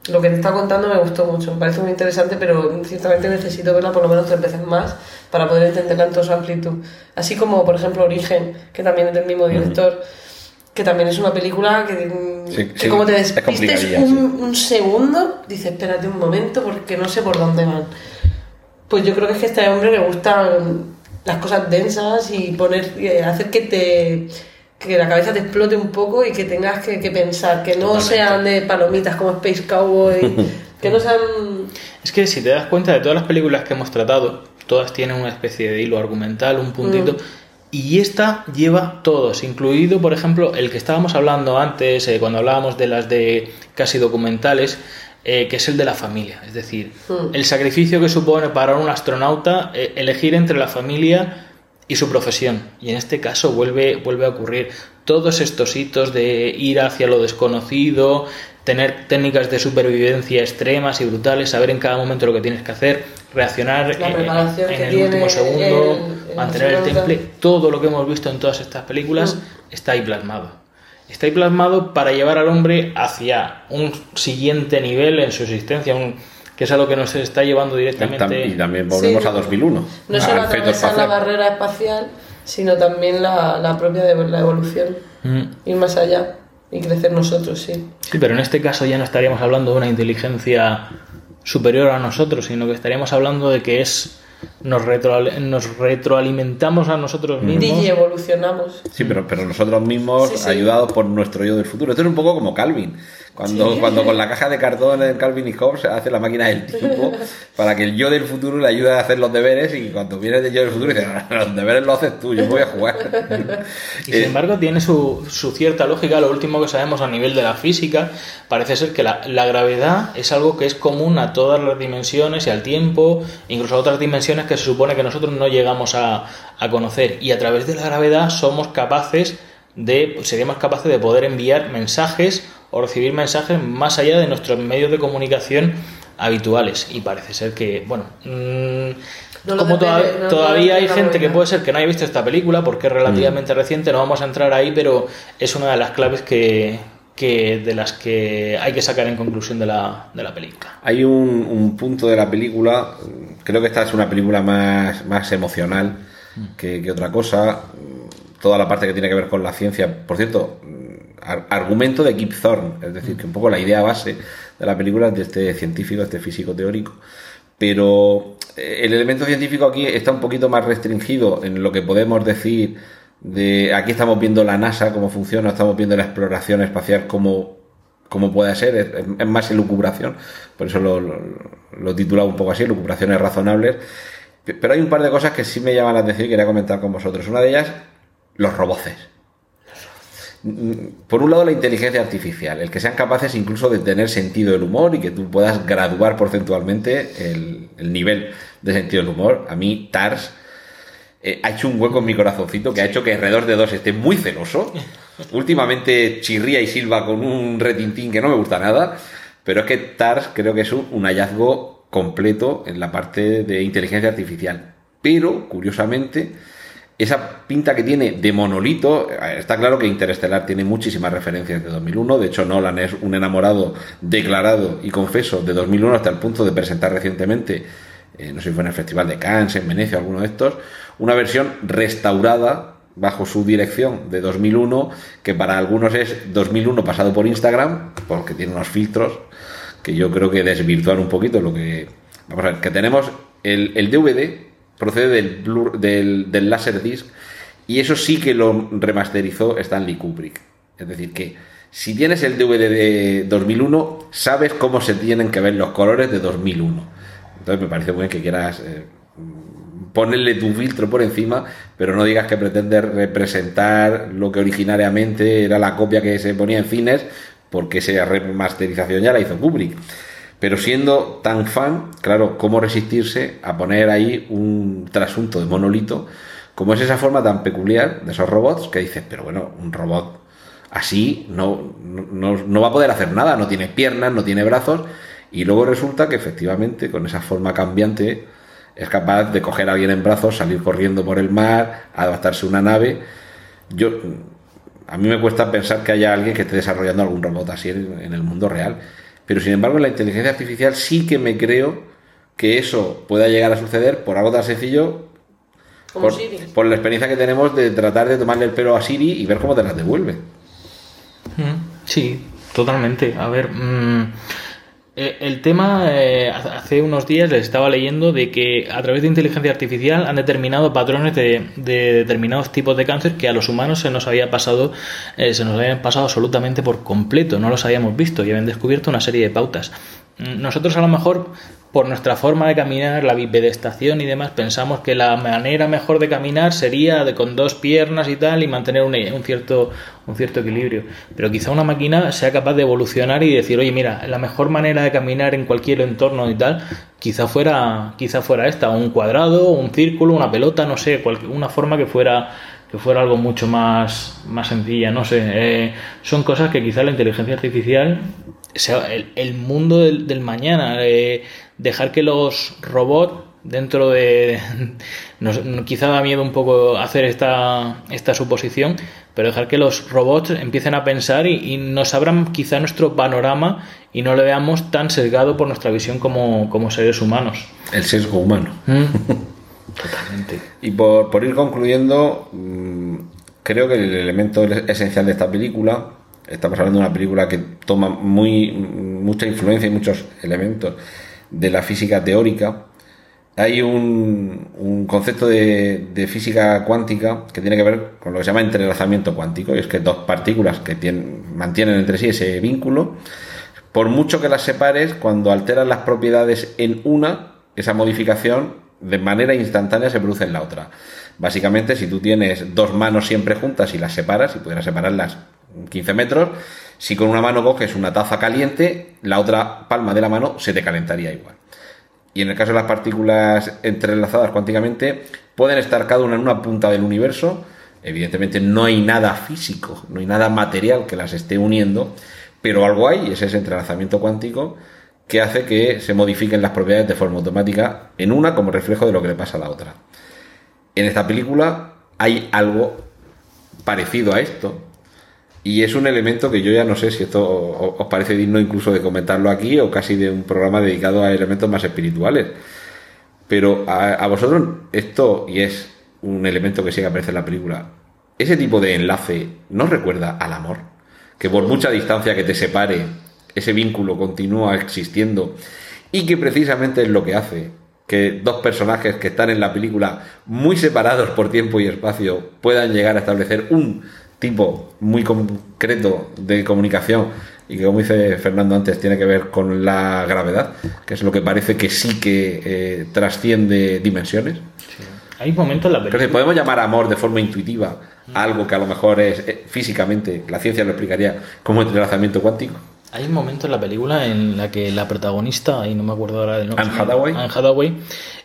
Lo que te está contando me gustó mucho, me parece muy interesante, pero ciertamente necesito verla por lo menos tres veces más para poder entenderla en toda su amplitud. Así como, por ejemplo, Origen, que también es del mismo director, que también es una película que, Sí, que sí, como te es despistes un, sí. un segundo, dices, espérate un momento porque no sé por dónde van. Pues yo creo que es que a este hombre le gustan las cosas densas y poner, hacer que te que la cabeza te explote un poco y que tengas que, que pensar, que no sean de palomitas como Space Cowboy, *laughs* que no sean... Es que si te das cuenta de todas las películas que hemos tratado, todas tienen una especie de hilo argumental, un puntito, y esta lleva todos, incluido, por ejemplo, el que estábamos hablando antes, eh, cuando hablábamos de las de casi documentales, eh, que es el de la familia. Es decir, Mm. el sacrificio que supone para un astronauta eh, elegir entre la familia y su profesión. Y en este caso vuelve, vuelve a ocurrir todos estos hitos de ir hacia lo desconocido, tener técnicas de supervivencia extremas y brutales, saber en cada momento lo que tienes que hacer, reaccionar en- el último segundo, el- el mantener el temple, todo lo que hemos visto en todas estas películas está ahí plasmado. Está ahí plasmado para llevar al hombre hacia un siguiente nivel en su existencia, un- que es a lo que nos está llevando directamente. Y también volvemos Sí. a 2001. No solo feto atravesar la barrera espacial, sino también la, la propia de la evolución. Mm. Ir más allá y crecer nosotros, sí. Sí, pero en este caso ya no estaríamos hablando de una inteligencia superior a nosotros, sino que estaríamos hablando de que es nos, retro- nos retroalimentamos a nosotros mismos. DJ evolucionamos. Sí, pero, pero nosotros mismos, Sí, sí. ayudados por nuestro yo del futuro. Esto es un poco como Calvin. Cuando, Sí. cuando con la caja de cartón en Calvin y Hobbes hace la máquina del tiempo *laughs* para que el yo del futuro le ayude a hacer los deberes y cuando viene el yo del futuro dice, "No, los deberes los haces tú, yo voy a jugar. Y sin *laughs* Eh, embargo tiene su, su cierta lógica, lo último que sabemos a nivel de la física, parece ser que la, la gravedad es algo que es común a todas las dimensiones y al tiempo, incluso a otras dimensiones que se supone que nosotros no llegamos a, a conocer. Y a través de la gravedad somos capaces de, seríamos capaces de poder enviar mensajes o recibir mensajes más allá de nuestros medios de comunicación habituales. Y parece ser que, bueno, mm, No como toda- depende- no- no todavía hay gente que puede ser que no haya visto esta película porque es relativamente reciente, no vamos a entrar ahí, pero es una de las claves que, que de las que hay que sacar en conclusión de la, de la película. Hay un, un punto de la película, creo que esta es una película más, más emocional que, otra cosa. Toda la parte que tiene que ver con la ciencia, por cierto, ar- argumento de Kip Thorne, es decir, que un poco la idea base de la película es de este científico, este físico teórico. Pero eh, el elemento científico aquí está un poquito más restringido en lo que podemos decir de aquí estamos viendo la NASA cómo funciona, estamos viendo la exploración espacial cómo, cómo puede ser, es, más elucubración, por eso lo, lo, he titulado un poco así, elucubraciones razonables. Pe- Pero hay un par de cosas que sí me llaman la atención y quería comentar con vosotros. Una de ellas, los roboces. Por un lado, la inteligencia artificial, el que sean capaces incluso de tener sentido del humor y que tú puedas graduar porcentualmente el, el nivel de sentido del humor. A mí, TARS eh, ha hecho un hueco en mi corazoncito que ha hecho que Redor de Dos esté muy celoso. Últimamente chirría y silba con un retintín que no me gusta nada, pero es que TARS creo que es un, un hallazgo completo en la parte de inteligencia artificial. Pero, curiosamente, esa pinta que tiene de monolito, eh, está claro que Interestelar tiene muchísimas referencias de 2001, de hecho Nolan es un enamorado declarado y confeso de 2001 hasta el punto de presentar recientemente, eh, no sé si fue en el Festival de Cannes, en Venecia, alguno de estos, una versión restaurada bajo su dirección de 2001, que para algunos es 2001 pasado por Instagram, porque tiene unos filtros que yo creo que desvirtúan un poquito lo que... Vamos a ver, que tenemos el, el DVD, procede del, Blu- del, del Laserdisc, y eso sí que lo remasterizó Stanley Kubrick. Es decir, que si tienes el DVD de 2001, sabes cómo se tienen que ver los colores de 2001. Entonces me parece muy bien que quieras eh, ponerle tu filtro por encima, pero no digas que pretendes representar lo que originariamente era la copia que se ponía en cines, porque esa remasterización ya la hizo Kubrick. Pero siendo tan fan, claro, ¿cómo resistirse a poner ahí un trasunto de monolito? Como es esa forma tan peculiar de esos robots que dices, pero bueno, un robot así no, no, no va a poder hacer nada, no tiene piernas, no tiene brazos, y luego resulta que efectivamente con esa forma cambiante es capaz de coger a alguien en brazos, salir corriendo por el mar, adaptarse a una nave. Yo, a mí me cuesta pensar que haya alguien que esté desarrollando algún robot así en, en el mundo real. Pero sin embargo, en la inteligencia artificial sí que me creo que eso pueda llegar a suceder por algo tan sencillo, Como por, Siri. por la experiencia que tenemos de tratar de tomarle el pelo a Siri y ver cómo te las devuelve. Mm, Sí, totalmente. A ver, mm, eh, el tema, eh, hace unos días les estaba leyendo de que a través de inteligencia artificial han determinado patrones de, de determinados tipos de cáncer que a los humanos se nos había pasado, eh, se nos habían pasado absolutamente por completo, no los habíamos visto y habían descubierto una serie de pautas. Mm, Nosotros a lo mejor por nuestra forma de caminar, la bipedestación y demás, pensamos que la manera mejor de caminar sería de con dos piernas y tal y mantener un, un cierto, un cierto equilibrio. Pero quizá una máquina sea capaz de evolucionar y decir, oye, mira, la mejor manera de caminar en cualquier entorno y tal, quizá fuera, quizá fuera esta, un cuadrado, un círculo, una pelota, no sé, cualquier, una forma que fuera que fuera algo mucho más, más sencilla, no sé. Eh, son cosas que quizá la inteligencia artificial sea el, el mundo del, del mañana, eh, dejar que los robots dentro de... *laughs* Nos, quizá da miedo un poco hacer esta, esta suposición, pero dejar que los robots empiecen a pensar y, y nos abran quizá nuestro panorama y no lo veamos tan sesgado por nuestra visión como, como seres humanos. El sesgo humano. Mm. *laughs* Totalmente. Y por, por ir concluyendo, mmm, creo que el elemento esencial de esta película, estamos hablando de una película que toma muy mucha influencia y muchos elementos de la física teórica, hay un, un concepto de, de física cuántica que tiene que ver con lo que se llama entrelazamiento cuántico, y es que dos partículas que tienen, mantienen entre sí ese vínculo, por mucho que las separes, cuando alteras las propiedades en una, esa modificación de manera instantánea se produce en la otra. Básicamente, si tú tienes dos manos siempre juntas y las separas, y pudieras separarlas 15 metros, si con una mano coges una taza caliente, la otra palma de la mano se te calentaría igual. Y en el caso de las partículas entrelazadas cuánticamente, pueden estar cada una en una punta del universo. Evidentemente no hay nada físico, no hay nada material que las esté uniendo, pero algo hay, es ese entrelazamiento cuántico que hace que se modifiquen las propiedades de forma automática en una como reflejo de lo que le pasa a la otra. En esta película hay algo parecido a esto, y es un elemento que yo ya no sé si esto os parece digno incluso de comentarlo aquí o casi de un programa dedicado a elementos más espirituales. Pero a, vosotros esto, y es un elemento que sí que aparece en la película, ese tipo de enlace no recuerda al amor. Que por mucha distancia que te separe, ese vínculo continúa existiendo y que precisamente es lo que hace que dos personajes que están en la película muy separados por tiempo y espacio puedan llegar a establecer un tipo muy concreto de comunicación y que como dice Fernando antes tiene que ver con la gravedad, que es lo que parece que sí que eh, trasciende dimensiones. Hay momentos en la película. podemos llamar amor de forma intuitiva algo que a lo mejor es eh, físicamente, la ciencia lo explicaría como entrelazamiento cuántico. Hay un momento en la película en la que la protagonista, y no me acuerdo ahora del nombre, Anne Hathaway, Anne Hathaway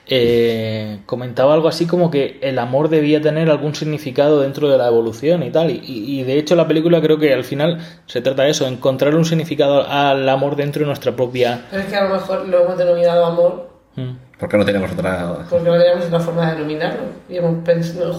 eh, comentaba algo así como que el amor debía tener algún significado dentro de la evolución y tal. Y, de hecho la película creo que al final se trata de eso, encontrar un significado al amor dentro de nuestra propia... Pero es que a lo mejor lo hemos denominado amor. Mm. ¿Por qué no tenemos otra...? Porque no tenemos otra forma de denominarlo. Y hemos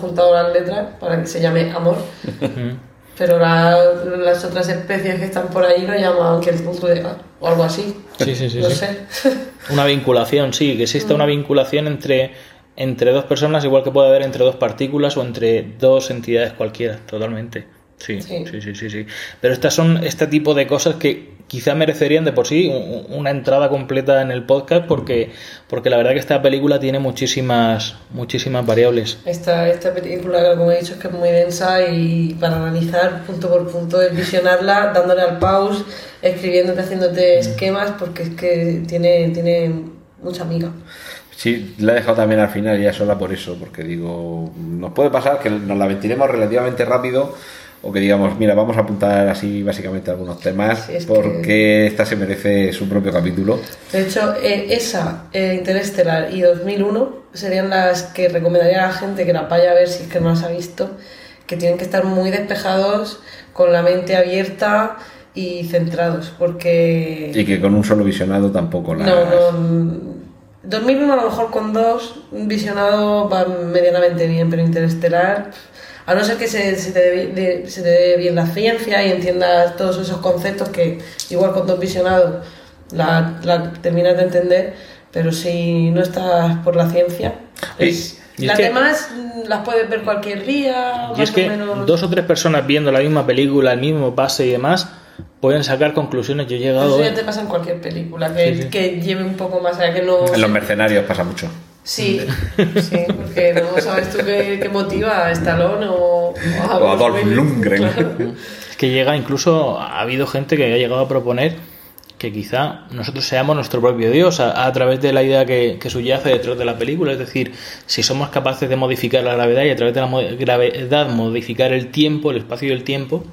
juntado las letras para que se llame amor. *laughs* pero las otras especies que están por ahí lo llaman que el punto de o algo así. Sí, sí, sí. No sé. *laughs* Una vinculación, sí, que exista una vinculación entre, entre dos personas, igual que puede haber entre dos partículas o entre dos entidades cualquiera, totalmente. Sí, sí, sí, sí, sí. Pero estas son este tipo de cosas que quizá merecerían de por sí una entrada completa en el podcast porque, porque la verdad que esta película tiene muchísimas, muchísimas variables. Esta, esta película, como he dicho, es que es muy densa y para analizar punto por punto, es visionarla, dándole al pause, escribiéndote, haciéndote mm. esquemas, porque es que tiene, tiene mucha amiga. Sí, la he dejado también al final ya sola por eso, porque digo, nos puede pasar que nos la ventilemos relativamente rápido o que digamos, mira, vamos a apuntar así básicamente algunos temas porque esta se merece su propio capítulo. De hecho, eh, esa, eh, Interestelar y 2001 serían las que recomendaría a la gente que la vaya a ver si es que no las ha visto, que tienen que estar muy despejados, con la mente abierta y centrados, porque... Y que con un solo visionado tampoco la... No, no... 2001 a lo mejor con dos, visionado va medianamente bien, pero Interestelar a no ser que se, se, te dé, se, te dé, bien la ciencia y entiendas todos esos conceptos que igual con dos visionados la, la terminas de entender, pero si no estás por la ciencia, es, las demás las puedes ver cualquier día. Y es que dos o tres personas viendo la misma película, el mismo pase y demás, pueden sacar conclusiones. Yo he llegado. Eso ya te pasa en cualquier película, que, que lleve un poco más allá, que no. En los mercenarios pasa mucho. Sí, sí, porque no sabes tú qué, motiva a Stallone o, a, Adolf Lundgren. Es que llega, incluso ha habido gente que ha llegado a proponer que quizá nosotros seamos nuestro propio Dios a, través de la idea que, que, subyace detrás de la película. Es decir, si somos capaces de modificar la gravedad y a través de la gravedad modificar el tiempo, el espacio y el tiempo.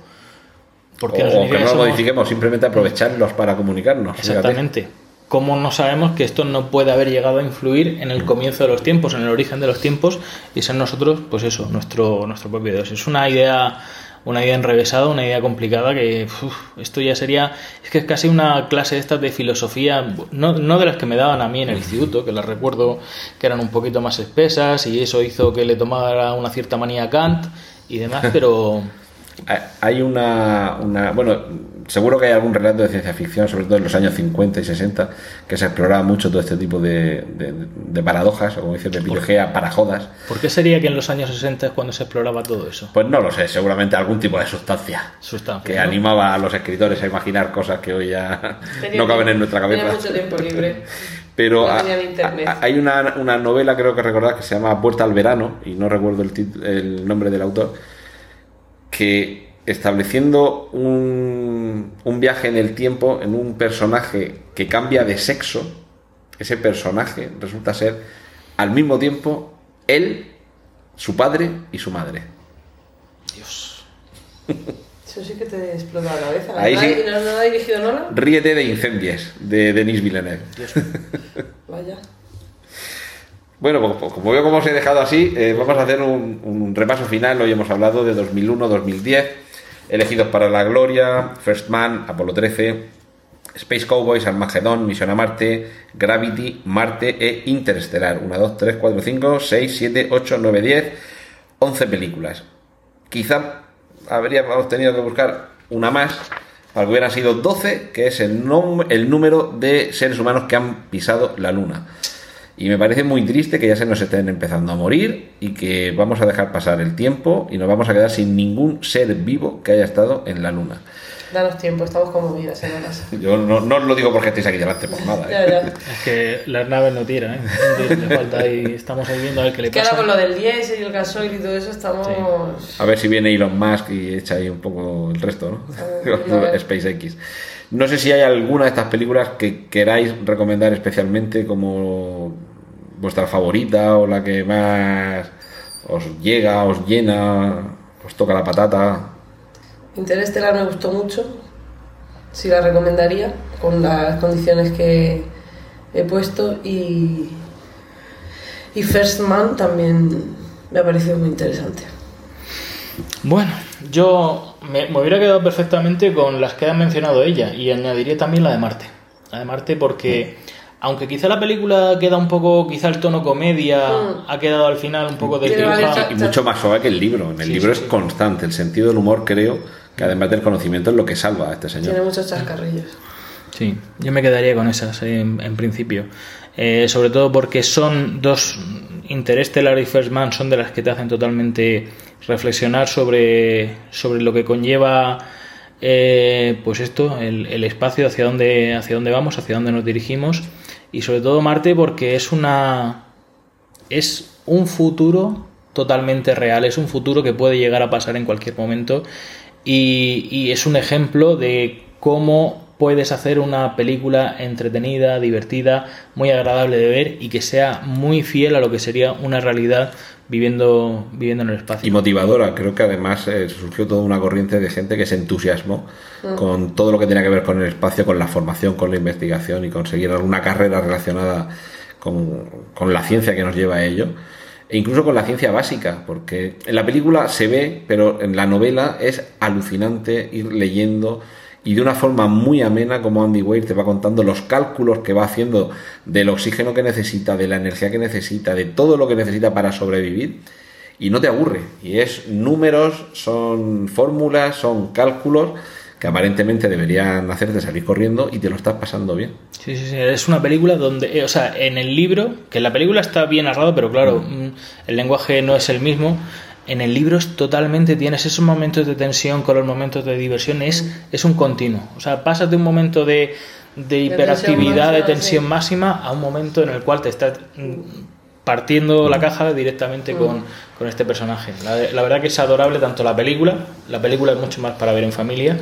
Porque o que no lo modifiquemos, simplemente aprovecharlos para comunicarnos. Exactamente. ¿Cómo no sabemos que esto no puede haber llegado a influir en el comienzo de los tiempos, en el origen de los tiempos y ser nosotros, pues eso, nuestro, nuestro propio Dios? Es una idea, una idea enrevesada, una idea complicada que esto ya sería, es que es casi una clase de estas de filosofía, no, no de las que me daban a mí en el instituto, que las recuerdo que eran un poquito más espesas y eso hizo que le tomara una cierta manía a Kant y demás, *laughs* pero... Hay una, una, bueno, seguro que hay algún relato de ciencia ficción, sobre todo en los años 50 y 60, que se exploraba mucho todo este tipo de, de, paradojas, o como dice de para jodas. ¿Por qué sería que en los años 60 es cuando se exploraba todo eso? Pues no lo sé, seguramente algún tipo de sustancia. que animaba a los escritores a imaginar cosas que hoy ya no caben en nuestra cabeza. mucho tiempo libre. Pero hay una, una novela, creo que recordar, que se llama Puerta al Verano, y no recuerdo el, tit- el nombre del autor, que estableciendo un, un viaje en el tiempo en un personaje que cambia de sexo, ese personaje resulta ser al mismo tiempo él, su padre y su madre. *laughs* Eso sí que te explota la cabeza. Ahí ¿No, sí. ha- no, no ha dirigido Nola? Ríete de incendies, de Denis Villeneuve. *laughs* Vaya. Bueno, pues, pues, como veo cómo os he dejado así, eh, vamos a hacer un, un repaso final. Hoy hemos hablado de 2001-2010, elegidos para la gloria, First Man, Apolo 13, Space Cowboys, Armageddon, Misión a Marte, Gravity, Marte e Interestelar. 1, 2, 3, 4, 5, 6, 7, 8, 9, 10, 11 películas. Quizá habríamos tenido que buscar una más para que hubieran sido 12, que es el, el número de seres humanos que han pisado la Luna. Y me parece muy triste que ya se nos estén empezando a morir y que vamos a dejar pasar el tiempo y nos vamos a quedar sin ningún ser vivo que haya estado en la Luna. Danos tiempo, estamos conmovidas en la casa. Yo no, no os lo digo porque estéis aquí delante por nada. ¿eh? Ya, ya. Es que las naves no tiran, ¿eh? Falta ahí, estamos ahí viendo a ver qué le pasa. con lo del diésel y el gasoil y todo eso estamos... A ver si viene Elon Musk y echa ahí un poco el resto, ¿no? *laughs* SpaceX. No sé si hay alguna de estas películas que queráis recomendar especialmente como vuestra favorita o la que más os llega, os llena, os toca la patata. Interestelar me gustó mucho. Sí la recomendaría, con las condiciones que he puesto. Y, y First Man también me ha parecido muy interesante. Bueno, yo me, me hubiera quedado perfectamente con las que ha mencionado ella y añadiría también la de Marte. La de Marte porque, aunque quizá la película queda un poco, quizá el tono comedia Mm. ha quedado al final un poco Tiene desdibujado. varias- Y mucho más suave que el libro. En el Sí, libro sí, es sí. constante. El sentido del humor, creo que además del conocimiento es lo que salva a este Tiene señor. muchos chascarrillos. Sí, yo me quedaría con esas en, en principio. Eh, sobre todo porque son dos, Interstellar y First Man, son de las que te hacen totalmente reflexionar sobre, sobre lo que conlleva eh, pues esto, el, el espacio, hacia dónde, hacia dónde vamos, hacia dónde nos dirigimos. Y sobre todo Marte porque es una. es un futuro totalmente real, es un futuro que puede llegar a pasar en cualquier momento y, y es un ejemplo de cómo puedes hacer una película entretenida, divertida, muy agradable de ver y que sea muy fiel a lo que sería una realidad viviendo, viviendo en el espacio. Y motivadora, creo que además eh, surgió toda una corriente de gente que se entusiasmó con todo lo que tenía que ver con el espacio, con la formación, con la investigación y conseguir alguna carrera relacionada con, con la ciencia que nos lleva a ello. E incluso con la ciencia básica, porque en la película se ve, pero en la novela es alucinante ir leyendo y de una forma muy amena como Andy Weir te va contando los cálculos que va haciendo del oxígeno que necesita, de la energía que necesita, de todo lo que necesita para sobrevivir y no te aburre. Y es números, son fórmulas, son cálculos que aparentemente deberían hacerte salir corriendo y te lo estás pasando bien. Sí, sí, sí, es una película donde, eh, o sea, en el libro, que en la película está bien narrado, pero claro, mm, el lenguaje no es el mismo. En el libro es totalmente, tienes esos momentos de tensión con los momentos de diversión, es, es un continuo. O sea, pasas de un momento de, de hiperactividad, de máxima, tensión sí. máxima, a un momento en el cual te estás mm, partiendo la caja directamente con, con este personaje. La, la verdad que es adorable tanto la película, la película es mucho más para ver en familia,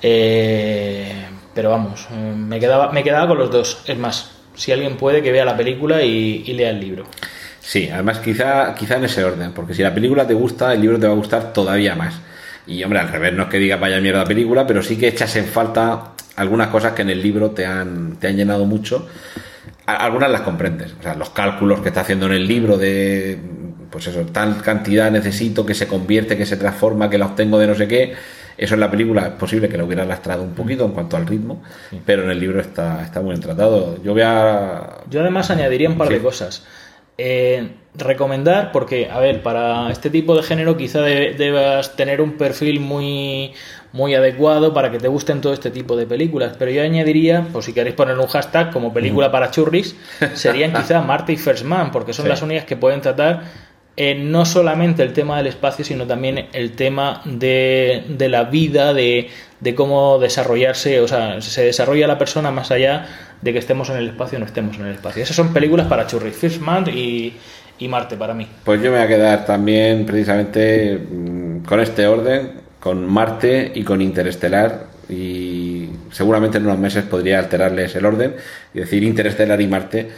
eh, pero vamos, eh, me quedaba, me quedaba con los dos. Es más, si alguien puede que vea la película y, y lea el libro. Sí, además quizá, quizá en ese orden, porque si la película te gusta, el libro te va a gustar todavía más. Y hombre, al revés, no es que diga vaya mierda película, pero sí que echas en falta algunas cosas que en el libro te han, te han llenado mucho. Algunas las comprendes, o sea, los cálculos que está haciendo en el libro de, pues eso, tal cantidad necesito que se convierte, que se transforma, que la obtengo de no sé qué. Eso en la película es posible que lo hubiera lastrado un poquito en cuanto al ritmo, pero en el libro está, está muy bien tratado. Yo voy a... Yo además añadiría un par Sí. de cosas. Eh, recomendar, porque, a ver, para este tipo de género quizá de- debas tener un perfil muy, muy adecuado para que te gusten todo este tipo de películas, pero yo añadiría, por si queréis poner un hashtag como película para churris, serían *laughs* quizá Marte y First Man, porque son Sí. las únicas que pueden tratar eh, no solamente el tema del espacio, sino también el tema de, de la vida, de, de cómo desarrollarse, o sea, se desarrolla la persona más allá de que estemos en el espacio o no estemos en el espacio. Esas son películas para churris, First Man y, y Marte para mí. Pues yo me voy a quedar también precisamente mm, con este orden, con Marte y con Interestelar y seguramente en unos meses podría alterarles el orden y decir Interestelar y Marte.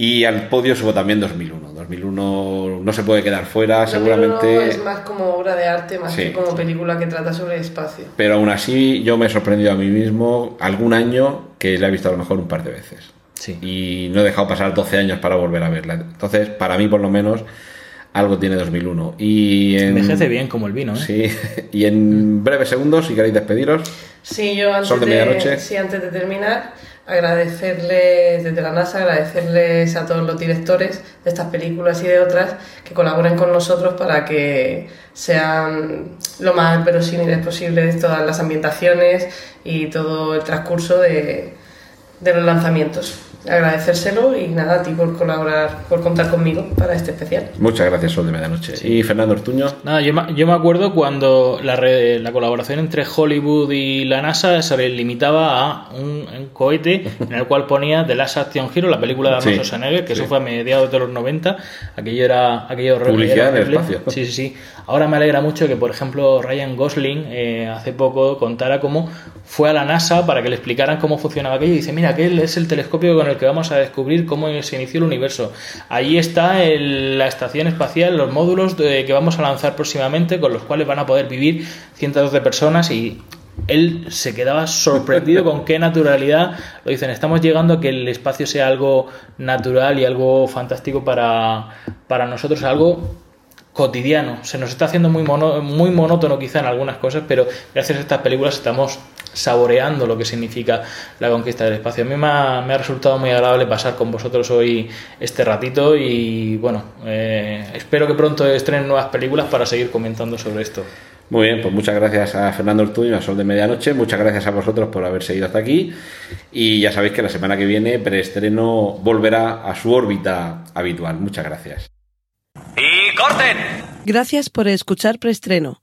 Y al podio subo también 2001. 2001 no se puede quedar fuera, 2001 seguramente. es más como obra de arte, más Sí. que como película que trata sobre el espacio. Pero aún así yo me he sorprendido a mí mismo algún año que la he visto a lo mejor un par de veces. Sí. Y no he dejado pasar 12 años para volver a verla. Entonces, para mí por lo menos, algo tiene 2001. Y en... Envejece bien como el vino, ¿eh? Sí, y en breves segundos, si queréis despediros, Sí, yo antes Sol de de, medianoche. sí, antes de terminar, agradecerles desde la NASA, agradecerles a todos los directores de estas películas y de otras que colaboren con nosotros para que sean lo más verosímiles posibles todas las ambientaciones y todo el transcurso de, de los lanzamientos. Agradecérselo y nada a ti por colaborar, por contar conmigo para este especial. muchas gracias, Sol de Medianoche. Y Fernando Ortuño, Nada, yo, me- yo me acuerdo cuando la, re- la colaboración entre Hollywood y la NASA se limitaba a un, un cohete en el cual ponía The Last Action Hero, la película de Arnold Sí, Schwarzenegger, que sí. eso fue a mediados de los 90. Aquello era aquello Publicidad era en el espacio. Sí, sí, sí. Ahora me alegra mucho que, por ejemplo, Ryan Gosling eh, hace poco contara cómo fue a la NASA para que le explicaran cómo funcionaba aquello. Y dice, mira, aquel es el telescopio con el que vamos a descubrir cómo se inició el universo. Allí está la estación espacial, los módulos de- que vamos a lanzar próximamente, con los cuales van a poder vivir cientos de personas y... Él se quedaba sorprendido con qué naturalidad lo dicen. Estamos llegando a que el espacio sea algo natural y algo fantástico para, para nosotros, algo cotidiano. Se nos está haciendo muy, mono- muy monótono quizá en algunas cosas, pero gracias a estas películas estamos saboreando lo que significa la conquista del espacio. A mí me ha, me ha resultado muy agradable pasar con vosotros hoy este ratito y bueno, eh, espero que pronto estrenen nuevas películas para seguir comentando sobre esto. muy bien, pues muchas gracias a Fernando Ortuño, a Sol de Medianoche, muchas gracias a vosotros por haber seguido hasta aquí. Y ya sabéis que la semana que viene, preestreno volverá a su órbita habitual. Muchas gracias. ¡Y corten! Gracias por escuchar Preestreno.